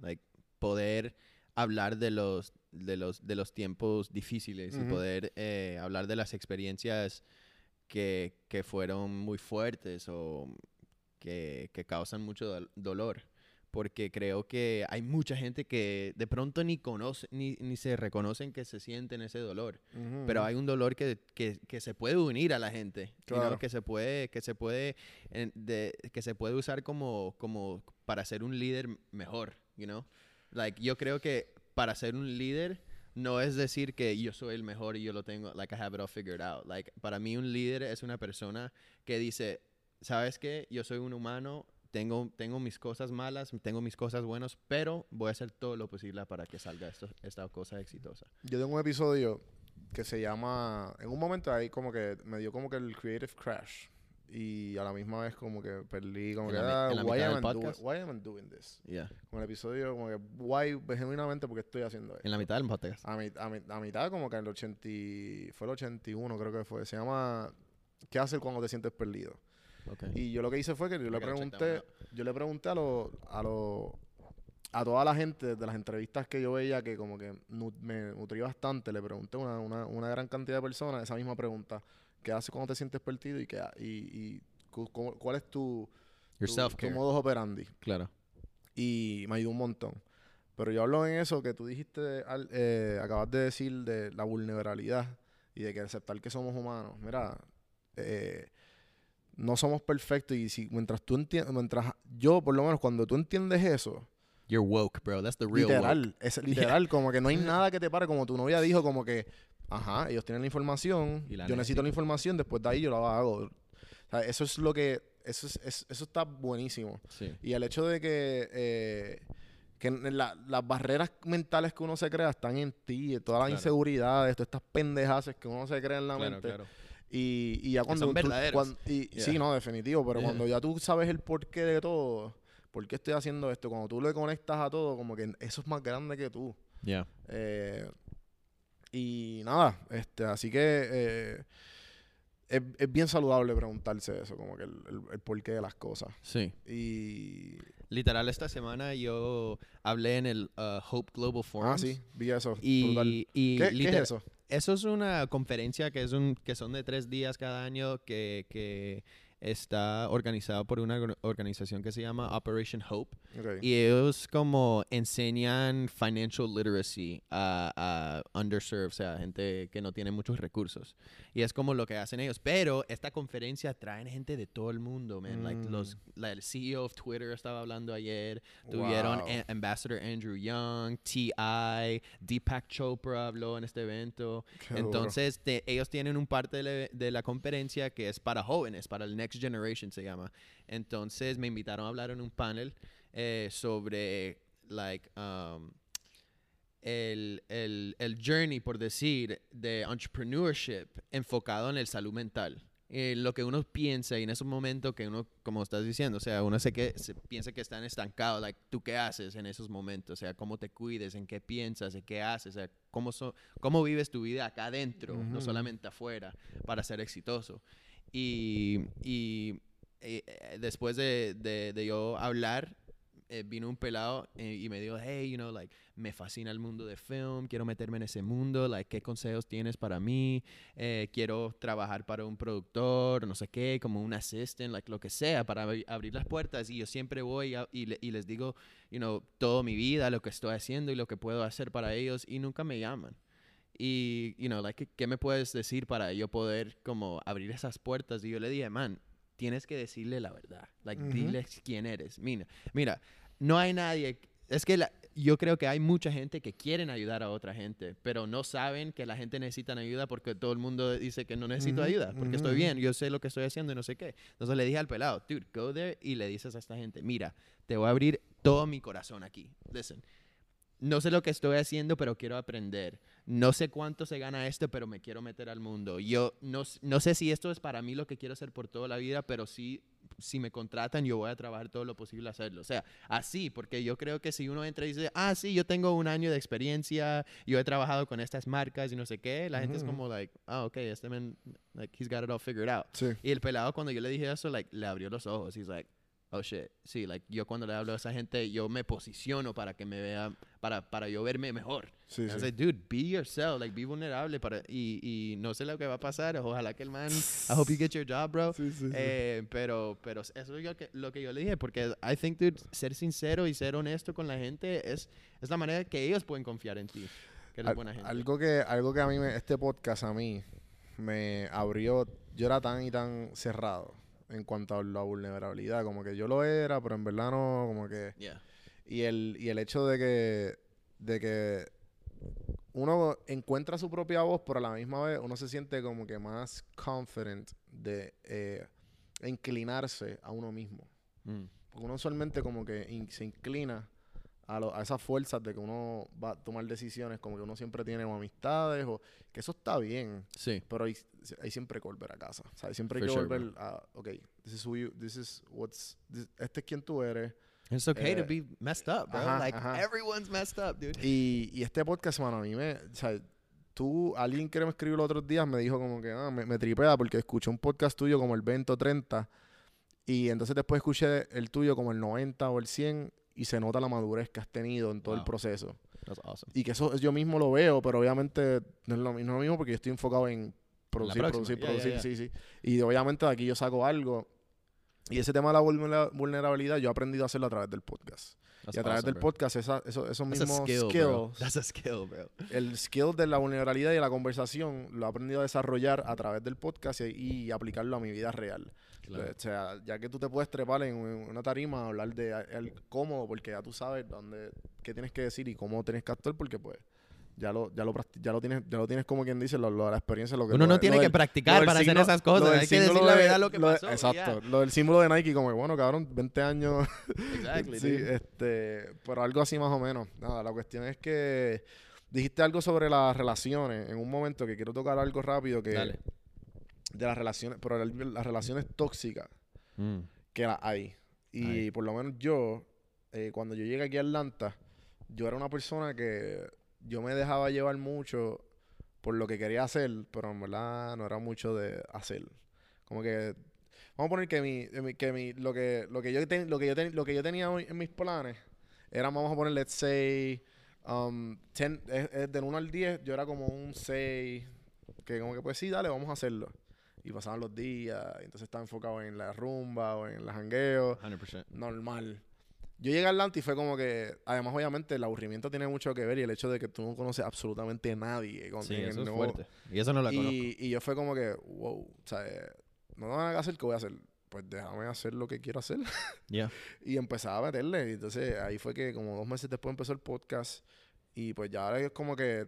Speaker 5: Like poder hablar de los de los, de los tiempos difíciles y poder eh, hablar de las experiencias que, que fueron muy fuertes o que, que causan mucho dol- dolor. Porque creo que hay mucha gente que de pronto ni conoce, ni, ni se reconocen que se sienten ese dolor.
Speaker 1: Ujú,
Speaker 5: Pero
Speaker 1: ujú.
Speaker 5: hay un dolor que, que, que se puede unir a la gente.
Speaker 1: Claro.
Speaker 5: que se puede, que se puede, de, que se puede usar como, como para ser un líder mejor, you know? Like, yo creo que para ser un líder no es decir que yo soy el mejor y yo lo tengo, like I have it all figured out. Like, para mí un líder es una persona que dice, ¿sabes qué? Yo soy un humano, tengo, tengo mis cosas malas, tengo mis cosas buenas, pero voy a hacer todo lo posible para que salga esto, esta cosa exitosa.
Speaker 1: Yo tengo un episodio que se llama. En un momento ahí, como que me dio como que el creative crash. Y a la misma vez, como que perdí, como
Speaker 5: En
Speaker 1: que.
Speaker 5: la
Speaker 1: ah,
Speaker 5: en la
Speaker 1: why,
Speaker 5: mitad
Speaker 1: am doing, why am I doing this?
Speaker 5: Yeah.
Speaker 1: Como el episodio, como que, why, genuinamente, porque estoy haciendo esto?
Speaker 5: En la mitad del podcast.
Speaker 1: A, mi- a, mi- a mitad, como que en el 80. y- Fue el 81, creo que fue. Se llama. ¿Qué hacer cuando te sientes perdido?
Speaker 5: Okay.
Speaker 1: Y yo lo que hice fue que yo le pregunté, yo le pregunté a los, a los, a toda la gente de las entrevistas que yo veía que como que nu- me nutrí bastante, le pregunté a una, una, una gran cantidad de personas esa misma pregunta, ¿qué haces cuando te sientes perdido y qué y, y cu- cuál es tu,
Speaker 5: Your
Speaker 1: tu, tu modus operandi?
Speaker 5: Claro.
Speaker 1: Y me ayudó un montón. Pero yo hablo en eso que tú dijiste, al- eh, acabas de decir de la vulnerabilidad y de que aceptar que somos humanos. Mira, eh, no somos perfectos y si mientras tú entiendes, mientras yo, por lo menos cuando tú entiendes eso,
Speaker 5: You're woke, bro. That's the real woke.
Speaker 1: literal, es [LAUGHS] literal, como que no hay [LAUGHS] nada que te pare, como tu novia dijo, como que, ajá, ellos tienen la información,
Speaker 5: la
Speaker 1: yo necesito la información, después de ahí yo la hago. O sea, eso es lo que, eso, es, es- eso está buenísimo.
Speaker 5: Sí.
Speaker 1: Y el hecho de que, eh, que la- las barreras mentales que uno se crea están en ti, todas las
Speaker 5: Claro.
Speaker 1: inseguridades, todas estas pendejaces que uno se crea en la
Speaker 5: Claro,
Speaker 1: mente.
Speaker 5: claro.
Speaker 1: Y, y ya cuando
Speaker 5: son
Speaker 1: tú-
Speaker 5: verdaderos.
Speaker 1: cuan- y-
Speaker 5: Yeah.
Speaker 1: Sí, no, definitivo, pero
Speaker 5: Yeah.
Speaker 1: cuando ya tú sabes el porqué de todo, por qué estoy haciendo esto, cuando tú le conectas a todo, como que eso es más grande que tú.
Speaker 5: Yeah.
Speaker 1: Eh, y nada, este, así que eh, es, es bien saludable preguntarse eso, como que el, el, el porqué de las cosas.
Speaker 5: Sí.
Speaker 1: Y...
Speaker 5: Literal, esta semana yo hablé en el uh, Hope Global Forum.
Speaker 1: Ah, sí, vi eso.
Speaker 5: Y, y
Speaker 1: ¿Qué, qué es eso?
Speaker 5: Eso es una conferencia que, es un, que son de tres días cada año que, que está organizado por una or- organización que se llama Operation Hope.
Speaker 1: Ok.
Speaker 5: Y ellos como enseñan financial literacy a, a underserved, o sea, gente que no tiene muchos recursos. Y es como lo que hacen ellos. Pero esta conferencia traen gente de todo el mundo, man. Like
Speaker 1: Mm.
Speaker 5: los, la- el CEO of Twitter estaba hablando ayer. Tuvieron
Speaker 1: Wow.
Speaker 5: Ambassador Andrew Young, T.I., Deepak Chopra habló en este evento.
Speaker 1: Qué.
Speaker 5: Entonces, te- ellos tienen un parte de la, de la conferencia que es para jóvenes, para el Next Generation se llama. Entonces, me invitaron a hablar en un panel eh, sobre, like, um, el, el, el journey, por decir, de entrepreneurship enfocado en el salud mental. Eh, lo que uno piensa y en esos momentos que uno, como estás diciendo, o sea, uno se, que, se piensa que están estancados, like, ¿tú qué haces en esos momentos? O sea, ¿cómo te cuides? ¿En qué piensas? ¿En qué haces? O sea, ¿cómo, so- cómo vives tu vida acá adentro, no solamente afuera, para ser exitoso? Y, y eh, eh, después de, de, de yo hablar, eh, vino un pelado y me dijo, hey, you know, like, me fascina el mundo de film, quiero meterme en ese mundo, like, ¿qué consejos tienes para mí? Quiero trabajar para un productor, no sé qué, como un assistant, like, lo que sea, para abri- abrir las puertas. Y yo siempre voy a- y, le- y les digo, you know, toda mi vida, lo que estoy haciendo y lo que puedo hacer para ellos, y nunca me llaman. Y, you know, like, ¿qué- ¿qué me puedes decir para yo poder como abrir esas puertas? Y yo le dije, man, tienes que decirle la verdad. Like,
Speaker 1: Ujú.
Speaker 5: diles quién eres. Mira, mira, no hay nadie. Es que la- yo creo que hay mucha gente que quieren ayudar a otra gente, pero no saben que la gente necesita ayuda porque todo el mundo dice que no necesito
Speaker 1: Ujú,
Speaker 5: ayuda, porque estoy
Speaker 1: ujú.
Speaker 5: bien, yo sé lo que estoy haciendo y no sé qué. Entonces le dije al pelado, dude, go there y le dices a esta gente, mira, te voy a abrir todo mi corazón aquí. Listen, no sé lo que estoy haciendo, pero quiero aprender. No sé cuánto se gana esto, pero me quiero meter al mundo. Yo no, no sé si esto es para mí lo que quiero hacer por toda la vida, pero sí, si me contratan, yo voy a trabajar todo lo posible a hacerlo. O sea, así, porque yo creo que si uno entra y dice, ah, sí, yo tengo un año de experiencia, yo he trabajado con estas marcas y no sé qué, la gente es como, like, ah, ok, este man, like, he's got it all figured out.
Speaker 1: Sí.
Speaker 5: Y el pelado, cuando yo le dije eso, like, le abrió los ojos. He's like, oh shit, sí, like yo cuando le hablo a esa gente, yo me posiciono para que me vea, para, para yo verme mejor.
Speaker 1: Sí, sí.
Speaker 5: like, dude, be yourself, like be vulnerable para, y, y no sé lo que va a pasar, ojalá que el man, I hope you get your job, bro. [LAUGHS]
Speaker 1: Sí, sí, sí.
Speaker 5: Eh, pero, pero eso es lo que, lo que yo le dije, porque I think, dude, ser sincero y ser honesto con la gente es, es la manera que ellos pueden confiar en ti, que eres
Speaker 1: Al-
Speaker 5: buena gente.
Speaker 1: algo que algo que a mí me, este podcast a mí me abrió yo era tan y tan cerrado en cuanto a la vulnerabilidad como que yo lo era pero en verdad no como que
Speaker 5: Yeah.
Speaker 1: y el y el hecho de que de que uno encuentra su propia voz pero a la misma vez uno se siente como que más confident de eh, inclinarse a uno mismo
Speaker 5: Mm.
Speaker 1: porque uno usualmente como que in- se inclina a, lo- a esas fuerzas de que uno va a tomar decisiones, como que uno siempre tiene o amistades, o que eso está bien,
Speaker 5: Sí.
Speaker 1: pero hay, hay siempre que volver a casa. O sea, siempre hay que
Speaker 5: sure,
Speaker 1: volver a, ok, this is who you, this is what's, this- este es quien tú eres.
Speaker 5: It's okay to
Speaker 1: Eh,
Speaker 5: be messed up, bro.
Speaker 1: ajá,
Speaker 5: like
Speaker 1: ajá.
Speaker 5: everyone's messed up, dude.
Speaker 1: Y, y este podcast, mano, a mí me, o sea, tú, alguien que me escribió los otros días me dijo como que, ah, me, me tripea porque escuché un podcast tuyo como el 20 o 30 y entonces después escuché el tuyo como el 90 o el 100 y se nota la madurez que has tenido en todo el
Speaker 5: Wow.
Speaker 1: proceso.
Speaker 5: That's awesome.
Speaker 1: Y que eso yo mismo lo veo, pero obviamente no es lo, mi- no es lo mismo porque yo estoy enfocado en producir, producir,
Speaker 5: ya,
Speaker 1: producir,
Speaker 5: ya.
Speaker 1: sí, sí. Y obviamente de aquí yo saco algo. Y ese tema de la vulnera- vulnerabilidad yo he aprendido a hacerlo a través del podcast.
Speaker 5: That's
Speaker 1: y a través
Speaker 5: awesome,
Speaker 1: del
Speaker 5: bro.
Speaker 1: podcast, esa, eso- esos
Speaker 5: That's a
Speaker 1: mismos
Speaker 5: skill, bro.
Speaker 1: skills, [LAUGHS]
Speaker 5: That's a skill, bro.
Speaker 1: el skill de la vulnerabilidad y de la conversación, lo he aprendido a desarrollar a través del podcast y, y aplicarlo a mi vida real.
Speaker 5: Claro.
Speaker 1: O sea, ya que tú te puedes trepar en un- una tarima a hablar de el cómodo, porque ya tú sabes dónde, qué tienes que decir y cómo tienes que actuar, porque pues ya lo, ya lo, ya lo tienes, ya lo tienes como quien dice, lo, lo de la experiencia, lo que
Speaker 5: Uno
Speaker 1: lo
Speaker 5: no tiene que
Speaker 1: del-
Speaker 5: practicar para hacer esas cosas. Hay que decir la
Speaker 1: de-
Speaker 5: verdad lo que
Speaker 1: de-
Speaker 5: pasó.
Speaker 1: Exacto. Lo del símbolo de Nike, como, bueno, cabrón, 20 años. [LAUGHS]
Speaker 5: Exactly,
Speaker 1: sí,
Speaker 5: dude.
Speaker 1: este, pero algo así más o menos. Nada, la cuestión es que dijiste algo sobre las relaciones en un momento que quiero tocar algo rápido que
Speaker 5: Dale.
Speaker 1: De las relaciones, pero las relaciones tóxicas
Speaker 5: Mm.
Speaker 1: que las hay. Y por lo menos yo, eh, cuando yo llegué aquí a Atlanta, yo era una persona que yo me dejaba llevar mucho por lo que quería hacer, pero en verdad no era mucho de hacer. Como que vamos a poner que mi, eh, que mi lo que lo que yo ten- lo que yo ten- lo que yo tenía hoy en mis planes era vamos a poner let's say um, 10, es- es del 1 al 10, yo era como un 6 que como que pues sí, dale, vamos a hacerlo. Y pasaban los días, y entonces estaba enfocado en la rumba o en el jangueo
Speaker 5: 100%.
Speaker 1: normal. Yo llegué a Atlanta y fue como que, además, obviamente, el aburrimiento tiene mucho que ver y el hecho de que tú no conoces absolutamente a nadie. Con,
Speaker 5: Sí, eso es fuerte. Y eso no lo conozco.
Speaker 1: y, y yo fue como que, wow, o sea, eh, no van a hacer, ¿qué voy a hacer? Pues déjame hacer lo que quiero hacer. [LAUGHS]
Speaker 5: Yeah.
Speaker 1: y empezaba a meterle. Y entonces ahí fue que, como dos meses después, empezó el podcast. Y pues ya ahora es como que,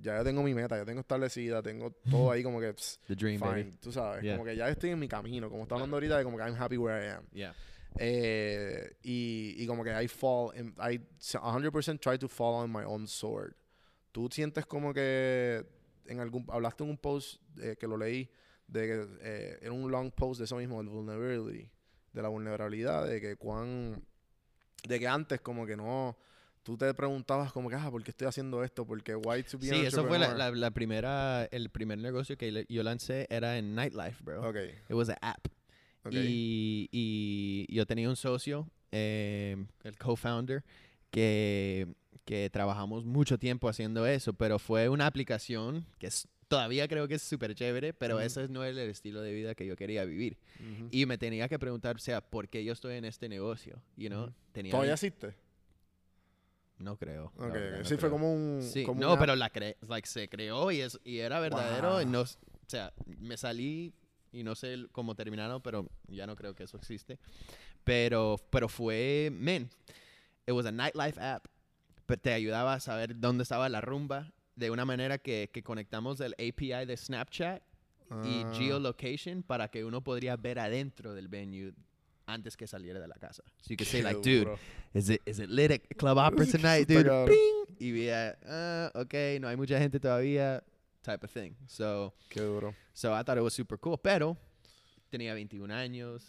Speaker 1: ya tengo mi meta, ya tengo establecida, tengo todo ahí como que, pss,
Speaker 5: The dream,
Speaker 1: fine,
Speaker 5: baby.
Speaker 1: tú sabes.
Speaker 5: Yeah.
Speaker 1: Como que ya estoy en mi camino, como está hablando ahorita de como que I'm happy where I am.
Speaker 5: Yeah.
Speaker 1: Eh, y, y como que I fall, in- I 100% try to fall on my own sword. ¿Tú sientes como que en algún, hablaste en un post eh, que lo leí, de que eh, en un long post de eso mismo, del vulnerability, de la vulnerabilidad, de que cuán, de que antes como que no, tú te preguntabas como que, ah, ¿por qué estoy haciendo esto? Porque why to be an
Speaker 5: Sí, eso fue la, la, la primera, el primer negocio que yo lancé era en Nightlife, bro.
Speaker 1: Ok,
Speaker 5: It was an app.
Speaker 1: ok.
Speaker 5: Y, y yo tenía un socio, eh, el co-founder, que, que trabajamos mucho tiempo haciendo eso, pero fue una aplicación que es- todavía creo que es súper chévere, pero
Speaker 1: Ujú.
Speaker 5: ese no es el estilo de vida que yo quería vivir.
Speaker 1: Ujú.
Speaker 5: Y me tenía que preguntar, o sea, ¿por qué yo estoy en este negocio? You know?
Speaker 1: Ujú.
Speaker 5: tenía
Speaker 1: ¿Todavía existe?
Speaker 5: No creo. la
Speaker 1: Ok,
Speaker 5: verdad,
Speaker 1: ok.
Speaker 5: no
Speaker 1: Sí, fue como un...
Speaker 5: Sí,
Speaker 1: como
Speaker 5: no,
Speaker 1: una-
Speaker 5: pero la cre like, se creó y, es, y era verdadero. y no, o sea, me salí y no sé cómo terminaron, pero ya no creo que eso existe. Pero, pero fue, man, it was a nightlife app. Pero te ayudaba a saber dónde estaba la rumba de una manera que, que conectamos el API de Snapchat y
Speaker 1: Ah.
Speaker 5: geolocation para que uno podría ver adentro del venue antes que saliera de la casa. So you could say like, dude. Is it, is it lit at [LAUGHS] Club Opera tonight, dude? Ping! Y veía, ah, ok, no hay mucha gente todavía, type of thing. So,
Speaker 1: Qué duro.
Speaker 5: so I thought it was super cool. Pero tenía 21 años.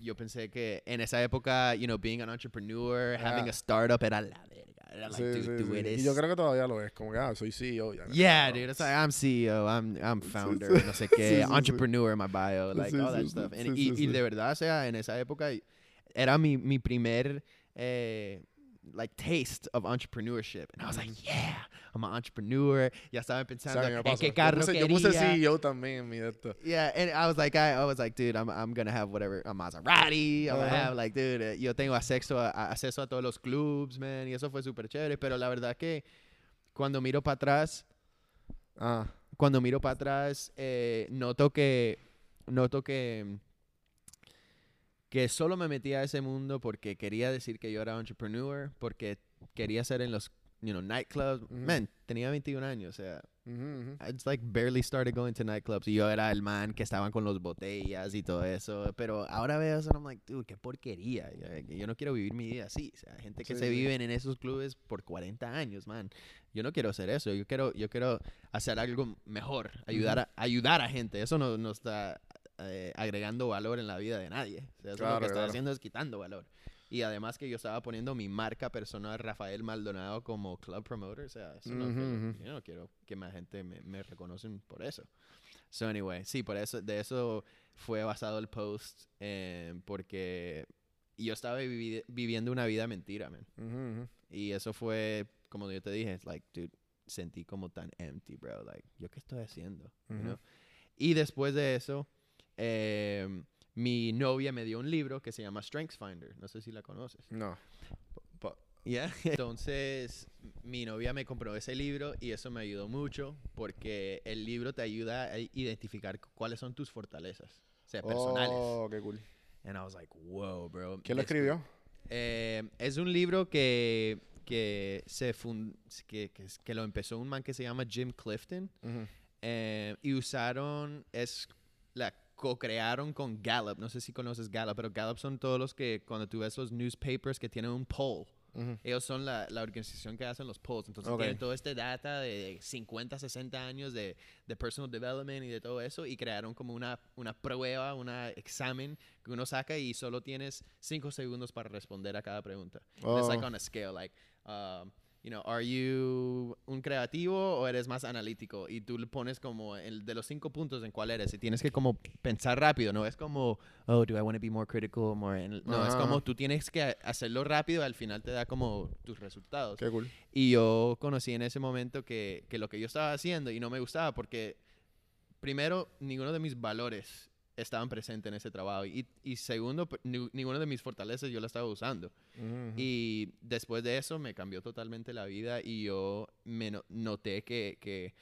Speaker 5: Yo pensé que en esa época, you know, being an entrepreneur, having a startup era la verga. Era like,
Speaker 1: Sí,
Speaker 5: dude,
Speaker 1: sí,
Speaker 5: tú
Speaker 1: sí.
Speaker 5: eres...
Speaker 1: Y yo creo que todavía lo es. Como que, ah, soy CEO. Ya,
Speaker 5: Yeah, dude. It's like I'm CEO, I'm I'm [LAUGHS] founder, no sé qué, entrepreneur in my bio, like all that stuff. And- y, y de verdad, o sea, en esa época era mi, mi primer eh, like taste of entrepreneurship. And I was like, yeah, I'm an entrepreneur. Ya estaba
Speaker 1: O
Speaker 5: pensando
Speaker 1: me
Speaker 5: en qué
Speaker 1: Yo
Speaker 5: carro
Speaker 1: puse-
Speaker 5: quería.
Speaker 1: Yo puse CEO también mi esto.
Speaker 5: Yeah, and I was like, I, I was like, dude, I'm, I'm gonna have whatever, a Maserati. I'm gonna have like, dude, eh, yo tengo acceso a, a- acceso a todos los clubs, man, y eso fue súper chévere. Pero la verdad que cuando miro para atrás,
Speaker 1: Ah,
Speaker 5: cuando miro para atrás, eh, noto que, noto que, que solo me metí a ese mundo porque quería decir que yo era entrepreneur, porque quería ser en los, you know, nightclubs.
Speaker 1: Ujú.
Speaker 5: Man, tenía 21 años, o sea,
Speaker 1: ujú, ujú.
Speaker 5: I just like barely started going to nightclubs y yo era el man que estaban con los botellas y todo eso, pero ahora veo eso y I'm like, dude, qué porquería. Yo, yo no quiero vivir mi vida así, o sea, gente que
Speaker 1: Sí,
Speaker 5: se
Speaker 1: sí.
Speaker 5: viven en esos clubes por 40 años, man. Yo no quiero hacer eso, yo quiero yo quiero hacer algo mejor, ayudar a ayudar a gente. Eso no, no está eh, agregando valor en la vida de nadie. O sea, eso lo
Speaker 1: Claro,
Speaker 5: que está
Speaker 1: claro.
Speaker 5: haciendo es quitando valor. Y además que yo estaba poniendo mi marca personal Rafael Maldonado como club promoter, o sea, eso no, que- yo no quiero que más gente me, me reconocen por eso. So anyway, sí, por eso, de eso fue basado el post, eh, porque yo estaba vivi- viviendo una vida mentira, man. Y eso fue, como yo te dije, like, dude, sentí como tan empty, bro. Like, ¿yo qué estoy haciendo? You know? Y después de eso, eh, mi novia me dio un libro que se llama Strengths Finder. No sé si la conoces.
Speaker 1: No.
Speaker 5: Yeah. [LAUGHS] Entonces, mi novia me compró ese libro y eso me ayudó mucho porque el libro te ayuda a identificar cu- cuáles son tus fortalezas, o sea, personales.
Speaker 1: Oh, qué cool.
Speaker 5: And I was like, wow, bro.
Speaker 1: ¿Quién lo escribió?
Speaker 5: eh, es un libro que, que, se que, que, lo empezó un man que se llama Jim Clifton. Eh, y usaron, es la co-crearon con Gallup. No sé si conoces Gallup, pero Gallup son todos los que cuando tú ves los newspapers que tienen un poll.
Speaker 1: Ujú.
Speaker 5: Ellos son la, la organización que hacen los polls. Entonces
Speaker 1: Ok.
Speaker 5: tienen todo este data de 50, 60 años de, de personal development y de todo eso y crearon como una, una prueba, un examen que uno saca y solo tienes 5 segundos para responder a cada pregunta. And It's like
Speaker 1: Oh.
Speaker 5: on a scale, like, um, you know, are you un creativo o eres más analítico? Y tú le pones como el de los cinco puntos en cuál eres. Y tienes que como pensar rápido, no es como, oh, do I want to be more critical, more... an-" No, es
Speaker 1: Ajá.
Speaker 5: como tú tienes que hacerlo rápido y al final te da como tus resultados.
Speaker 1: Qué cool.
Speaker 5: Y yo conocí en ese momento que, que lo que yo estaba haciendo y no me gustaba porque, primero, ninguno de mis valores estaban presentes en ese trabajo. Y, y segundo, ni- ninguno de mis fortalezas yo la estaba usando. Y después de eso me cambió totalmente la vida y yo me no- noté que, que,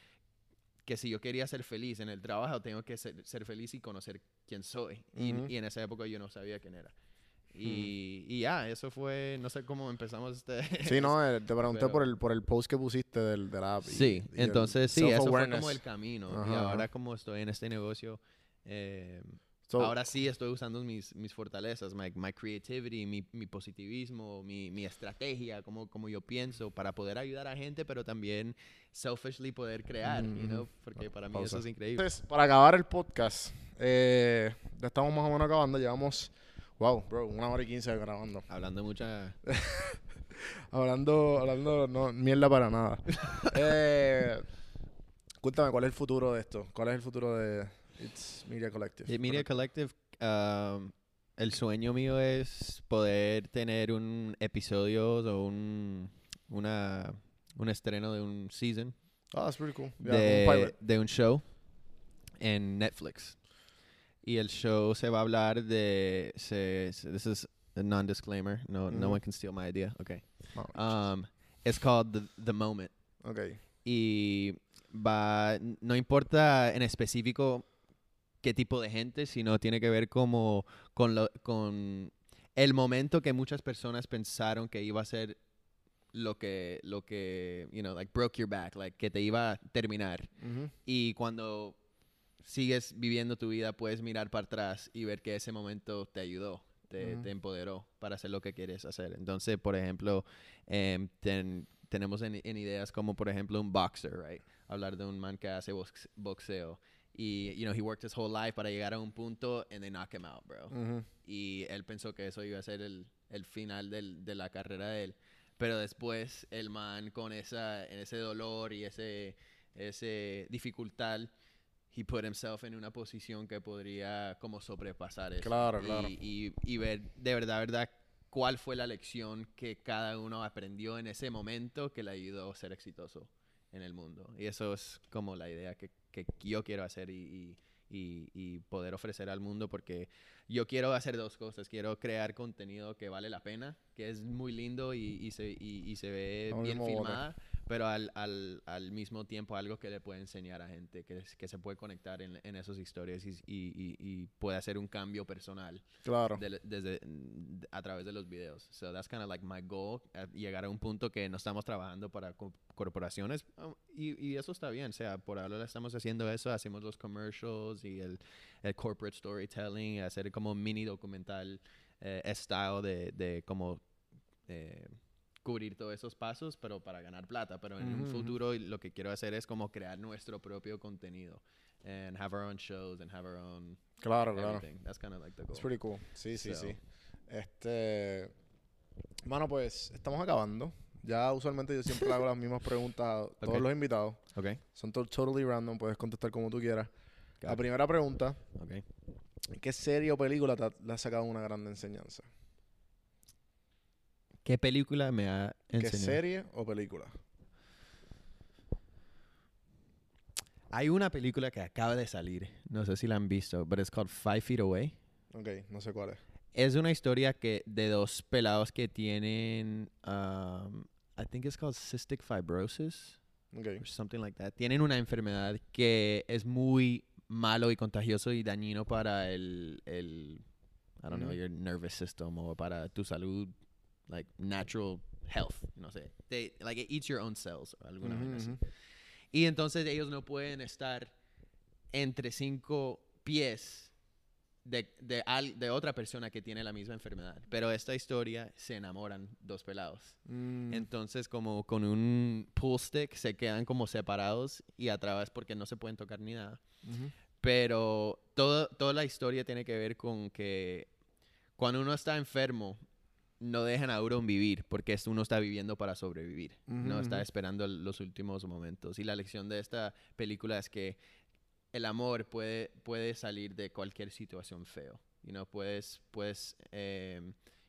Speaker 5: que si yo quería ser feliz en el trabajo, tengo que ser, ser feliz y conocer quién soy. Y, en esa época yo no sabía quién era. Y, y ya, eso fue, no sé cómo empezamos este... [LAUGHS]
Speaker 1: Sí, no, eh, te pregunté
Speaker 5: Pero-
Speaker 1: por el por el post que pusiste del, del app. y-
Speaker 5: Sí,
Speaker 1: y
Speaker 5: entonces sí, eso fue como el camino. y ahora
Speaker 1: ajá.
Speaker 5: como estoy en este negocio, eh,
Speaker 1: So,
Speaker 5: ahora sí estoy usando mis, mis fortalezas, my, my creativity, mi, mi positivismo, mi, mi estrategia, como, como yo pienso, para poder ayudar a gente, pero también selfishly poder crear, you
Speaker 1: Ujú.
Speaker 5: know, porque para mí
Speaker 1: pausa.
Speaker 5: eso es increíble.
Speaker 1: Entonces, para acabar el podcast, eh, ya estamos más o menos acabando. Llevamos, wow, bro, una hora y quince grabando.
Speaker 5: Hablando mucha... [LAUGHS]
Speaker 1: Hablando, hablando, no, mierda para nada. [LAUGHS] eh, cuéntame, ¿cuál es el futuro de esto? ¿Cuál es el futuro de It's Media Collective?
Speaker 5: The Media Collective, um, el sueño mío es poder tener un episodio o un, una, un estreno de un season
Speaker 1: Ah, that's pretty cool. Yeah,
Speaker 5: de,
Speaker 1: un
Speaker 5: de un show en Netflix. Y el show se va a hablar de. Se, se- this is a non-disclaimer. No, no
Speaker 1: Ujú.
Speaker 5: one can steal my idea. Okay.
Speaker 1: No,
Speaker 5: Um, it's called the, the Moment.
Speaker 1: ok.
Speaker 5: Y va. No importa en específico qué tipo de gente, sino tiene que ver como con, lo, con el momento que muchas personas pensaron que iba a ser lo que, lo que, you know, like broke your back, like que te iba a terminar.
Speaker 1: Ujú.
Speaker 5: Y cuando sigues viviendo tu vida, puedes mirar para atrás y ver que ese momento te ayudó, te,
Speaker 1: Ujú.
Speaker 5: te empoderó para hacer lo que quieres hacer. Entonces, por ejemplo, em, ten- tenemos en, en ideas como, por ejemplo, un boxer, right? Hablar de un man que hace box- boxeo. Y, you know, he worked his whole life para llegar a un punto and they knock him out, bro y él pensó que eso iba a ser el, el final del- de la carrera de él. Pero después el man con esa, ese dolor y ese, ese dificultad, he put himself en una posición que podría como sobrepasar eso.
Speaker 1: Claro,
Speaker 5: y,
Speaker 1: claro.
Speaker 5: Y, y ver de verdad, verdad, cuál fue la lección que cada uno aprendió en ese momento que le ayudó a ser exitoso en el mundo. Y eso es como la idea que, que yo quiero hacer y, y- y- poder ofrecer al mundo porque yo quiero hacer dos cosas. Quiero crear contenido que vale la pena, que es muy lindo y, y se, y- y se ve bien
Speaker 1: bote.
Speaker 5: Pero al, al, al mismo tiempo algo que le puede enseñar a gente, que, es- que se puede conectar en, en esas historias y, y- y- y puede hacer un cambio personal
Speaker 1: Claro.
Speaker 5: de- desde, mm, a través de los videos. So that's kind of like my goal, eh, llegar a un punto que no estamos trabajando para co- corporaciones um, y, y eso está bien, o sea, por ahora estamos haciendo eso, hacemos los commercials y el, el corporate storytelling, hacer como un mini documental eh, style de, de como eh, cubrir todos esos pasos, pero para ganar plata, pero en un futuro lo que quiero hacer es como crear nuestro propio contenido and have our own shows and have our own
Speaker 1: Claro, claro.
Speaker 5: everything. That's kind of like the goal.
Speaker 1: It's pretty cool. Sí, sí,
Speaker 5: So.
Speaker 1: sí. Este. Bueno, pues estamos acabando. Ya usualmente yo siempre hago las [LAUGHS] mismas preguntas a todos
Speaker 5: Ok.
Speaker 1: los invitados.
Speaker 5: Okay.
Speaker 1: Son to- totally random, puedes contestar como tú quieras. La
Speaker 5: Got it.
Speaker 1: primera pregunta,
Speaker 5: Okay.
Speaker 1: ¿qué serie o película te ha, le ha sacado una gran enseñanza?
Speaker 5: ¿Qué película me ha
Speaker 1: ¿Qué
Speaker 5: enseñado?
Speaker 1: serie o película?
Speaker 5: Hay una película que acaba de salir, no sé si la han visto, but it's called Five Feet Away.
Speaker 1: Ok, no sé cuál es.
Speaker 5: Es una historia que de dos pelados que tienen, um, I think it's called cystic fibrosis
Speaker 1: Ok.
Speaker 5: or something like that. Tienen una enfermedad que es muy malo y contagioso y dañino para el, el I don't know, your nervous system o para tu salud, like natural health, no sé. They, like it eats your own cells o alguna
Speaker 1: Ujú,
Speaker 5: vaina así. Y entonces ellos no pueden estar entre cinco pies de, de, al- de otra persona que tiene la misma enfermedad. Pero esta historia se enamoran dos pelados.
Speaker 1: Mm,
Speaker 5: Entonces como con un pull stick se quedan como separados y a través porque no se pueden tocar ni nada.
Speaker 1: ujú.
Speaker 5: Pero todo, toda la historia tiene que ver con que cuando uno está enfermo, no dejan a uno vivir, porque uno está viviendo para sobrevivir. no está esperando los últimos momentos. Y la lección de esta película es que el amor puede, puede salir de cualquier situación feo. You know, puedes, puedes eh,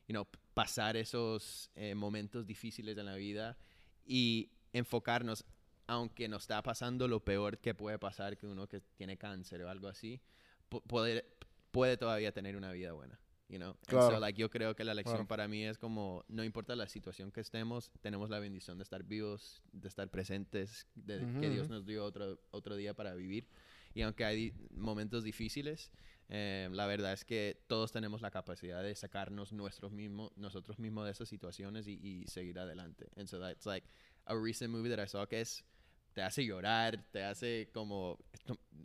Speaker 5: you know, p- pasar esos eh, momentos difíciles en la vida y enfocarnos, aunque nos está pasando lo peor que puede pasar, que uno que tiene cáncer o algo así, puede, puede todavía tener una vida buena. You know? And
Speaker 1: Claro.
Speaker 5: so, like, yo creo que la lección
Speaker 1: Claro.
Speaker 5: para mí es como, no importa la situación que estemos, tenemos la bendición de estar vivos, de estar presentes, de
Speaker 1: Ujú,
Speaker 5: que Dios nos dio otro, otro día para vivir. Y aunque hay momentos difíciles, eh, la verdad es que todos tenemos la capacidad de sacarnos nuestros mismos, nosotros mismos de esas situaciones y, y seguir adelante. And so that's like a recent movie that I saw que es te hace llorar, te hace como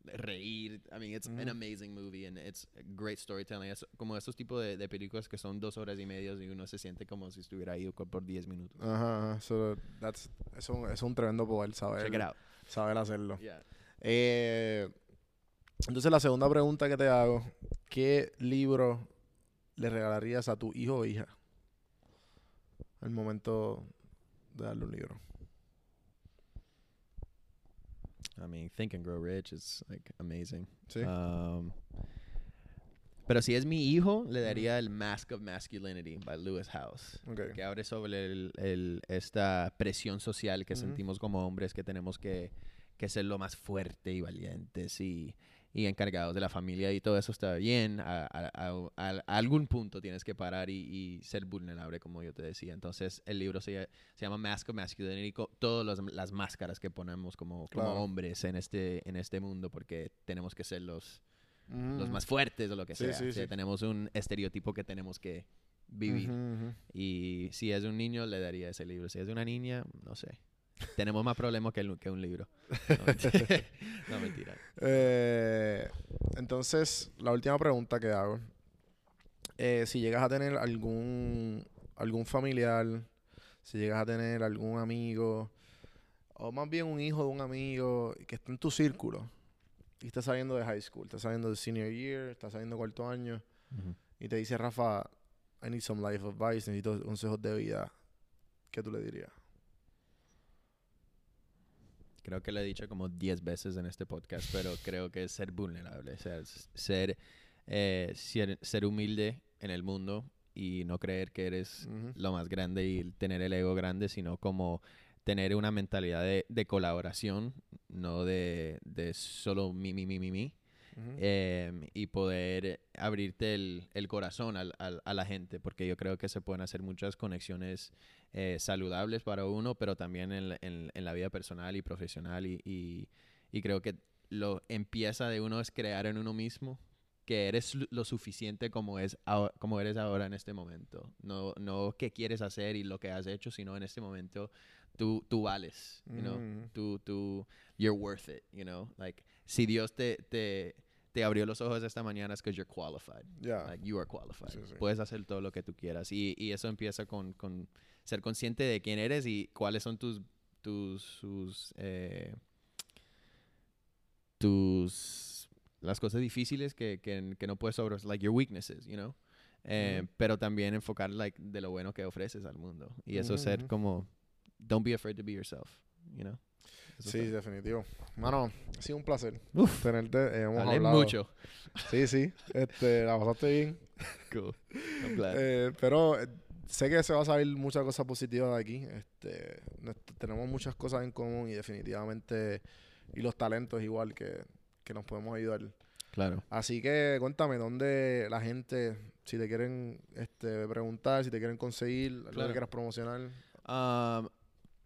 Speaker 5: reír. I mean, it's an
Speaker 1: Ujú.
Speaker 5: amazing movie and it's great storytelling. Es como esos tipos de, de películas que son dos horas y media y uno se siente como si estuviera ahí por 10 minutos.
Speaker 1: Ajá, ajá. So, that's, eso, es un tremendo poder saber,
Speaker 5: Check it out.
Speaker 1: saber hacerlo.
Speaker 5: Yeah.
Speaker 1: Eh, entonces, la segunda pregunta que te hago: ¿qué libro le regalarías a tu hijo o hija al momento de darle un libro?
Speaker 5: I mean, Think and Grow Rich is like amazing.
Speaker 1: Sí.
Speaker 5: Um, pero si es mi hijo, le daría el Mask of Masculinity by Lewis House.
Speaker 1: Ok.
Speaker 5: Que abre sobre el, el- esta presión social que
Speaker 1: Ujú.
Speaker 5: sentimos como hombres, que tenemos que, que ser lo más fuerte y valientes y, y encargados de la familia y todo eso está bien. A, a- a- algún punto tienes que parar y, y ser vulnerable, como yo te decía. Entonces, el libro se, se llama Mask of Masculinity, todas las, máscaras que ponemos como, como
Speaker 1: Claro.
Speaker 5: hombres en este, en este mundo, porque tenemos que ser los, los
Speaker 1: Ujú.
Speaker 5: más fuertes o lo que
Speaker 1: Sí,
Speaker 5: sea.
Speaker 1: sí,
Speaker 5: O sea,
Speaker 1: sí.
Speaker 5: Tenemos un estereotipo que tenemos que vivir. Y si es un niño, le daría ese libro. Si es una niña, no sé. Tenemos más problemas que, el- que un libro. [LAUGHS] No, mentira. [LAUGHS] No, mentira.
Speaker 1: Eh, entonces, la última pregunta que hago. Eh, si llegas a tener algún, algún familiar, si llegas a tener algún amigo, o más bien un hijo de un amigo que está en tu círculo y está saliendo de high school, está saliendo de senior year, está saliendo de cuarto año, y te dice, Rafa, I need some life advice, necesito consejos de vida, ¿qué tú le dirías?
Speaker 5: Creo que lo he dicho como 10 veces en este podcast, pero creo que es ser vulnerable, o sea, es ser, eh, ser, ser humilde en el mundo y no creer que eres lo más grande y tener el ego grande, sino como tener una mentalidad de, de colaboración, no de, de solo mi, mi, mi, mi, mi.
Speaker 1: Ujú.
Speaker 5: em, y poder abrirte el, el corazón al- al- a la gente, porque yo creo que se pueden hacer muchas conexiones eh, saludables para uno, pero también en, en- en la vida personal y profesional, y, y- y creo que lo empieza de uno es crear en uno mismo que eres lo suficiente como, es como eres ahora en este momento. No, no qué quieres hacer y lo que has hecho, sino en este momento tú, tú vales, you know?
Speaker 1: Mm.
Speaker 5: Tú, tú, you're worth it, you know? Like, si Dios te, te, te abrió los ojos esta mañana es because you're qualified.
Speaker 1: Ya.
Speaker 5: Like, you are qualified.
Speaker 1: Sí, sí.
Speaker 5: Puedes hacer todo lo que tú quieras. Y, y eso empieza con, con ser consciente de quién eres y cuáles son tus, tus, sus, eh, tus, las cosas difíciles que, que, que no puedes sobre, like your weaknesses, you know? Eh. Pero también enfocar, like, de lo bueno que ofreces al mundo. Y eso ser como, don't be afraid to be yourself, you know? Eso
Speaker 1: Sí,
Speaker 5: está-
Speaker 1: definitivo. Mano, ha sido un placer
Speaker 5: Uf,
Speaker 1: tenerte. eh, hemos hablado.
Speaker 5: mucho.
Speaker 1: Sí, sí. Este, la pasaste bien. [LAUGHS]
Speaker 5: Cool.
Speaker 1: Eh, pero eh, sé que se va a salir muchas cosas positivas de aquí. Este, tenemos muchas cosas en común y definitivamente, y los talentos igual que, que nos podemos ayudar.
Speaker 5: claro.
Speaker 1: Así que cuéntame, ¿dónde la gente, si te quieren este, preguntar, si te quieren conseguir, algo
Speaker 5: Claro.
Speaker 1: que quieras promocionar?
Speaker 5: Um,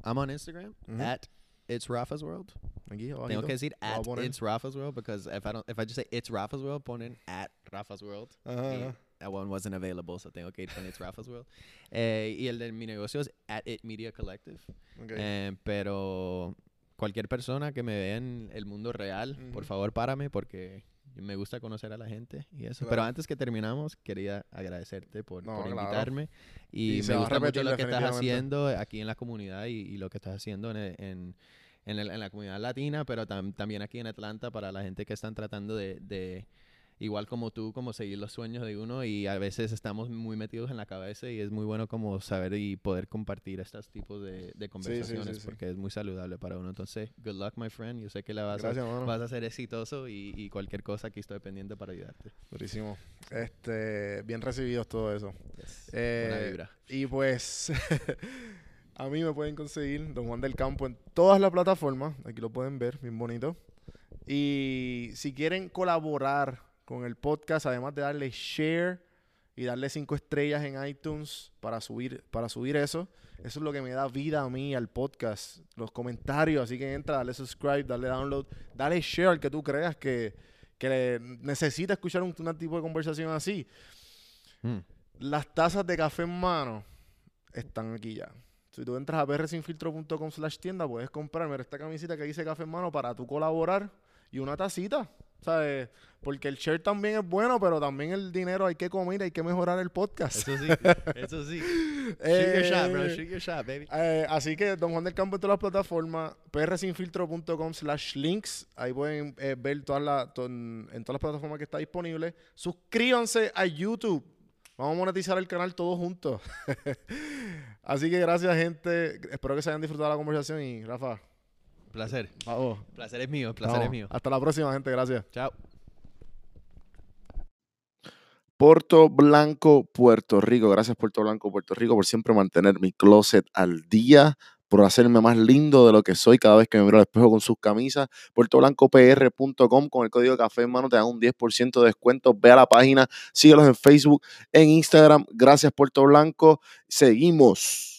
Speaker 5: I'm on Instagram at it's Rafa's World.
Speaker 1: Aquí, abajito.
Speaker 5: Tengo que decir at
Speaker 1: poner.
Speaker 5: it's Rafa's World because if I don't, if I just say it's Rafa's World, ponen at Rafa's World. Y
Speaker 1: ajá.
Speaker 5: that one wasn't available, so tengo que ir con it's Rafa's World. Eh, y el de mi negocio es at it Media Collective.
Speaker 1: Ok.
Speaker 5: Eh, pero cualquier persona que me vea en el mundo real, por favor, párame porque me gusta conocer a la gente y eso. Pero antes que terminamos, quería agradecerte por,
Speaker 1: No,
Speaker 5: por
Speaker 1: claro.
Speaker 5: invitarme y,
Speaker 1: Y
Speaker 5: me gusta mucho lo que estás haciendo aquí en la comunidad y, y lo que estás haciendo en, en, en el- en la comunidad latina, pero tam- también aquí en Atlanta para la gente que están tratando de, de, igual como tú, como seguir los sueños de uno y a veces estamos muy metidos en la cabeza y es muy bueno como saber y poder compartir estos tipos de, de conversaciones
Speaker 1: sí.
Speaker 5: porque es muy saludable para uno. Entonces, good luck, my friend. Yo sé que la vas,
Speaker 1: Gracias,
Speaker 5: a,
Speaker 1: mano.
Speaker 5: vas a ser exitoso y, y cualquier cosa aquí estoy pendiente para ayudarte.
Speaker 1: Durísimo. Este, bien recibidos todo eso.
Speaker 5: Yes.
Speaker 1: Eh,
Speaker 5: Buena vibra.
Speaker 1: Y pues [LAUGHS] a mí me pueden conseguir Don Juan del Campo en todas las plataformas. Aquí lo pueden ver, bien bonito. Y si quieren colaborar con el podcast, además de darle share y darle cinco estrellas en iTunes para subir, para subir eso, eso es lo que me da vida a mí al podcast. Los comentarios, así que entra, dale subscribe, dale download, dale share al que tú creas que, que necesita escuchar un, un tipo de conversación así.
Speaker 5: Mm.
Speaker 1: Las tazas de café en mano están aquí ya. Si tú entras a prsinfiltro.com slash tienda, puedes comprarme esta camisita que dice café en mano para tú colaborar y una tacita. ¿Sabes? Porque el share también es bueno, pero también el dinero hay que comer, hay que mejorar el podcast.
Speaker 5: Eso sí, [LAUGHS] eso sí. Shoot your shot, bro.
Speaker 1: Eh,
Speaker 5: Shoot your shot, baby.
Speaker 1: eh, así que Don Juan del Campo en todas las plataformas, prsinfiltro.com slash links, ahí pueden eh, ver todas las, to- en en todas las plataformas que está disponible. Suscríbanse a YouTube. Vamos a monetizar el canal todos juntos. [LAUGHS] así que gracias gente, espero que se hayan disfrutado la conversación y Rafa,
Speaker 5: Placer.
Speaker 1: vamos.
Speaker 5: Placer es mío, placer
Speaker 1: vamos.
Speaker 5: es mío.
Speaker 1: Hasta la próxima gente, gracias.
Speaker 5: Chao.
Speaker 1: Puerto Blanco, Puerto Rico. Gracias Puerto Blanco, Puerto Rico por siempre mantener mi closet al día, por hacerme más lindo de lo que soy cada vez que me miro al espejo con sus camisas. PuertoBlancoPR.com con el código café en mano te dan un 10% de descuento. Ve a la página, síguelos en Facebook, en Instagram. Gracias Puerto Blanco. Seguimos.